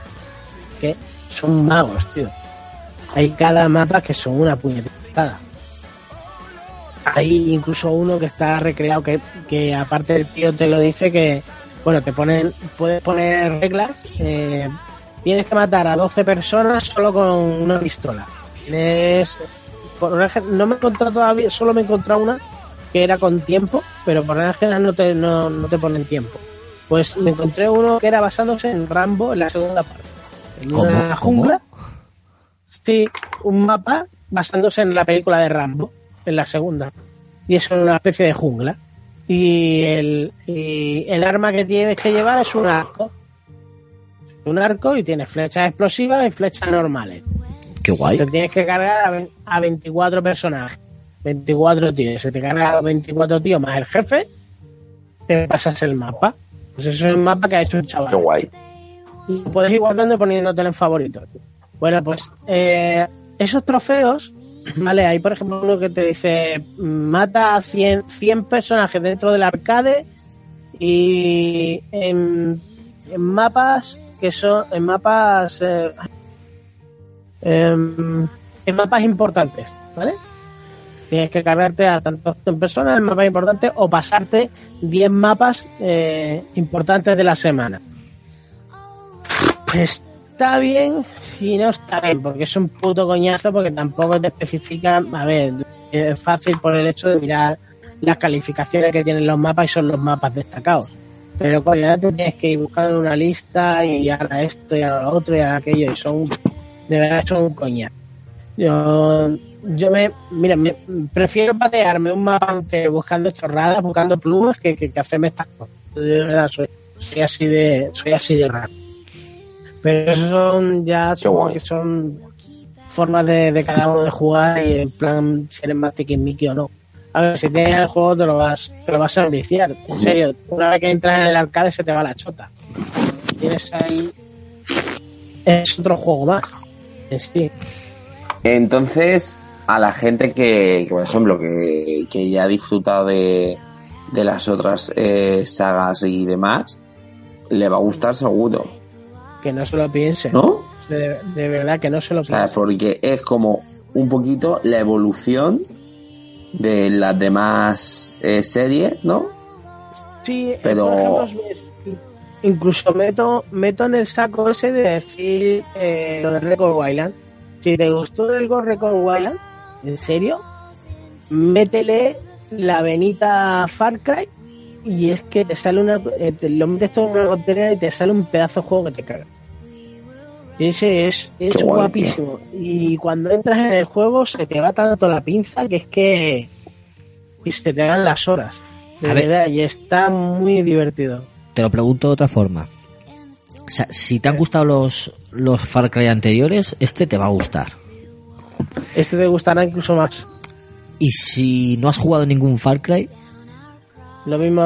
Que son magos, tío. Hay cada mapa que son una puñetada. Hay incluso uno que está recreado que, que aparte el tío te lo dice que, bueno, te ponen, puedes poner reglas. eh, tienes que matar a 12 personas solo con una pistola. Tienes, por gen- no me he encontrado todavía, solo me he encontrado una que era con tiempo, pero por regla general no te, no, no te ponen tiempo. Pues me encontré uno que era basándose en Rambo en la segunda parte. En ¿Cómo? una ¿Cómo? jungla. Sí, un mapa basándose en la película de Rambo, en la segunda. Y es una especie de jungla. Y el, y el arma que tienes que llevar es un arco. Un arco y tienes flechas explosivas y flechas normales. Qué guay. Te tienes que cargar a, ve- a 24 personajes. 24 tíos. Se te carga a 24 tíos más el jefe, te pasas el mapa. Pues eso es el mapa que ha hecho el chaval. Qué guay. Y puedes ir guardando y poniéndotelo en favoritos. Bueno, pues eh, esos trofeos, ¿vale? Hay, por ejemplo, uno que te dice mata a 100, 100 personajes dentro del arcade y en, en mapas que son en mapas eh, em, en mapas importantes, ¿vale? Tienes que cargarte a tantas personas en mapas importantes o pasarte 10 mapas eh, importantes de la semana. Pues está bien y no está bien, porque es un puto coñazo, porque tampoco te especifican. A ver, es fácil por el hecho de mirar las calificaciones que tienen los mapas y son los mapas destacados. Pero coño, ahora te tienes que ir buscando una lista y ahora esto y ahora lo otro y ahora aquello, y son. De verdad, son un coñazo. Yo, yo me, mira, me, prefiero patearme un mapa entero buscando chorradas, buscando plumas, que, que, que hacerme estas cosas. De verdad, soy, soy así de, soy así de raro. Pero eso son ya que son formas de, de cada uno de jugar y en plan si eres más tiquismiqui o no. A ver, si tienes el juego te lo vas, te lo vas a viciar. En serio, una vez que entras en el arcade se te va la chota. Tienes ahí. Es otro juego más. Sí. Entonces, a la gente que, que, por ejemplo, que, que ya ha disfrutado de, de las otras eh, sagas y demás, le va a gustar seguro, Que no se lo piensen. ¿no? De, de verdad que no se lo O sea, piensen. porque es como un poquito la evolución de las demás eh, series, ¿no? Sí, eh, Pero- ejemplo, incluso meto, meto en el saco ese de decir eh, lo de Record Wildland. Si te gustó el Record Wildland, ¿en serio? Métele la venita Far Cry y es que te sale una. eh, te lo metes todo en una contenera y te sale un pedazo de juego que te caga. Y Ese es, es Qué guay, guapísimo. Y cuando entras en el juego se te va tanto la pinza que es que. Y se te dan las horas. De A ver. verdad, y está muy divertido. Te lo pregunto de otra forma. O sea, si te han gustado los, los Far Cry anteriores, este te va a gustar. Este te gustará incluso más. Y si no has jugado ningún Far Cry, Lo mismo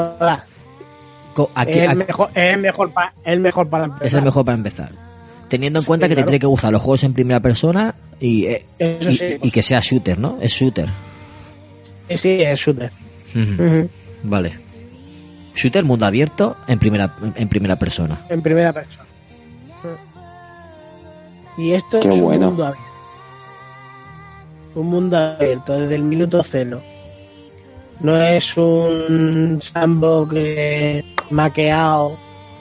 aquí, es, el aquí- mejor, es el mejor pa- el mejor para empezar. es el mejor para empezar. Teniendo en cuenta que te claro. tiene que gustar los juegos en primera persona y, eh, y, sí. y que sea shooter, ¿no? Es shooter. Sí, es shooter. Vale. Shooter mundo abierto en primera en primera persona. En primera persona. Y esto Qué es bueno. un mundo abierto. Un mundo abierto desde el minuto cero. No es un sandbox que maqueado,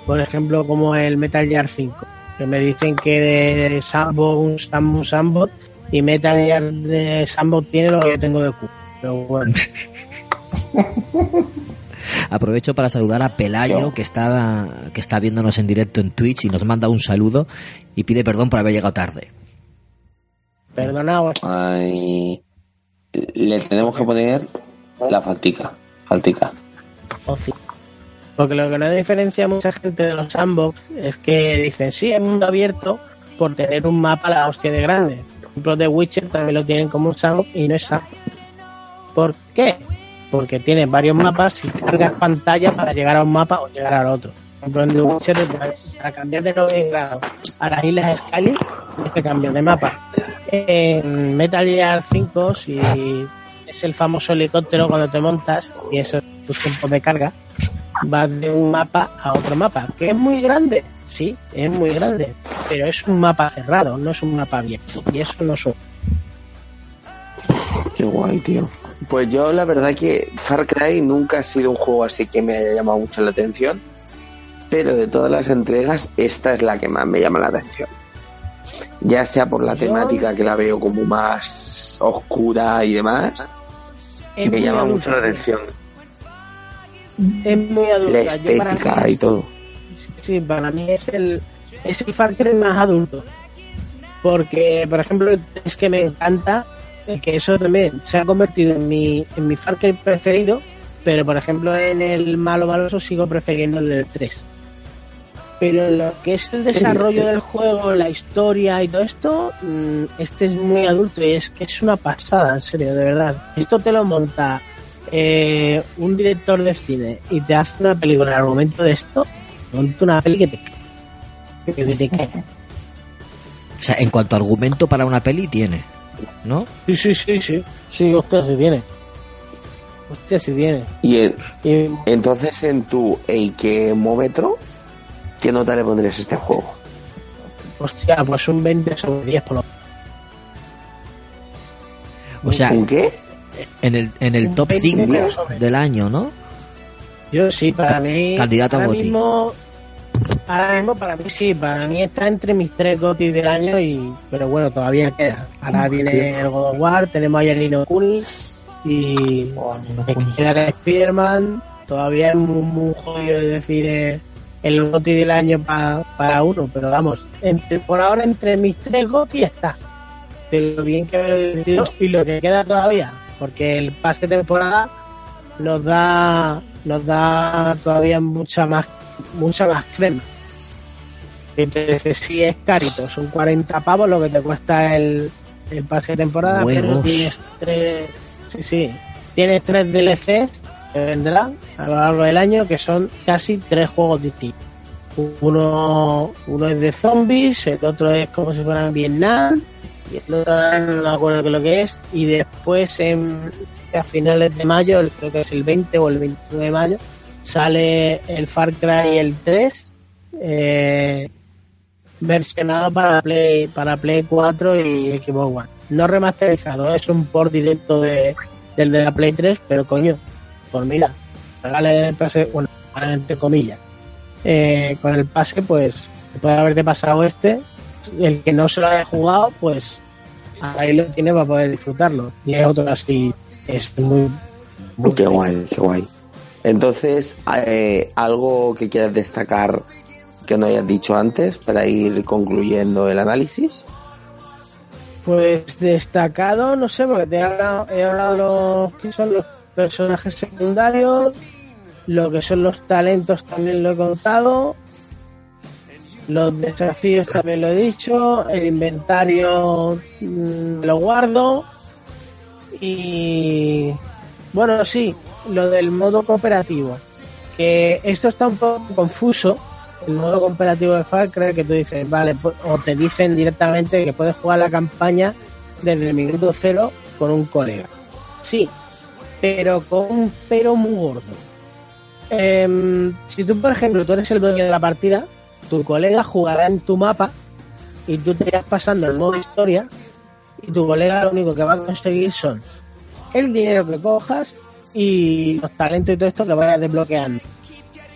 por ejemplo, como el Metal Gear 5. Que me dicen que de sandbox, un sandbox, un sandbox, y Metal Gear de sandbox tiene lo que yo tengo de Q. Pero bueno. Aprovecho para saludar a Pelayo que está que está viéndonos en directo en Twitch y nos manda un saludo y pide perdón por haber llegado tarde. Perdonaos. Ay, le tenemos que poner la faltica. Faltica. Porque lo que no diferencia a mucha gente de los sandbox es que dicen, sí, es mundo abierto por tener un mapa a la hostia de grande. Por ejemplo, The Witcher también lo tienen como un sandbox y no es sandbox. ¿Por qué? Porque tiene varios mapas y cargas pantalla para llegar a un mapa o llegar al otro. Por ejemplo, en The para, cambiar de 90 grados a las islas Skyrim, tienes que cambiar de mapa. En Metal Gear 5, si es el famoso helicóptero cuando te montas y eso es tu tiempo de carga, vas de un mapa a otro mapa, que es muy grande, sí, es muy grande, pero es un mapa cerrado, no es un mapa abierto, y eso no son. Qué guay, tío. Pues yo la verdad que Far Cry nunca ha sido un juego así que me haya llamado mucho la atención, pero de todas las entregas esta es la que más me llama la atención. Ya sea por la Yo- temática que la veo como más oscura y demás, Es me llama adulta, mucho la atención. Es muy adulta. La estética mí- y todo. Sí, para mí es el, es el Far Cry más adulto. Porque, por ejemplo, es que me encanta que eso también se ha convertido en mi, en mi Far Cry preferido, pero por ejemplo en el malo maloso sigo prefiriendo el del 3. Pero lo que es el desarrollo del juego, la historia y todo esto, mm, este es muy adulto y es que es una pasada, en serio, de verdad. Esto te lo monta eh, un director de cine y te hace una película al momento de esto, monta una peli que te, que te cae. O sea, en cuanto a argumento para una peli, tiene. ¿No? Sí, sí, sí, sí. Sí, hostia, sí tiene. Hostia, sí tiene. Y en- Y, entonces en tu Eikemómetro, ¿qué nota le pondrías a este juego? hostia, pues un 20 sobre 10 por lo O sea, ¿Un qué? en el, en el top 20 5 sobre. del año, ¿no? Yo sí, para Ca- mí. candidato a GOTY. mismo, ahora mismo, para mí sí, para mí está entre mis tres gotis del año, y pero bueno, todavía queda. Ahora viene el God of War, tenemos a Yanino Kuni y me queda Spider-Man. Todavía es muy, muy jodido de decir eh, el goti del año pa- para uno, pero vamos, entre, por ahora entre mis tres gotis está. De lo bien que me lo divertido y lo que queda todavía, porque el pase de temporada nos da nos da todavía mucha más mucha más crema entonces sí es carito son 40 pavos lo que te cuesta el, el pase de temporada pero Huevos. tienes tres sí sí tienes tres DLCs que vendrán a lo largo del año que son casi tres juegos distintos uno uno es de zombies el otro es como si fuera en Vietnam y el otro no me acuerdo qué lo que es y después en, a finales de mayo creo que es el 20 o el 29 de mayo sale el Far Cry el 3 eh, versionado para Play para Play 4 y Xbox One. No remasterizado es un port directo de, del de la Play 3 pero coño pues mira regale el pase bueno entre comillas. Eh, con el pase pues puede haberte pasado este el que no se lo haya jugado pues ahí lo tiene para poder disfrutarlo. Y es otro así es muy, muy Qué guay, qué guay. Entonces, eh, algo que quieras destacar que no hayas dicho antes para ir concluyendo el análisis. Pues destacado, no sé, porque te he hablado, he hablado de los que son los personajes secundarios, lo que son los talentos también lo he contado, los desafíos también lo he dicho, el inventario mm, lo guardo y bueno, sí, lo del modo cooperativo, que esto está un poco confuso, el modo cooperativo de Far Cry, que tú dices, vale, pu- o te dicen directamente que puedes jugar la campaña desde el minuto cero con un colega. Sí, pero con un pero muy gordo. Em, si tú, por ejemplo, tú eres el dueño de la partida, tu colega jugará en tu mapa y tú te irás pasando el modo historia y tu colega lo único que va a conseguir son el dinero que cojas y los talentos y todo esto que vayas desbloqueando.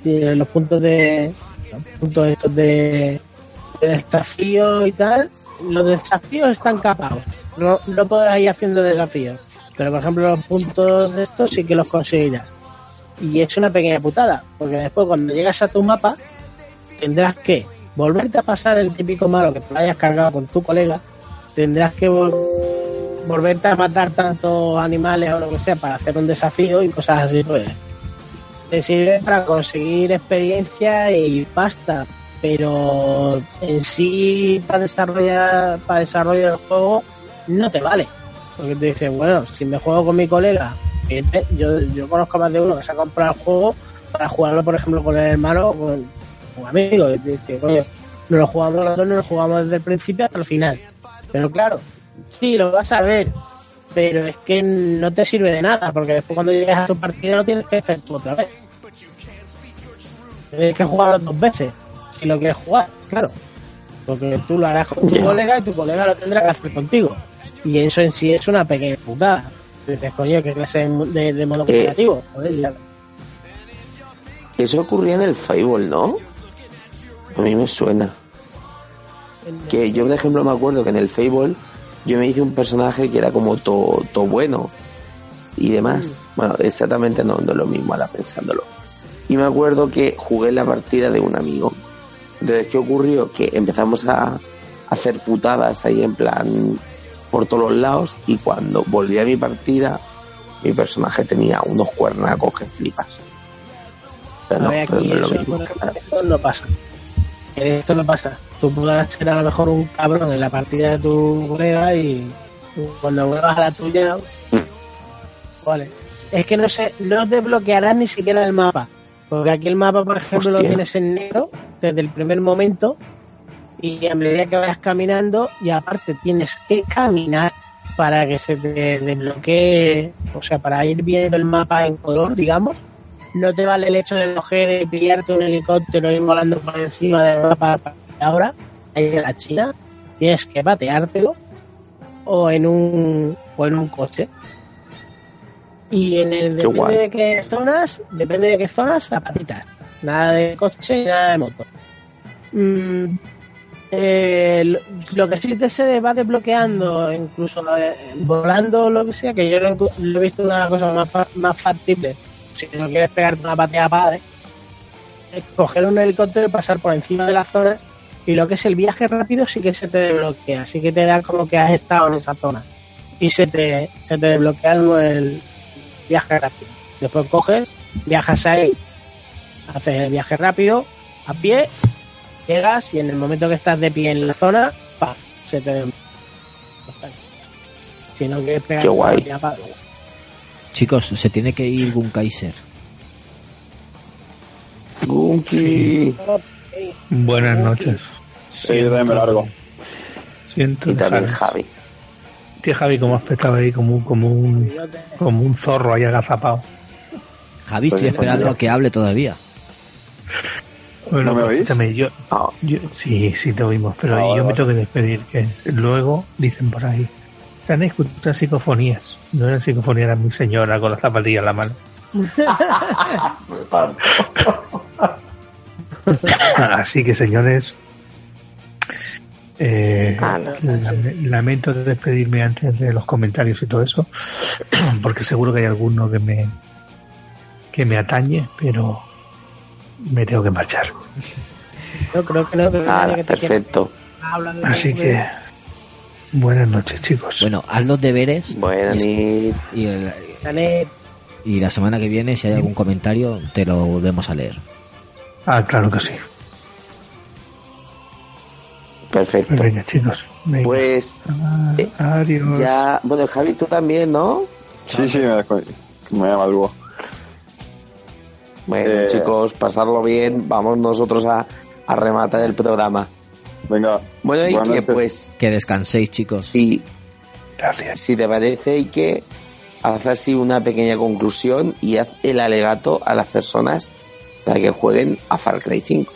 Y los puntos de los puntos estos de, de desafío y tal. Los desafíos están capados. No, no podrás ir haciendo desafíos. Pero por ejemplo los puntos de estos sí que los conseguirás. Y es una pequeña putada, porque después cuando llegas a tu mapa tendrás que volverte a pasar el típico malo que te hayas cargado con tu colega, tendrás que vol- volverte a matar tantos animales o lo que sea para hacer un desafío y cosas así, pues te sirve para conseguir experiencia y pasta, pero en sí para desarrollar para desarrollar el juego no te vale. Porque tú dices, bueno, si me juego con mi colega, te- yo, yo conozco más de uno que se ha comprado el juego para jugarlo, por ejemplo, con el hermano o con un amigo. Te no lo jugamos los dos, no lo jugamos desde el principio hasta el final. Pero claro, sí, lo vas a ver, pero es que no te sirve de nada, porque después cuando llegas a tu partida lo tienes que hacer tú otra vez. Tienes que jugarlo dos veces, si lo quieres jugar, claro. Porque tú lo harás con tu colega y tu colega lo tendrá que hacer contigo. Y eso en sí es una pequeña putada. Dices, coño, ¿qué clase de, modo Eh. cooperativo? Joder. Eso ocurría en el Fable, ¿no? A mí me suena. Que yo, por ejemplo, me acuerdo que en el Fable yo me hice un personaje que era como todo to bueno y demás. Bueno, exactamente no, no es lo mismo ahora pensándolo. Y me acuerdo que jugué la partida de un amigo. Entonces, ¿qué ocurrió? Que empezamos a hacer putadas ahí en plan por todos los lados y cuando volví a mi partida mi personaje tenía unos cuernacos que flipas. Pero no, pero no es lo mismo. no pasa. Esto no pasa. Tú podrás ser a lo mejor un cabrón en la partida de tu colega y cuando vuelvas a la tuya. Vale. Es que no sé, no desbloquearás ni siquiera el mapa. Porque aquí el mapa, por ejemplo, lo tienes en negro desde el primer momento. Y a medida que vayas caminando, y aparte tienes que caminar para que se te desbloquee, o sea, para ir viendo el mapa en color, digamos no te vale el hecho de coger y pillarte un helicóptero y ir volando por encima mapa para ahora, ahí en la China, tienes que pateártelo o en un o en un coche. Y en el depende de qué zonas, depende de qué zonas, a patitas. Nada de coche y nada de moto. Mm, eh, lo, que sí te se va desbloqueando, incluso eh, volando o lo que sea, que yo lo, he- lo he visto una cosa más, fa- más factible. Si no quieres pegarte una pateada padre, es coger un helicóptero y pasar por encima de las zonas. Y lo que es el viaje rápido sí que se te desbloquea, sí que te da como que has estado en esa zona. Y se te, se te desbloquea el, viaje rápido. Después coges, viajas ahí, haces el viaje rápido, a pie, llegas y en el momento que estás de pie en la zona, ¡paf! se te desbloquea. Si no quieres pegar Qué una guay. Chicos, se tiene que ir Gun Kaiser. Gunky. Buenas noches. Sí, yo también me largo. Siento Y también Javi. Tío Javi, como has petado ahí como, un- como, un, como un zorro ahí agazapado. Javi, estoy esperando a que hable todavía. Bueno, ¿No me oís? escúchame, yo, Ah, yo- sí, sí te oímos, pero Ah, yo vale, me vale. tengo que despedir, que luego dicen por ahí, están escuchando psicofonías. No eran psicofonías, era mi señora con la zapatilla en la mano. Así que señores, eh, Ah, no. lamento de despedirme antes de los comentarios y todo eso, porque seguro que hay alguno que me que me atañe, pero me tengo que marchar. Yo creo que no, que quiera perfecto. Así que buenas noches, chicos. Bueno, haz los deberes Buenas y, noches. y el- Janet, y la semana que viene, si hay algún comentario, te lo volvemos a leer. Ah, claro que sí. Perfecto. Pues venga, chicos. venga. Pues Ah, eh, Adiós. ya, bueno, Javi, tú también, ¿no? Sí, sí, me, me madrugo. Bueno, Eh, chicos, pasarlo bien. Vamos nosotros a, a rematar el programa. Venga. Bueno, y que noches. pues, Que descanséis, chicos. si, Gracias. si te parece, y que haz así una pequeña conclusión y haz el alegato a las personas para que jueguen a Far Cry 5.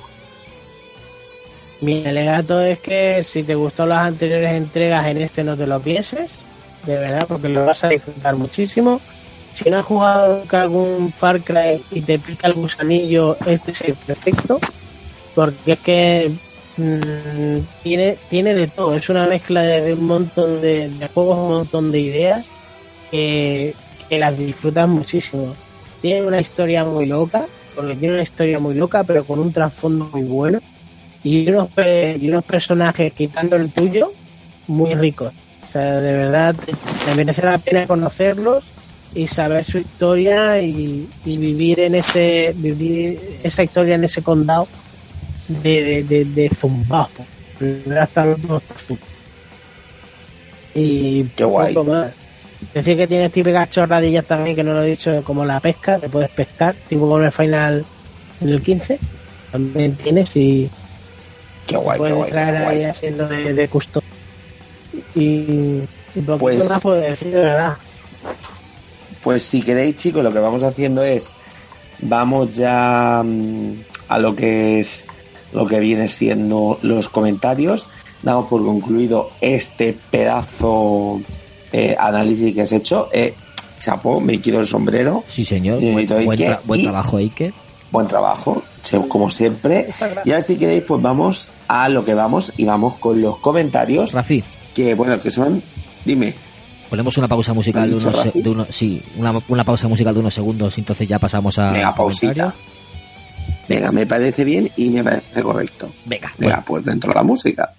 mi alegato es que si te gustó las anteriores entregas, en este no te lo pienses, de verdad, porque lo vas a disfrutar muchísimo. Si no has jugado nunca algún Far Cry y te pica el gusanillo, este es el perfecto, porque es que mm, tiene, tiene de todo, es una mezcla de, un montón de, juegos, un montón de ideas que, las disfrutas muchísimo. Tiene una historia muy loca, porque tiene una historia muy loca, pero con un trasfondo muy bueno y unos, y unos personajes quitando el tuyo muy ricos. O sea, de verdad, me merece la pena conocerlos y saber su historia y, y vivir en ese vivir esa historia en ese condado de, de, de. Primero hasta hasta Zumbao. Y Qué guay. más. Decir que tienes típicas chorradillas también, que no lo he dicho, como la pesca, que puedes pescar, tipo con el final en el 15. También tienes y Qué guay, qué puedes guay, entrar qué ahí guay. haciendo de, de. Y, y poquito Pues- más puedo decir, de verdad. Pues si queréis, chicos, lo que vamos haciendo es vamos ya mm, a lo que es lo que viene siendo los comentarios. Damos por concluido este pedazo eh, análisis que has hecho. Eh, chapo, me quito el sombrero. Sí, señor. Buen, buen tra- buen y- trabajo, Ike. Buen trabajo, como siempre. Y ahora si queréis, pues vamos a lo que vamos y vamos con los comentarios. Rafi, Que bueno, que son, dime, ponemos una pausa musical de ¿Has dicho unos, de unos sí, una, una pausa musical de unos segundos, y entonces ya pasamos a Venga, pausita. Venga, me parece bien y me parece correcto. Venga, Venga, bueno. pues dentro de la música.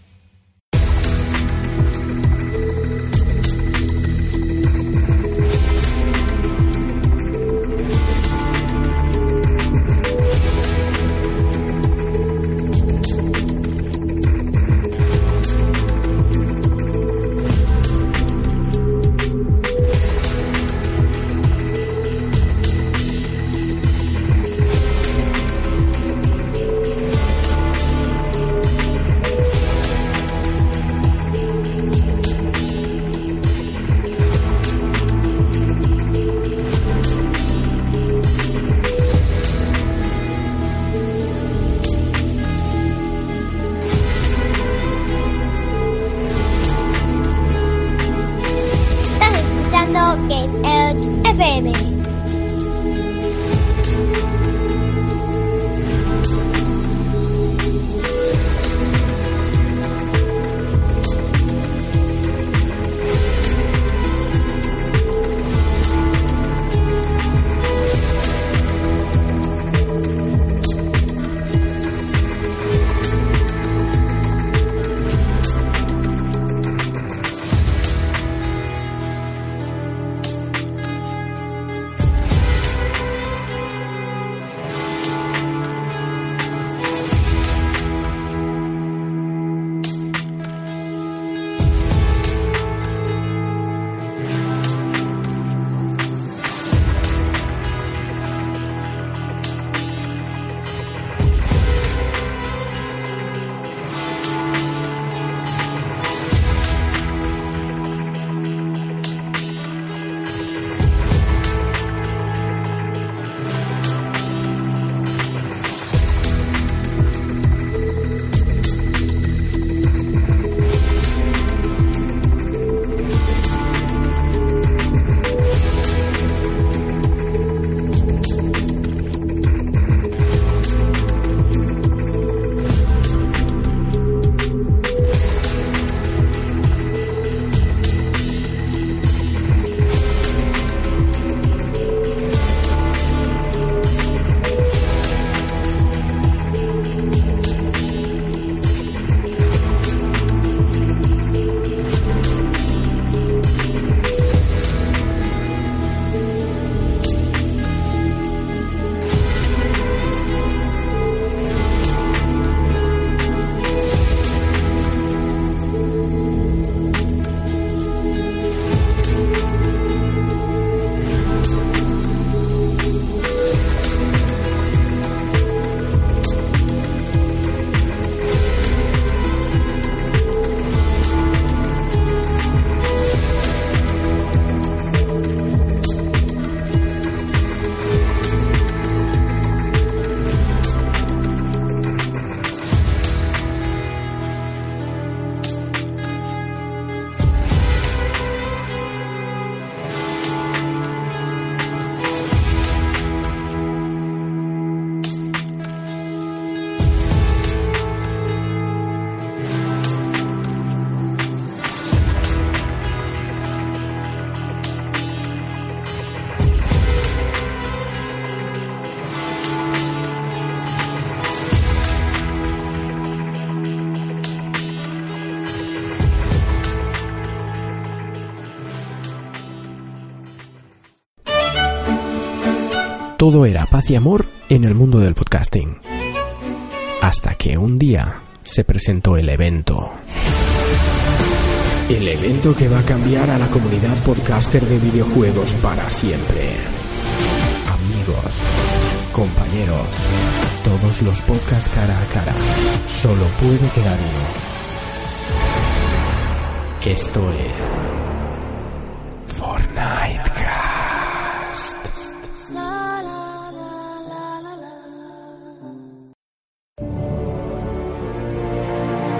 Todo era paz y amor en el mundo del podcasting. Hasta que un día se presentó el evento. El evento que va a cambiar a la comunidad podcaster de videojuegos para siempre. Amigos, compañeros, todos los podcasts cara a cara. Solo puede quedar uno. Esto es Fortnite Cast.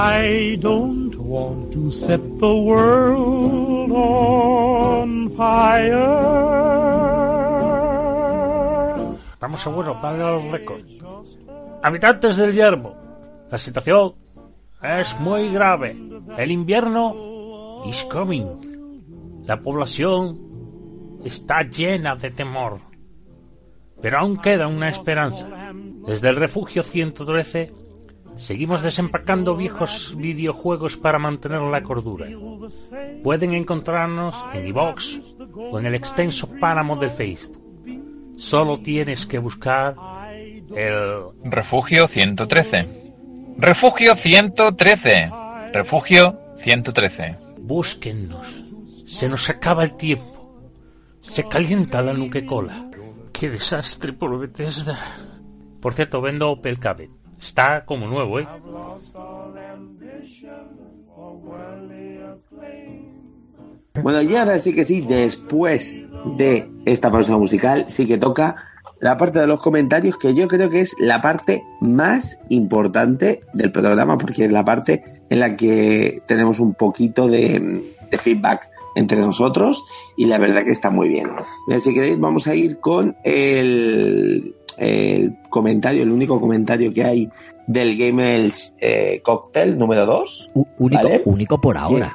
I don't want to set the world on fire. Vamos a bueno, darle a los récords. Habitantes del yermo, la situación es muy grave. El invierno is coming. La población está llena de temor. Pero aún queda una esperanza. Desde el refugio 113 seguimos desempacando viejos videojuegos para mantener la cordura. Pueden encontrarnos en iVox o en el extenso páramo de Facebook. Solo tienes que buscar el Refugio 113. Refugio 113. Refugio 113. Búsquennos. Se nos acaba el tiempo. Se calienta la nuque-cola. ¡Qué desastre por Bethesda! Por cierto, vendo Opel Cabet. Está como nuevo, ¿eh? Bueno, y ahora sí que sí, después de esta pausa musical, sí que toca la parte de los comentarios, que yo creo que es la parte más importante del programa, porque es la parte en la que tenemos un poquito de, feedback entre nosotros y la verdad que está muy bien. Si queréis, vamos a ir con el, el comentario, el único comentario que hay del Gamers eh, Cocktail número 2. Único, único por ahora.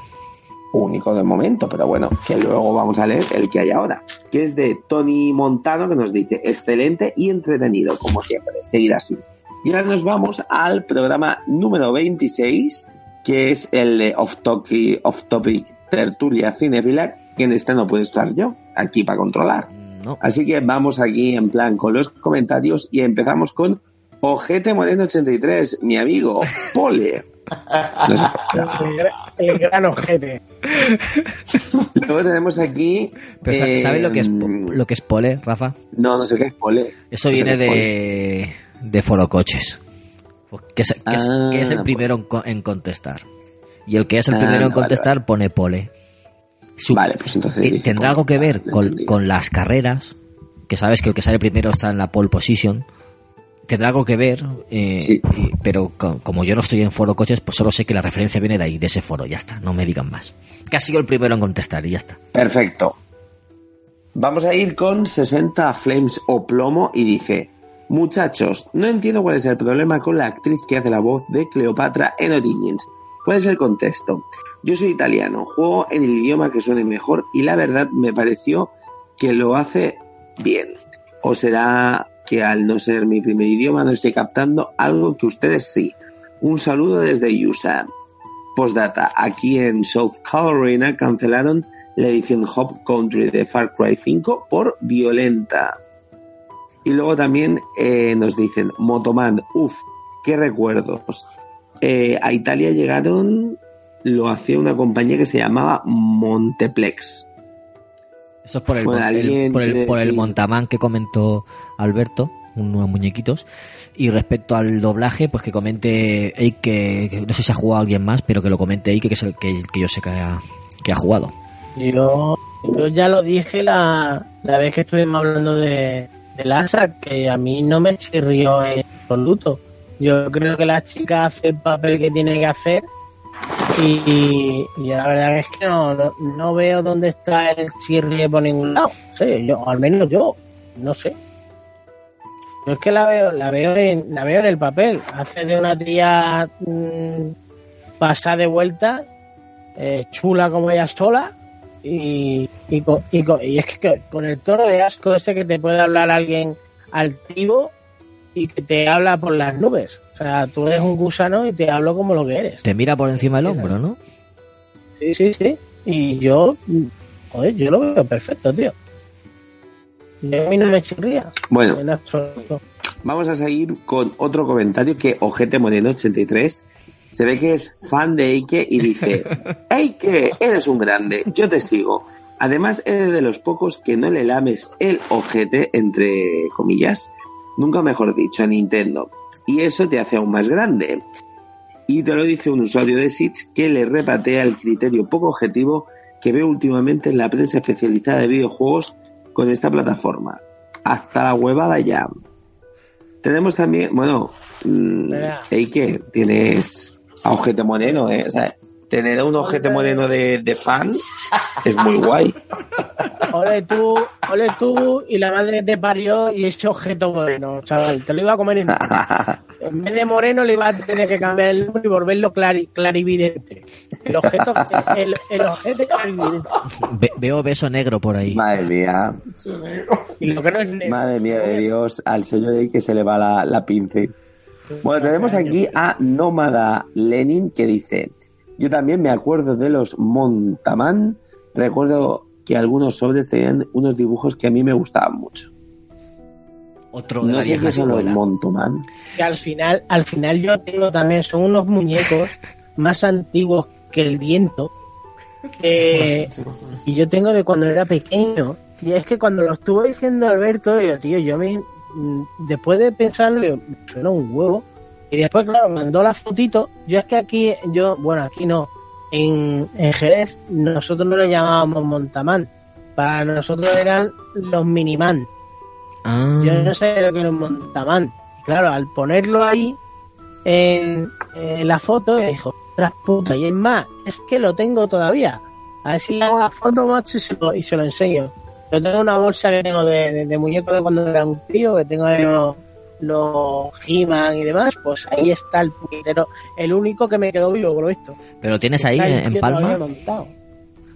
Único de momento, pero bueno, que luego vamos a leer el que hay ahora, que es de Tony Montano, que nos dice, excelente y entretenido, como siempre, seguir así. Y ahora nos vamos al programa número 26, que es el de Off Topic, Off Topic Tertulia Cinefila, que en este no puedo estar yo, aquí para controlar. No. Así que vamos aquí en plan con los comentarios y empezamos con Ojete Moreno 83, mi amigo, Pole. No sé. El, el gran ojete. Luego tenemos aquí. Pero eh, ¿sabes lo que es po- lo que es pole, Rafa? No, no sé qué es pole. Eso No viene pole. de, de Forocoches. Que es, que es- Ah, que es el pues. primero en, co- en contestar. Y el que es el Ah, primero en vale, contestar pone pole. Su- Vale, pues entonces. Tendrá algo que ver con, con las carreras, que sabes que el que sale primero está en la pole position. Tendrá algo que ver, eh, y- pero co- como yo no estoy en foro coches, pues solo sé que la referencia viene de ahí, de ese foro, ya está, no me digan más. Que ha sido el primero en contestar y ya está. Perfecto. Vamos a ir con 60 Flames o Plomo y dice: Muchachos, no entiendo cuál es el problema con la actriz que hace la voz de Cleopatra en Origins. ¿Cuál es el contexto? Yo soy italiano, juego en el idioma que suene mejor y la verdad me pareció que lo hace bien. ¿O será que al no ser mi primer idioma no estoy captando algo que ustedes sí? Un saludo desde USA. Postdata, aquí en South Carolina cancelaron la edición Hop Country de Far Cry 5 por violenta. Y luego también eh, nos dicen, Motoman, uff, qué recuerdos. Eh, a Italia llegaron, lo hacía una compañía que se llamaba Monteplex. Eso es por el, Bueno, por el, por el montamán que comentó Alberto, unos muñequitos. Y respecto al doblaje, pues que comente Eik que, que no sé si ha jugado alguien más, pero que lo comente Eik que es el que, que yo sé que ha, que ha jugado. Yo, yo ya lo dije la, la vez que estuvimos hablando de, de Lasa, que a mí no me chirrió en absoluto. Yo creo que la chica hace el papel que tiene que hacer Y, y la verdad es que no, no, veo dónde está el chirrie por ningún lado. Sí, yo, al menos yo, no sé. Yo es que la veo, la veo en, la veo en el papel. Hace de una tía mm, pasada de vuelta, eh, chula como ella sola, y, y, con- y con- y es que con el toro de asco ese que te puede hablar alguien altivo y que te habla por las nubes. O sea, tú eres un gusano y te hablo como lo que eres. Te mira por encima del hombro, ¿no? Sí, sí, sí. Y yo, joder, yo lo veo perfecto, tío. Y a mí no me chirría. Bueno. En absoluto. Vamos a seguir con otro comentario que Ojete Moreno 83 se ve que es fan de Eike y dice, Eike, eres un grande, yo te sigo. Además, eres de los pocos que no le lames el ojete, entre comillas, nunca mejor dicho, a Nintendo. Y eso te hace aún más grande. Y te lo dice un usuario de Switch que le repatea el criterio poco objetivo que veo últimamente en la prensa especializada de videojuegos con esta plataforma. Hasta la huevada ya. Tenemos también, bueno, mm, Espera. Eike, tienes a Ojete Moreno, ¿eh? O sea, tener a un Ojete Moreno de, de fan es muy guay. Ole tú, ole tú y la madre que te parió y ese objeto moreno, chaval. Te lo iba a comer en En vez de moreno le iba a tener que cambiar el nombre y volverlo clari- clarividente. El objeto, el, el objeto clarividente. Ve- veo beso negro por ahí. Madre mía, Y lo que no es negro. madre mía de Dios, al señor Eike se le va la, la pince. Bueno, tenemos aquí a Nómada Lenin que dice, yo también me acuerdo de los Montaman, recuerdo que algunos sobres tenían unos dibujos que a mí me gustaban mucho. Otro de No la vieja son los. Montaman. Que al final, al final yo tengo también, son unos muñecos más antiguos que el viento. que- y yo tengo de cuando era pequeño. Y es que cuando lo estuvo diciendo Alberto, yo, tío, yo me. mm, Después de pensarlo, yo, me suena un huevo. Y después, claro, mandó la fotito. Yo es que aquí, yo, bueno, aquí no. En, en Jerez, nosotros no le llamábamos Montamán. Para nosotros eran los Miniman. Ah, Yo no sé lo que era un montamán. Y claro, al ponerlo ahí en, en la foto, dijo, tras puta, y es más, es que lo tengo todavía. A ver si le hago una foto, macho, y se lo, y se lo enseño. Yo tengo una bolsa que tengo de, de, de muñecos de cuando era un tío, que tengo ahí los, los He-Man y demás, pues ahí está el puñetero, el único que me quedó vivo, por lo visto. pero lo tienes ahí Está en, Palma. montado.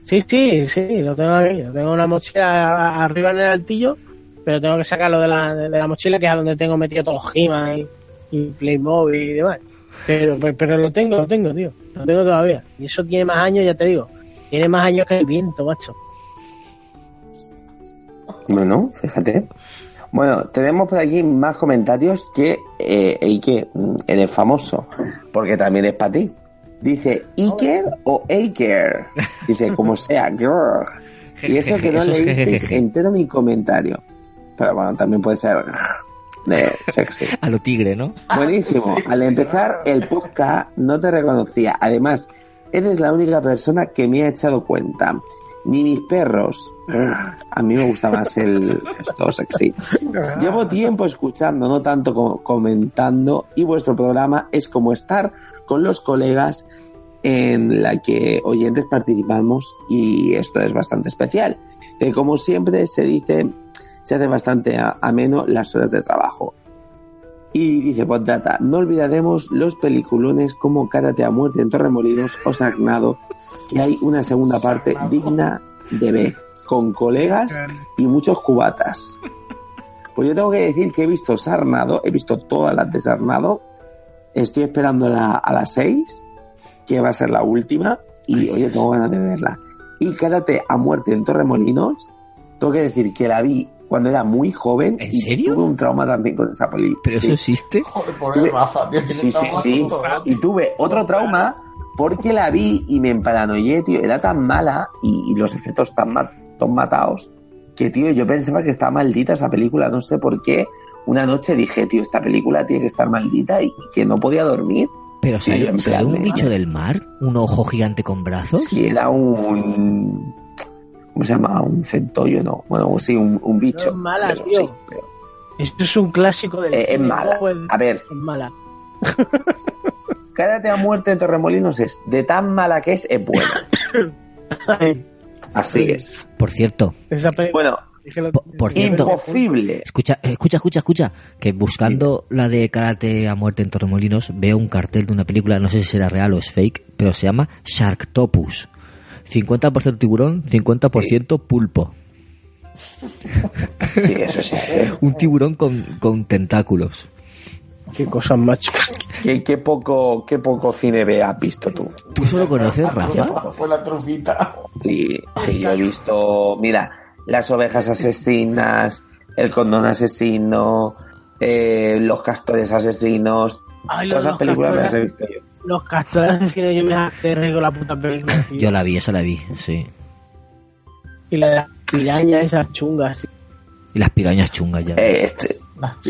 Sí, sí, sí, lo tengo aquí. Lo tengo en una mochila arriba en el altillo, pero tengo que sacarlo de la, de la mochila, que es a donde tengo metido todos los He-Man y, y Playmobil y demás. Pero, pero, pero lo tengo, lo tengo, tío. Lo tengo todavía. Y eso tiene más años, ya te digo. Tiene más años que el viento, macho. Bueno, fíjate. Bueno, tenemos por aquí más comentarios que eh, Eike, mm, eres famoso, porque también es para ti. Dice Iker o Eiker. Dice como sea, girl. Y eso que no Eso es leísteis entero mi comentario. Pero bueno, también puede ser de sexy. A lo tigre, ¿no? Buenísimo. Al empezar el podcast no te reconocía. Además, eres la única persona que me ha echado cuenta. Ni mis perros. A mí me gusta más el gesto sexy. Llevo tiempo escuchando, no tanto como comentando, y vuestro programa es como estar con los colegas en la que oyentes participamos y esto es bastante especial. Que como siempre se dice, se hace bastante ameno las horas de trabajo. Y dice Poddata, no olvidaremos los peliculones como Karate a muerte en Torremolinos o Sagnado, que hay una segunda parte digna de ver, con colegas y muchos cubatas. Pues yo tengo que decir que he visto Sarnado, he visto todas las de Sarnado, estoy esperando la, a las 6, que va a ser la última, y oye, tengo ganas de verla. Y Karate a muerte en Torremolinos, tengo que decir que la vi cuando era muy joven. ¿En serio? Tuve un trauma también con esa película. ¿Pero eso existe? Tuve- Sí, sí, sí. Y tuve otro trauma porque la vi y me emparanoyé, tío. Era tan mala y, y los efectos tan, ma- tan matados que, tío, yo pensaba que estaba maldita esa película. No sé por qué. Una noche dije, tío, esta película tiene que estar maldita y, y que no podía dormir. Pero salió, plan un bicho del mar, un ojo gigante con brazos. Sí, era un. ¿Cómo se llama? Un centollo, no. Bueno, sí, un, un bicho. No es mala, Eso, tío. sí, pero- Esto es un clásico del Eh, es mala. A ver. Es mala. Karate a muerte en Torremolinos es de tan mala que es, es buena. Así es. Por cierto, Esa pe- Bueno, dije lo- por, por cierto, imposible. escucha, escucha, escucha, escucha, que buscando la de karate a muerte en Torremolinos veo un cartel de una película, no sé si será real o es fake, pero se llama Sharktopus. 50% tiburón, 50% pulpo. Sí, eso sí. Un tiburón con, con tentáculos. Qué cosas, macho. ¿Qué, qué poco, qué poco cine B has visto tú? ¿Tú solo conoces, Rafa? Fue la trufita. Sí, sí, yo he visto, mira, las ovejas asesinas, el condón asesino, eh, los castores asesinos, Ay, todas los esas películas me las he castores. visto yo. Los castores de cine yo me aterré con la puta película, tío. Yo la vi, esa la vi, sí. Y la de las pirañas esas chungas, tío. Y las pirañas chungas ya. Eh, este-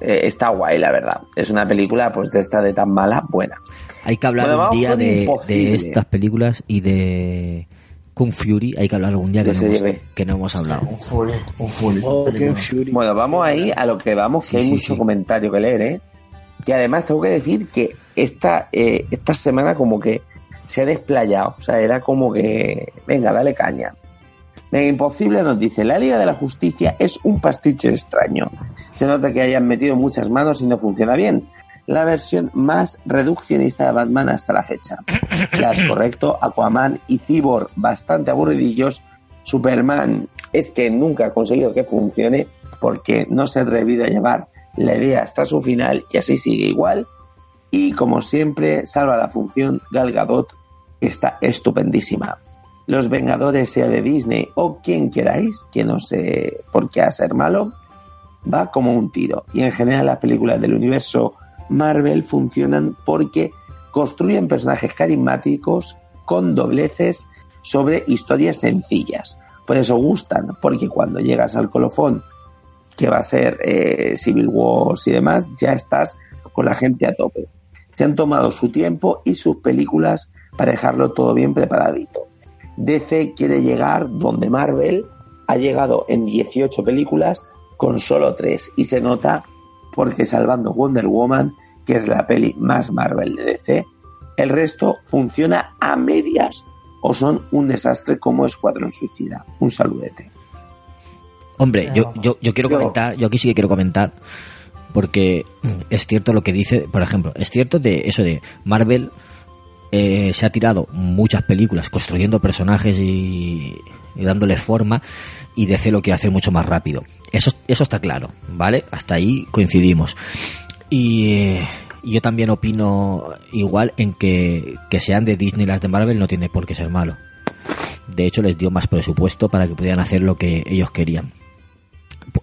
eh, está guay, la verdad. Es una película, pues, de esta de tan mala, buena. Hay que hablar Bueno, un día de, estas películas y de Kung Fury. Hay que hablar algún día que, De no hemos, que no hemos hablado. Un fury, un fury. Oh. Bueno, vamos ahí a lo que vamos, que Sí, hay sí, mucho sí. comentario que leer, ¿eh? Y además tengo que decir que esta, eh, esta semana como que se ha desplayado. O sea, era como que, venga, dale caña. Venga, Imposible nos dice, la Liga de la Justicia es un pastiche extraño. Se nota que hayan metido muchas manos y no funciona bien. La versión más reduccionista de Batman hasta la fecha. Flash, correcto, Aquaman y Cyborg, bastante aburridillos. Superman es que nunca ha conseguido que funcione porque no se ha atrevido a llevar la idea hasta su final y así sigue igual. Y como siempre, salva la función Gal Gadot, que está estupendísima. Los Vengadores, sea de Disney o quien queráis, que no sé por qué a ser malo, va como un tiro. Y en general las películas del universo Marvel funcionan porque construyen personajes carismáticos con dobleces sobre historias sencillas. Por eso gustan, porque cuando llegas al colofón, que va a ser eh, Civil Wars y demás, ya estás con la gente a tope. Se han tomado su tiempo y sus películas para dejarlo todo bien preparadito. DC quiere llegar donde Marvel ha llegado en 18 películas con solo 3 y se nota porque salvando Wonder Woman, que es la peli más Marvel de DC, el resto funciona a medias o son un desastre como Escuadrón Suicida. Un saludete. Hombre, yo, yo, yo quiero Yo- comentar, yo aquí sí que quiero comentar, porque es cierto lo que dice, por ejemplo, es cierto de eso de Marvel eh, se ha tirado muchas películas construyendo personajes y, y dándoles forma y DC lo quiere hacer mucho más rápido. Eso, eso está claro, ¿vale? Hasta ahí coincidimos. Y eh, yo también opino igual en que, que sean de Disney las de Marvel no tiene por qué ser malo. De hecho, les dio más presupuesto para que pudieran hacer lo que ellos querían.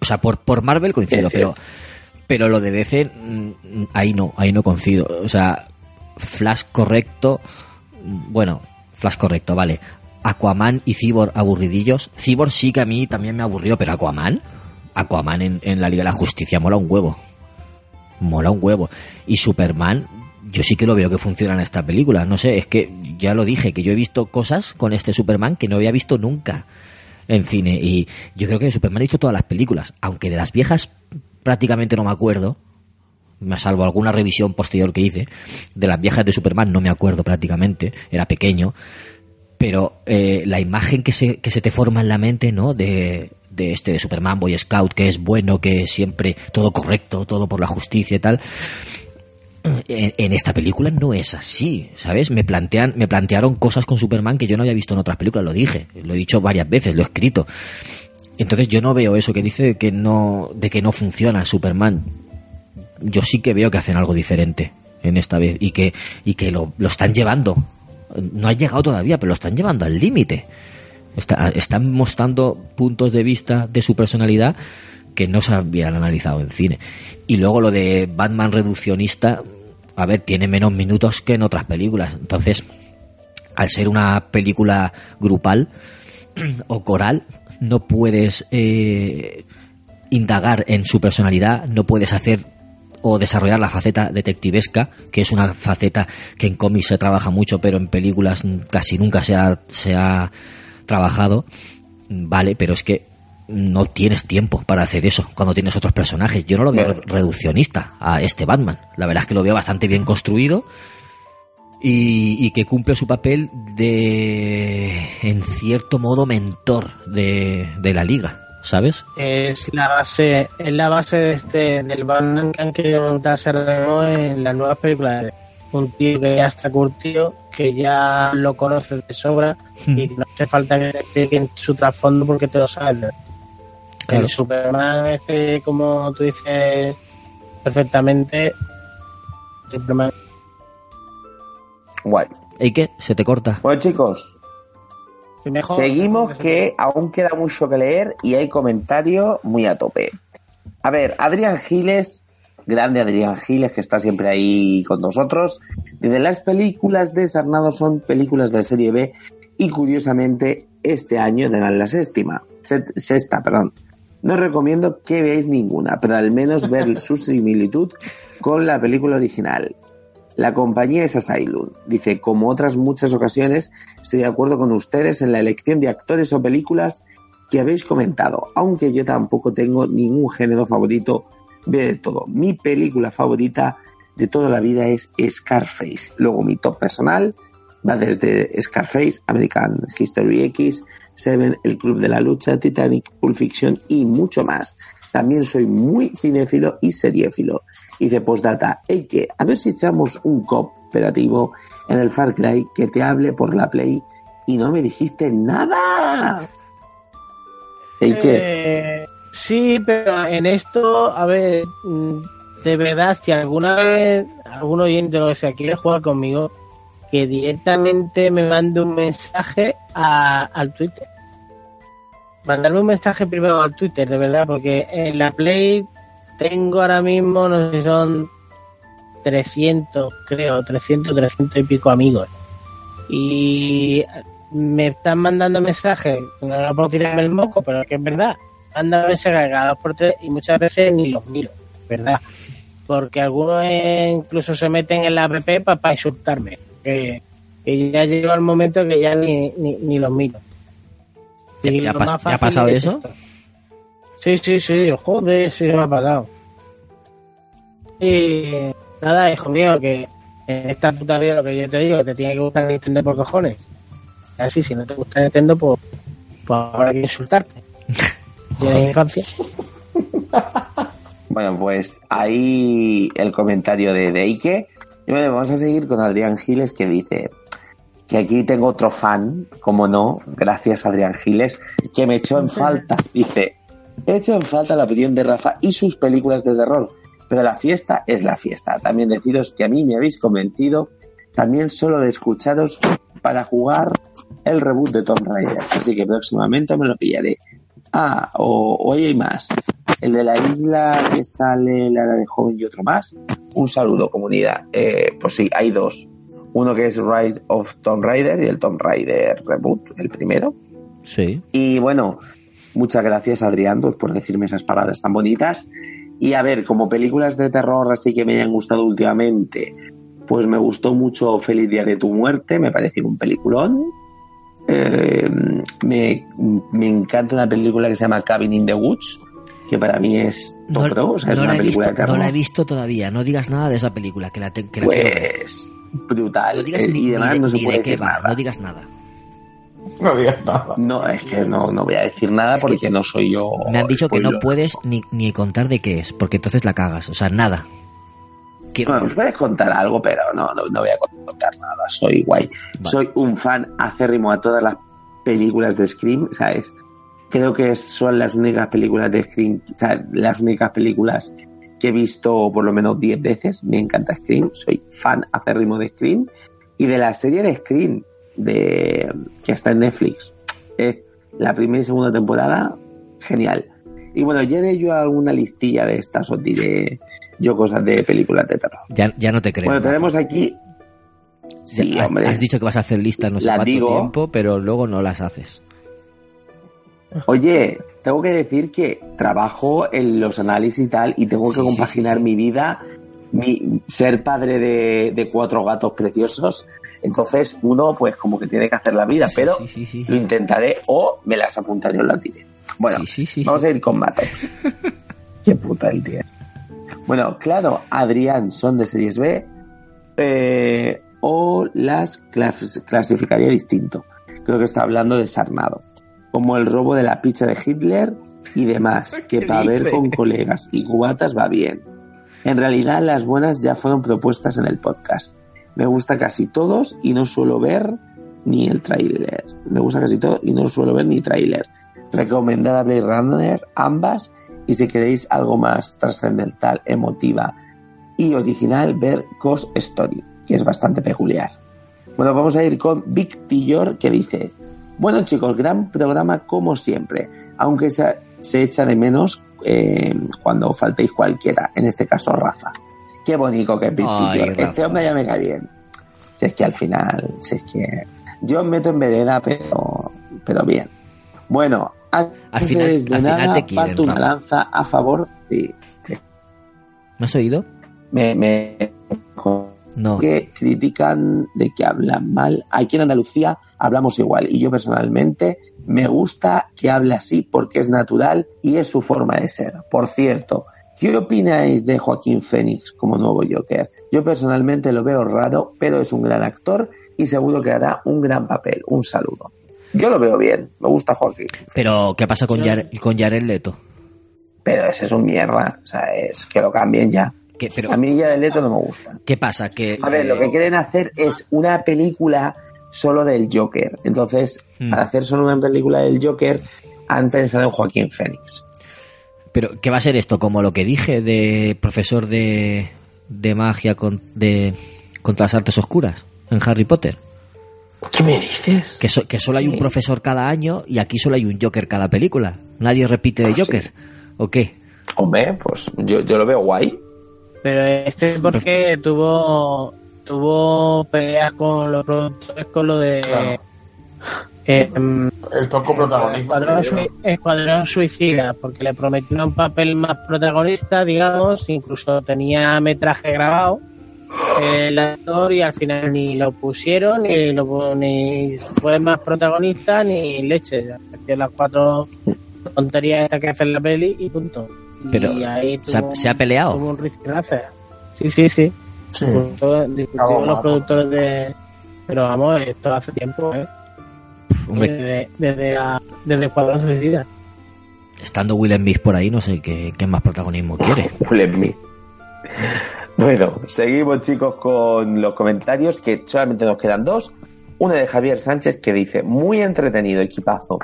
O sea, por, por Marvel coincido, Es pero, pero lo de DC, mm, ahí no, ahí no coincido. O sea, Flash correcto, bueno, Flash correcto, vale. Aquaman y Cyborg aburridillos. Cyborg sí que a mí también me aburrió, pero Aquaman, Aquaman en, en la Liga de la Justicia mola un huevo. Mola un huevo. Y Superman, yo sí que lo veo que funciona en esta película. No sé, es que ya lo dije, que yo he visto cosas con este Superman que no había visto nunca en cine. Y yo creo que de Superman he visto todas las películas, aunque de las viejas prácticamente no me acuerdo. Me salvo alguna revisión posterior que hice. De las viejas de Superman no me acuerdo prácticamente, era pequeño. Pero eh, la imagen que se, que se te forma en la mente, ¿no? De, de este de Superman Boy Scout, que es bueno, que siempre todo correcto, todo por la justicia y tal. En, esta película no es así, ¿sabes? Me plantean, me plantearon cosas con Superman que yo no había visto en otras películas, lo dije, lo he dicho varias veces, lo he escrito. Entonces yo no veo eso que dice que no, de que no funciona Superman. Yo sí que veo que hacen algo diferente en esta vez y que, y que lo, lo están llevando. No ha llegado todavía, pero lo están llevando al límite. Está- están mostrando puntos de vista de su personalidad que no se habían analizado en cine. Y luego lo de Batman reduccionista, a ver, tiene menos minutos que en otras películas. Entonces, al ser una película grupal o coral, no puedes eh, indagar en su personalidad, no puedes hacer o desarrollar la faceta detectivesca, que es una faceta que en cómics se trabaja mucho, pero en películas casi nunca se ha, se ha trabajado. Vale, pero es que no tienes tiempo para hacer eso cuando tienes otros personajes. Yo no lo veo Bueno. reduccionista a este Batman. La verdad es que lo veo bastante bien construido y, y que cumple su papel de, en cierto modo, mentor de, de la liga, ¿sabes? Es la base, es la base de este, del Batman que han querido montarse en las nuevas películas. Un tío que ya está curtido, que ya lo conoces de sobra y no hace falta que te expliquen su trasfondo porque te lo sabes. Claro. El Superman, este, como tú dices perfectamente, Superman Guay. ¿Y qué? ¿Se te corta? Bueno, chicos, seguimos que aún queda mucho que leer y hay comentarios muy a tope. A ver, Adrián Giles, grande Adrián Giles, que está siempre ahí con nosotros. Dice, las películas de Sarnado son películas de serie B y curiosamente este año tendrán la séptima, sexta, perdón. No os recomiendo que veáis ninguna, pero al menos ver su similitud con la película original. La compañía es Asylum. Dice, como otras muchas ocasiones, estoy de acuerdo con ustedes en la elección de actores o películas que habéis comentado, aunque yo tampoco tengo ningún género favorito, de todo. Mi película favorita de toda la vida es Scarface. Luego mi top personal va desde Scarface, American History X, Seven, El Club de la Lucha, Titanic, Pulp Fiction y mucho más. También soy muy cinéfilo y seriéfilo. Y de postdata, hay que a ver si echamos un cooperativo en el Far Cry que te hable por la Play y no me dijiste nada. ¿Y qué? Eh, sí, pero en esto, a ver, mm, de verdad, si alguna vez algún oyente o lo que sea quiere jugar conmigo, que directamente me mande un mensaje a- al Twitter. Mandarme un mensaje primero al Twitter, de verdad, porque en la Play tengo ahora mismo, no sé si son 300, creo, 300, 300 y pico amigos. Y me están mandando mensajes, no era por tirarme el moco, pero es que es verdad. Mandan mensajes cada por tres y muchas veces ni los miro, ¿verdad? Porque algunos incluso se meten en la app para insultarme. Que, que ya llegó el momento que ya ni, ni, ni los miro. ¿Ya, Y ya lo ya ha pasado es eso? esto. Sí, sí, sí, joder, sí me ha pasado. Y nada, hijo mío, que en esta puta vida lo que yo te digo, que te tiene que gustar Nintendo por cojones. Así, si no te gusta Nintendo, pues, pues ahora hay que insultarte. La infancia. Bueno, pues ahí el comentario de Deike. Y bueno, vamos a seguir con Adrián Giles que dice que aquí tengo otro fan, como no, gracias Adrián Giles, que me echó en falta. Dice, he hecho en falta la opinión de Rafa y sus películas de terror, pero la fiesta es la fiesta. También deciros que a mí me habéis convencido, también solo de escucharos para jugar el reboot de Tomb Raider. Así que próximamente me lo pillaré. Ah, o, ahí hay más. El de la isla que sale la de joven y otro más. Un saludo, comunidad. Eh, pues sí, hay dos. Uno que es Ride of Tomb Raider y el Tomb Raider Reboot, el primero. Sí. Y bueno, muchas gracias Adrián pues, por decirme esas palabras tan bonitas. Y a ver, como películas de terror así que me hayan gustado últimamente, pues me gustó mucho Feliz Día de tu Muerte, me pareció un peliculón. Eh, me, me encanta una película que se llama Cabin in the Woods, que para mí es top pro, o sea, es no una película visto, de terror. no la he visto todavía. No digas nada de esa película, que la, te- que la quiero ver. Pues brutal. No digas Eh, ni, y ni además de, no se ni puede de qué decir va, nada. no digas nada. No digas nada. No, es que no, no voy a decir nada Es porque no soy yo. Me han dicho que no puedes ni, ni contar de qué es, porque entonces la cagas. O sea, nada. Quiero Bueno, os puedes contar algo, pero no, no, no voy a contar nada. Soy guay. Soy un fan acérrimo a todas las películas de Scream, ¿sabes? Creo que son las únicas películas de Scream, o sea, las únicas películas que he visto por lo menos 10 veces. Me encanta Scream, soy fan acérrimo de Scream. Y de la serie de Scream, de, que está en Netflix. Eh, la primera y segunda temporada, genial. Y bueno, ya yo alguna listilla de estas, os diré yo cosas de películas de terror. Ya, ya no te creo. Bueno, Rafa. tenemos aquí. Sí, has, hombre. has dicho que vas a hacer listas no sé cuánto digo. tiempo, pero luego no las haces. Oye, tengo que decir que trabajo en los análisis y tal, y tengo que sí, compaginar sí, sí. mi vida, mi ser padre de, de cuatro gatos preciosos. Entonces, uno, pues, como que tiene que hacer la vida, Sí, pero sí, sí, sí, lo intentaré o me las apuntaré o las diré. Bueno, Sí, sí, sí, vamos a ir con Matex. Qué puta el tío. Bueno, claro, Adrián son de series B. Eh, o las clas- clasificaría distinto. Creo que está hablando de Sarnado. Como el robo de la pizza de Hitler y demás, que ¿Qué para ver con colegas y cubatas va bien. En realidad las buenas ya fueron propuestas en el podcast. Me gusta casi todos y no suelo ver ni el tráiler. Me gusta casi todo y no suelo ver ni tráiler. Recomendada Blade Runner, ambas. Y si queréis algo más trascendental, emotiva y original, ver Ghost Story, que es bastante peculiar. Bueno, vamos a ir con Vic Tillor, que dice: Bueno, chicos, gran programa como siempre, aunque se, se echa de menos eh, cuando faltéis cualquiera, en este caso Rafa. Qué bonito que es Ay. Este Rafa. hombre ya me cae bien. Si es que al final, si es que. Yo me meto en vereda, pero, pero bien. Bueno, antes final- de al final nada, te quieren, parto una Rafa. lanza a favor de. ¿Me has oído? Me, me, No. que critican de que hablan mal. Aquí en Andalucía hablamos igual y yo personalmente me gusta que hable así porque es natural y es su forma de ser. Por cierto, ¿qué opináis de Joaquín Phoenix como nuevo Joker? Yo personalmente lo veo raro, pero es un gran actor y seguro que hará un gran papel. Un saludo. Yo lo veo bien, me gusta Joaquín, Pero, ¿qué pasa con, Jared, con Jared Leto? pero ese es un mierda, o sea, es que lo cambien ya. ¿Qué, pero, A mí de Leto no me gusta. ¿Qué pasa? Que, A ver, lo que quieren hacer es una película solo del Joker. Entonces, Hmm. para hacer solo una película del Joker, han pensado en Joaquín Phoenix. Pero, ¿qué va a ser esto? Como lo que dije de profesor de, de magia con- de, contra las artes oscuras en Harry Potter. ¿Qué me dices? Que, so- que solo hay un profesor cada año y aquí solo hay un Joker cada película. Nadie repite de Ah, sí. Joker. ¿O qué? Hombre, pues yo, yo lo veo guay. Pero este porque tuvo tuvo peleas con los productores con lo de Claro. Eh, em, El poco protagonismo. Escuadrón. Sui- Escuadrón Suicida, porque le prometieron un papel más protagonista, digamos, incluso tenía metraje grabado el actor y al final ni lo pusieron ni lo ni fue más protagonista ni leche, hacía las cuatro tonterías estas que hace en la peli y punto. Y Pero, ahí ¿se ha- tuvo- se ha peleado? tuvo un. Sí, sí, sí. Sí. Discutió- discutió los productores de... Pero vamos, esto hace tiempo, ¿eh? Hombre, Desde, desde, la- desde Escuadrón Suicida. estando Will Smith por ahí, no sé qué, qué más protagonismo quiere. Will Smith. Bueno, seguimos chicos con los comentarios, que solamente nos quedan dos. Uno de Javier Sánchez que dice, muy entretenido equipazo.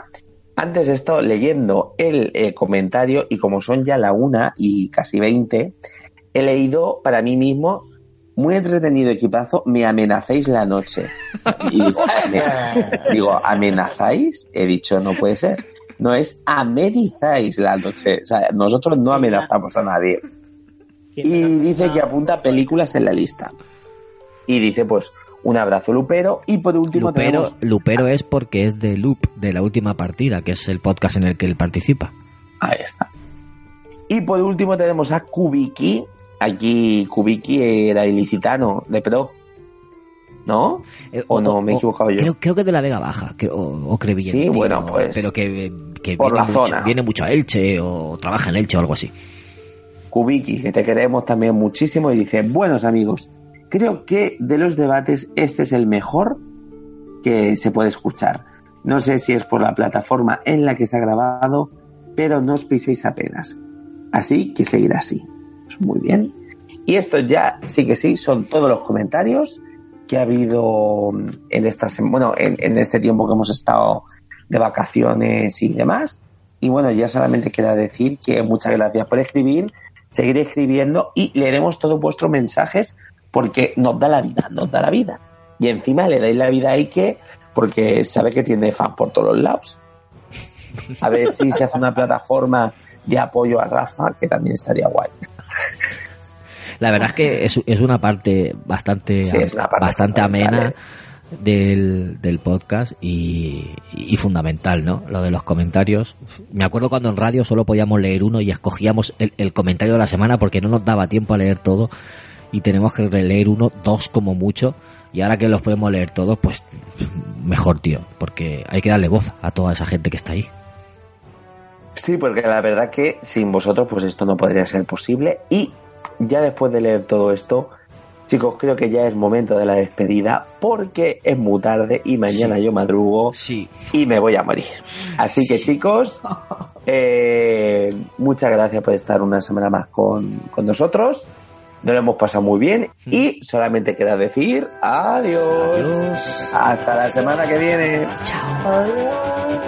Antes he estado leyendo el eh, comentario y como son ya la una y casi veinte, he leído para mí mismo, muy entretenido equipazo, me amenacéis la noche. Y digo, "Ame- digo, ¿amenazáis? He dicho, no puede ser. No es amenizáis la noche. O sea, nosotros no amenazamos a nadie. Y dice que apunta películas en la lista. Y dice, pues, un abrazo Lupero. Y por último Lupero, tenemos... Lupero es porque es de Loop, de la última partida, que es el podcast en el que él participa. Ahí está. Y por último tenemos a Kubiki. Aquí Kubiki era ilicitano de Pro. ¿No? Eh, ¿O no? Me he equivocado yo. Creo, creo que de la Vega Baja, creo, o, o Sí, bueno, pues, Pero que, que por viene, la mucho, zona. viene mucho a Elche o trabaja en Elche o algo así. Kubiki, que te queremos también muchísimo, y dice, buenos amigos, creo que de los debates este es el mejor que se puede escuchar. No sé si es por la plataforma en la que se ha grabado, pero no os piséis apenas. Así que seguir así. Pues muy bien. Y esto ya, sí que sí, son todos los comentarios que ha habido en esta bueno, en, en este tiempo que hemos estado de vacaciones y demás. Y bueno, ya solamente queda decir que muchas gracias por escribir, seguir escribiendo y leeremos todos vuestros mensajes porque nos da la vida, nos da la vida. Y encima le dais la vida a Ike porque sabe que tiene fans por todos los lados. A ver si se hace una plataforma de apoyo a Rafa, que también estaría guay. La verdad es que es, es una parte bastante, Sí, es una parte bastante amena del, del podcast y, y fundamental, ¿no? Lo de los comentarios. Me acuerdo cuando en radio solo podíamos leer uno y escogíamos el, el comentario de la semana porque no nos daba tiempo a leer todo y tenemos que releer uno, dos como mucho. Y ahora que los podemos leer todos, pues mejor, tío, porque hay que darle voz a toda esa gente que está ahí. Sí, porque la verdad que sin vosotros pues esto no podría ser posible y ya después de leer todo esto, chicos, creo que ya es momento de la despedida porque es muy tarde y mañana yo madrugo y me voy a morir. Así que chicos, eh, muchas gracias por estar una semana más con, con nosotros. Nos lo hemos pasado muy bien mm. y solamente queda decir adiós. adiós. Hasta la semana que viene. Chao. Adiós.